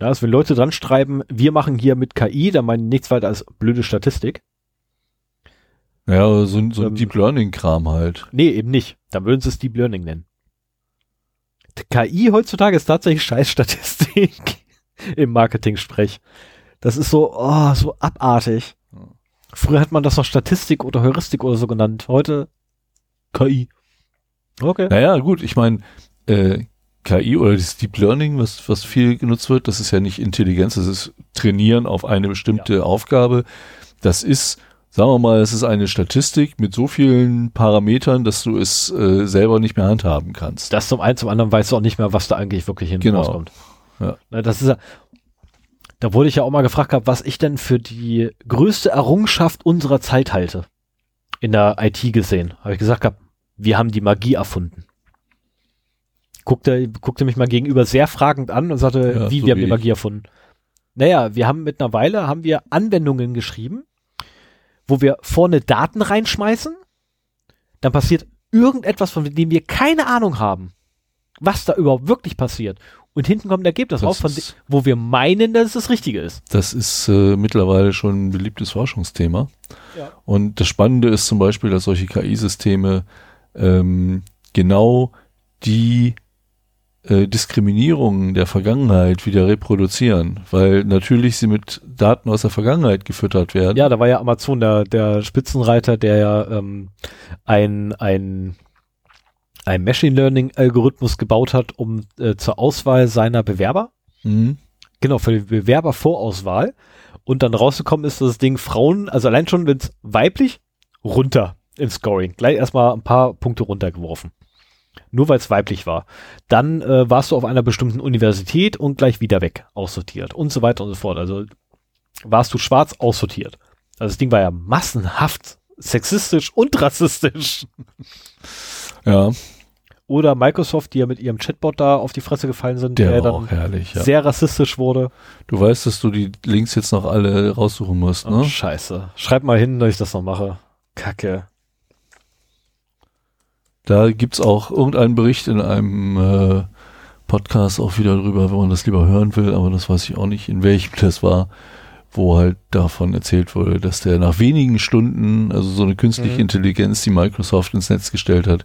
Ja, also wenn Leute dran schreiben, wir machen hier mit KI, dann meinen nichts weiter als blöde Statistik. ja, so, ein- so ein Ähm, Deep Learning Kram halt. Nee, eben nicht. Dann würden sie es Deep Learning nennen. Die KI heutzutage ist tatsächlich Scheißstatistik im Marketing-Sprech. Das ist so, oh, so abartig. Ja. Früher hat man das noch Statistik oder Heuristik oder so genannt. Heute KI. Okay. Naja, gut, ich meine, äh, KI oder das Deep Learning, was, was viel genutzt wird, das ist ja nicht Intelligenz, das ist Trainieren auf eine bestimmte Aufgabe. Das ist, sagen wir mal, es ist eine Statistik mit so vielen Parametern, dass du es äh, selber nicht mehr handhaben kannst. Das zum einen, zum anderen weißt du auch nicht mehr, was da eigentlich wirklich hin Genau. rauskommt. Ja. Na, Das ist ja, da wurde ich ja auch mal gefragt gehabt, was ich denn für die größte Errungenschaft unserer Zeit halte. In der IT gesehen. Habe ich gesagt gehabt, wir haben die Magie erfunden. Guckte, guckte mich mal gegenüber sehr fragend an und sagte, Ja, wie, so wir haben die. Magie erfunden. Naja, wir haben mit einer Weile, haben wir Anwendungen geschrieben, wo wir vorne Daten reinschmeißen, dann passiert irgendetwas, von dem wir keine Ahnung haben, was da überhaupt wirklich passiert. Und hinten kommt ein Ergebnis Das raus, von wo wir meinen, dass es das Richtige ist. Das ist äh, mittlerweile schon ein beliebtes Forschungsthema. Ja. Und das Spannende ist zum Beispiel, dass solche KI-Systeme ähm, genau die äh, Diskriminierungen der Vergangenheit wieder reproduzieren, weil natürlich sie mit Daten aus der Vergangenheit gefüttert werden. Ja, da war ja Amazon der, der Spitzenreiter, der ja ähm, ein, ein, ein Machine Learning Algorithmus gebaut hat, um äh, zur Auswahl seiner Bewerber Mhm. Genau, für die Bewerbervorauswahl. Und dann rausgekommen ist, dass das Ding Frauen, also allein schon, wenn es weiblich, runter im Scoring. Gleich erstmal ein paar Punkte runtergeworfen. Nur weil es weiblich war. Dann äh, warst du auf einer bestimmten Universität und gleich wieder weg, aussortiert und so weiter und so fort. Also warst du schwarz aussortiert. Also das Ding war ja massenhaft sexistisch und rassistisch. Ja, Oder Microsoft, die ja mit ihrem Chatbot da auf die Fresse gefallen sind, der der dann auch herrlich. Ja. sehr rassistisch wurde. Du weißt, dass du die Links jetzt noch alle raussuchen musst, Oh, ne? scheiße. Schreib mal hin, dass ich das noch mache. Kacke. Da gibt's auch irgendeinen Bericht in einem äh, Podcast auch wieder drüber, wenn man das lieber hören will, aber das weiß ich auch nicht, in welchem das war, wo halt davon erzählt wurde, dass der nach wenigen Stunden, also so eine künstliche Mhm. Intelligenz, die Microsoft ins Netz gestellt hat,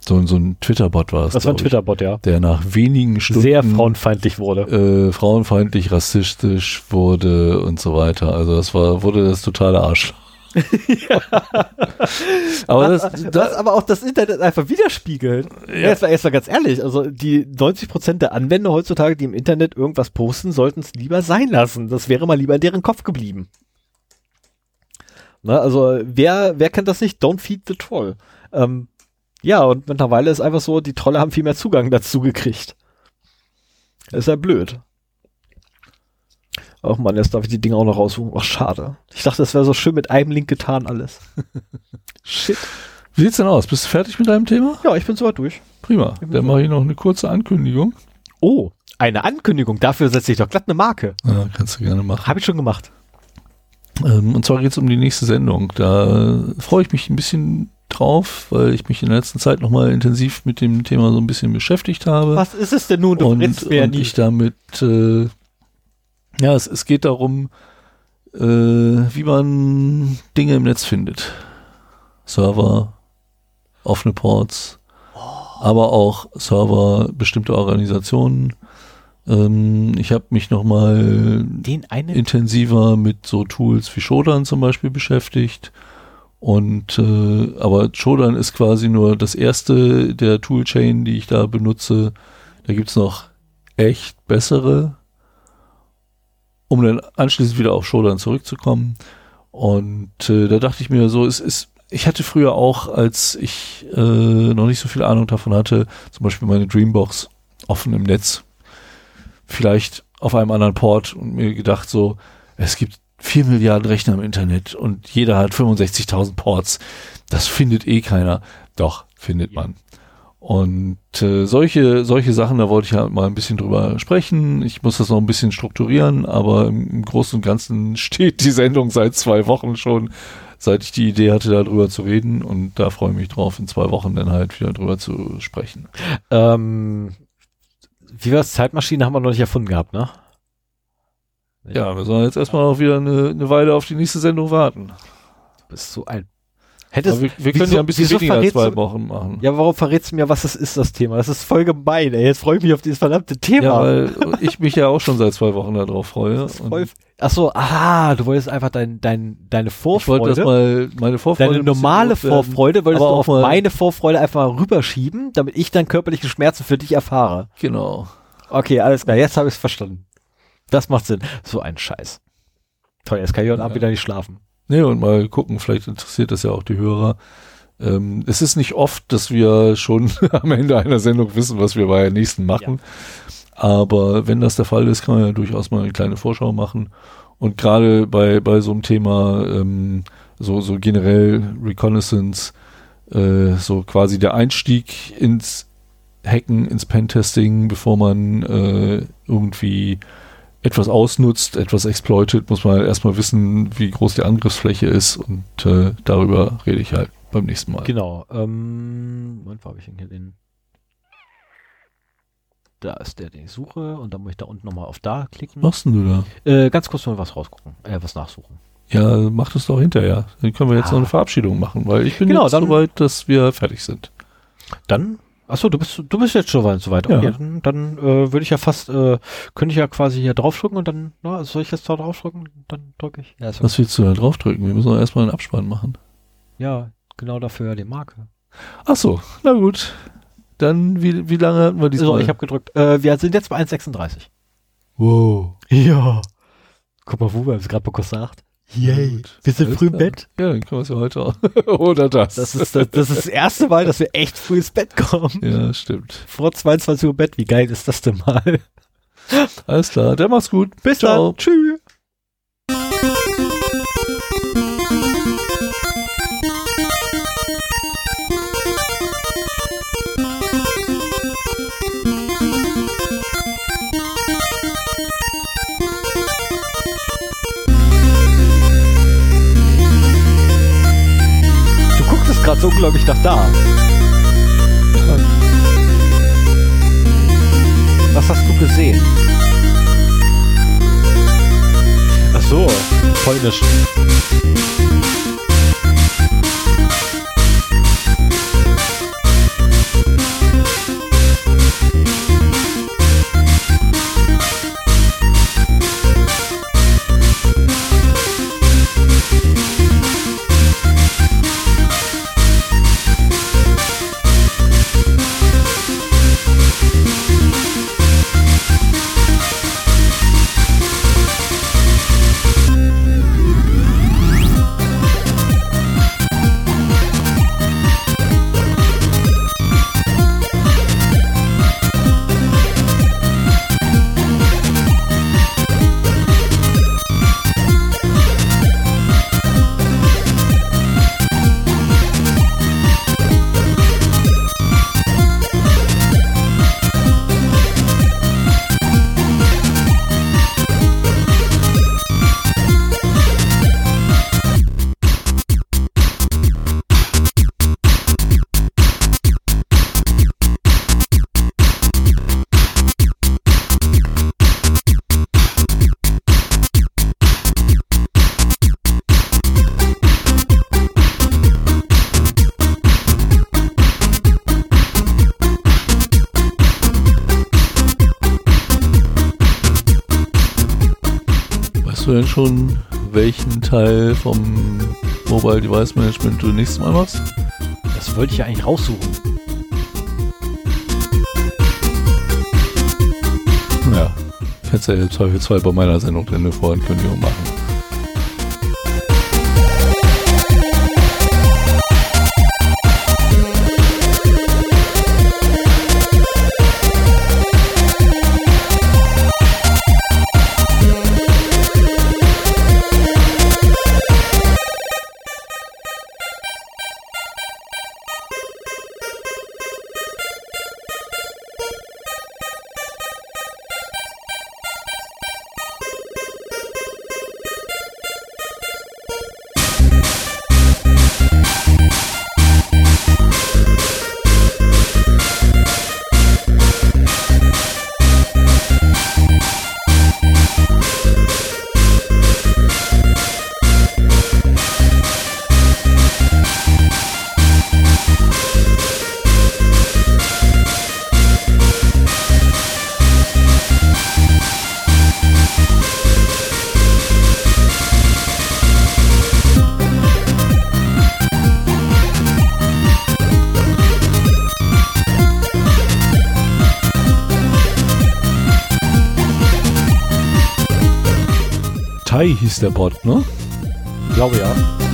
so, so ein Twitter-Bot war es. Das war ein Twitter-Bot, ja. Der nach wenigen Stunden Sehr frauenfeindlich wurde. äh, frauenfeindlich, rassistisch wurde und so weiter. Also das war, wurde das totale Arschloch. aber das, das, was aber auch das Internet einfach widerspiegelt. Ja. Jetzt mal, jetzt mal ganz ehrlich, also die 90% der Anwender heutzutage, die im Internet irgendwas posten, sollten es lieber sein lassen. Das wäre mal lieber in deren Kopf geblieben. Na, also wer, wer kennt das nicht? Don't feed the troll. Ähm, ja, und mittlerweile ist einfach so, die Trolle haben viel mehr Zugang dazu gekriegt. Das ist ja blöd. Ach man, jetzt darf ich die Dinge auch noch raussuchen. Ach, schade. Ich dachte, das wäre so schön mit einem Link getan alles. Shit. wie sieht's denn aus? Bist du fertig mit deinem Thema? Ja, ich bin soweit durch. Prima. Dann mache ich noch eine kurze Ankündigung. Oh, eine Ankündigung. Dafür setze ich doch glatt eine Marke. Ja, kannst du gerne machen. Habe ich schon gemacht. Ähm, und zwar geht's um die nächste Sendung. Da freue ich mich ein bisschen drauf, weil ich mich in der letzten Zeit nochmal intensiv mit dem Thema so ein bisschen beschäftigt habe. Was ist es denn nun? Du und, und ich damit, äh, ja, es, es geht darum, äh, wie man Dinge im Netz findet. Server, offene Ports, aber auch Server bestimmter Organisationen. Ähm, ich habe mich nochmal intensiver mit so Tools wie Shodan zum Beispiel beschäftigt. Und äh, aber Shodan ist quasi nur das erste der Toolchain, die ich da benutze. Da gibt's noch echt bessere, um dann anschließend wieder auf Shodan zurückzukommen. Und äh, da dachte ich mir so, es ist ich hatte früher auch, als ich äh, noch nicht so viel Ahnung davon hatte, zum Beispiel meine Dreambox offen im Netz, vielleicht auf einem anderen Port und mir gedacht so, es gibt vier Milliarden Rechner im Internet und jeder hat 65.000 Ports. Das findet eh keiner. Doch, findet ja. man. Und äh, solche, solche Sachen, da wollte ich halt mal ein bisschen drüber sprechen. Ich muss das noch ein bisschen strukturieren, aber im, Großen und Ganzen steht die Sendung seit zwei Wochen schon, seit ich die Idee hatte, darüber zu reden. Und da freue ich mich drauf, in zwei Wochen dann halt wieder drüber zu sprechen. Ähm, wie war es? Zeitmaschine haben wir noch nicht erfunden gehabt, ne? Ja, wir sollen jetzt erstmal noch wieder eine, eine Weile auf die nächste Sendung warten. Du bist so ein Hättest, wir, wir können ja ein bisschen weniger als zwei Wochen machen. Ja, warum verrätst du mir, was das ist, das Thema? Das ist voll gemein, ey. Jetzt freue ich mich auf dieses verdammte Thema. Ja, weil ich mich ja auch schon seit zwei Wochen darauf freue. Ach so, ah, du wolltest einfach dein, dein, deine Vorfreude. Ich wollte mal meine Vorfreude. Deine normale Vorfreude wolltest du auf meine Vorfreude einfach mal rüberschieben, damit ich dann körperliche Schmerzen für dich erfahre. Genau. Okay, alles klar, jetzt habe ich es verstanden. Das macht Sinn. So ein Scheiß. Toll, jetzt kann ich heute ja. Abend wieder nicht schlafen. Nee, und mal gucken, vielleicht interessiert das ja auch die Hörer. Ähm, es ist nicht oft, dass wir schon am Ende einer Sendung wissen, was wir bei der nächsten machen. Ja. Aber wenn das der Fall ist, kann man ja durchaus mal eine kleine Vorschau machen. Und gerade bei, bei so einem Thema, ähm, so, so generell Reconnaissance, äh, so quasi der Einstieg ins Hacken, ins Pentesting, bevor man äh, irgendwie etwas ausnutzt, etwas exploitet, muss man erstmal wissen, wie groß die Angriffsfläche ist und äh, darüber rede ich halt beim nächsten Mal. Genau. Ähm, wann habe ich denn hier den? Da ist der, den ich suche und dann muss ich da unten nochmal auf da klicken. Was machst denn du da? Äh, ganz kurz mal was rausgucken, äh, was nachsuchen. Ja, mach das doch hinterher. Dann können wir jetzt ah. noch eine Verabschiedung machen, weil ich bin genau, jetzt so weit, dass wir fertig sind. Dann Achso, du bist du bist jetzt schon weit, so weit. Okay, ja. dann, dann äh, würde ich ja fast, äh, könnte ich ja quasi hier draufdrücken und dann, na, soll ich jetzt da draufdrücken? Dann drücke ich. Ja, Was willst du da draufdrücken? Wir müssen doch erstmal einen Abspann machen. Ja, genau dafür ja die Marke. Achso, na gut. Dann, wie, wie lange hatten wir diesmal? So, ich habe gedrückt. Äh, wir sind jetzt bei 1,36. Wow. Ja. Guck mal, wo wir haben es gerade mal kurz gesagt. Yay. Wir sind früh im Bett. Ja, dann können wir es ja heute auch. Oder das. Das ist das, das ist das erste Mal, dass wir echt früh ins Bett kommen. Ja, stimmt. Vor 22 Uhr Bett. Wie geil ist das denn mal? Alles klar. Der macht's gut. Bis Ciao. dann. Tschüss. Gerade so unglaublich nach da. Was hast du gesehen? Ach so, polnisch. Schon, welchen Teil vom Mobile Device Management du nächstes Mal machst? Das wollte ich ja eigentlich raussuchen. Ja, hättest ja im Zweifelsfall bei meiner Sendung eine Vorankündigung machen. Der Bot, ne? Ich glaube ja.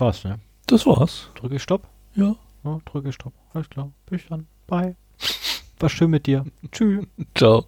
Das war's, ne? Das war's. Drücke ich Stopp? Ja. Ja, drücke ich Stopp. Alles klar. Bis dann. Bye. War schön mit dir. Tschüss. Ciao.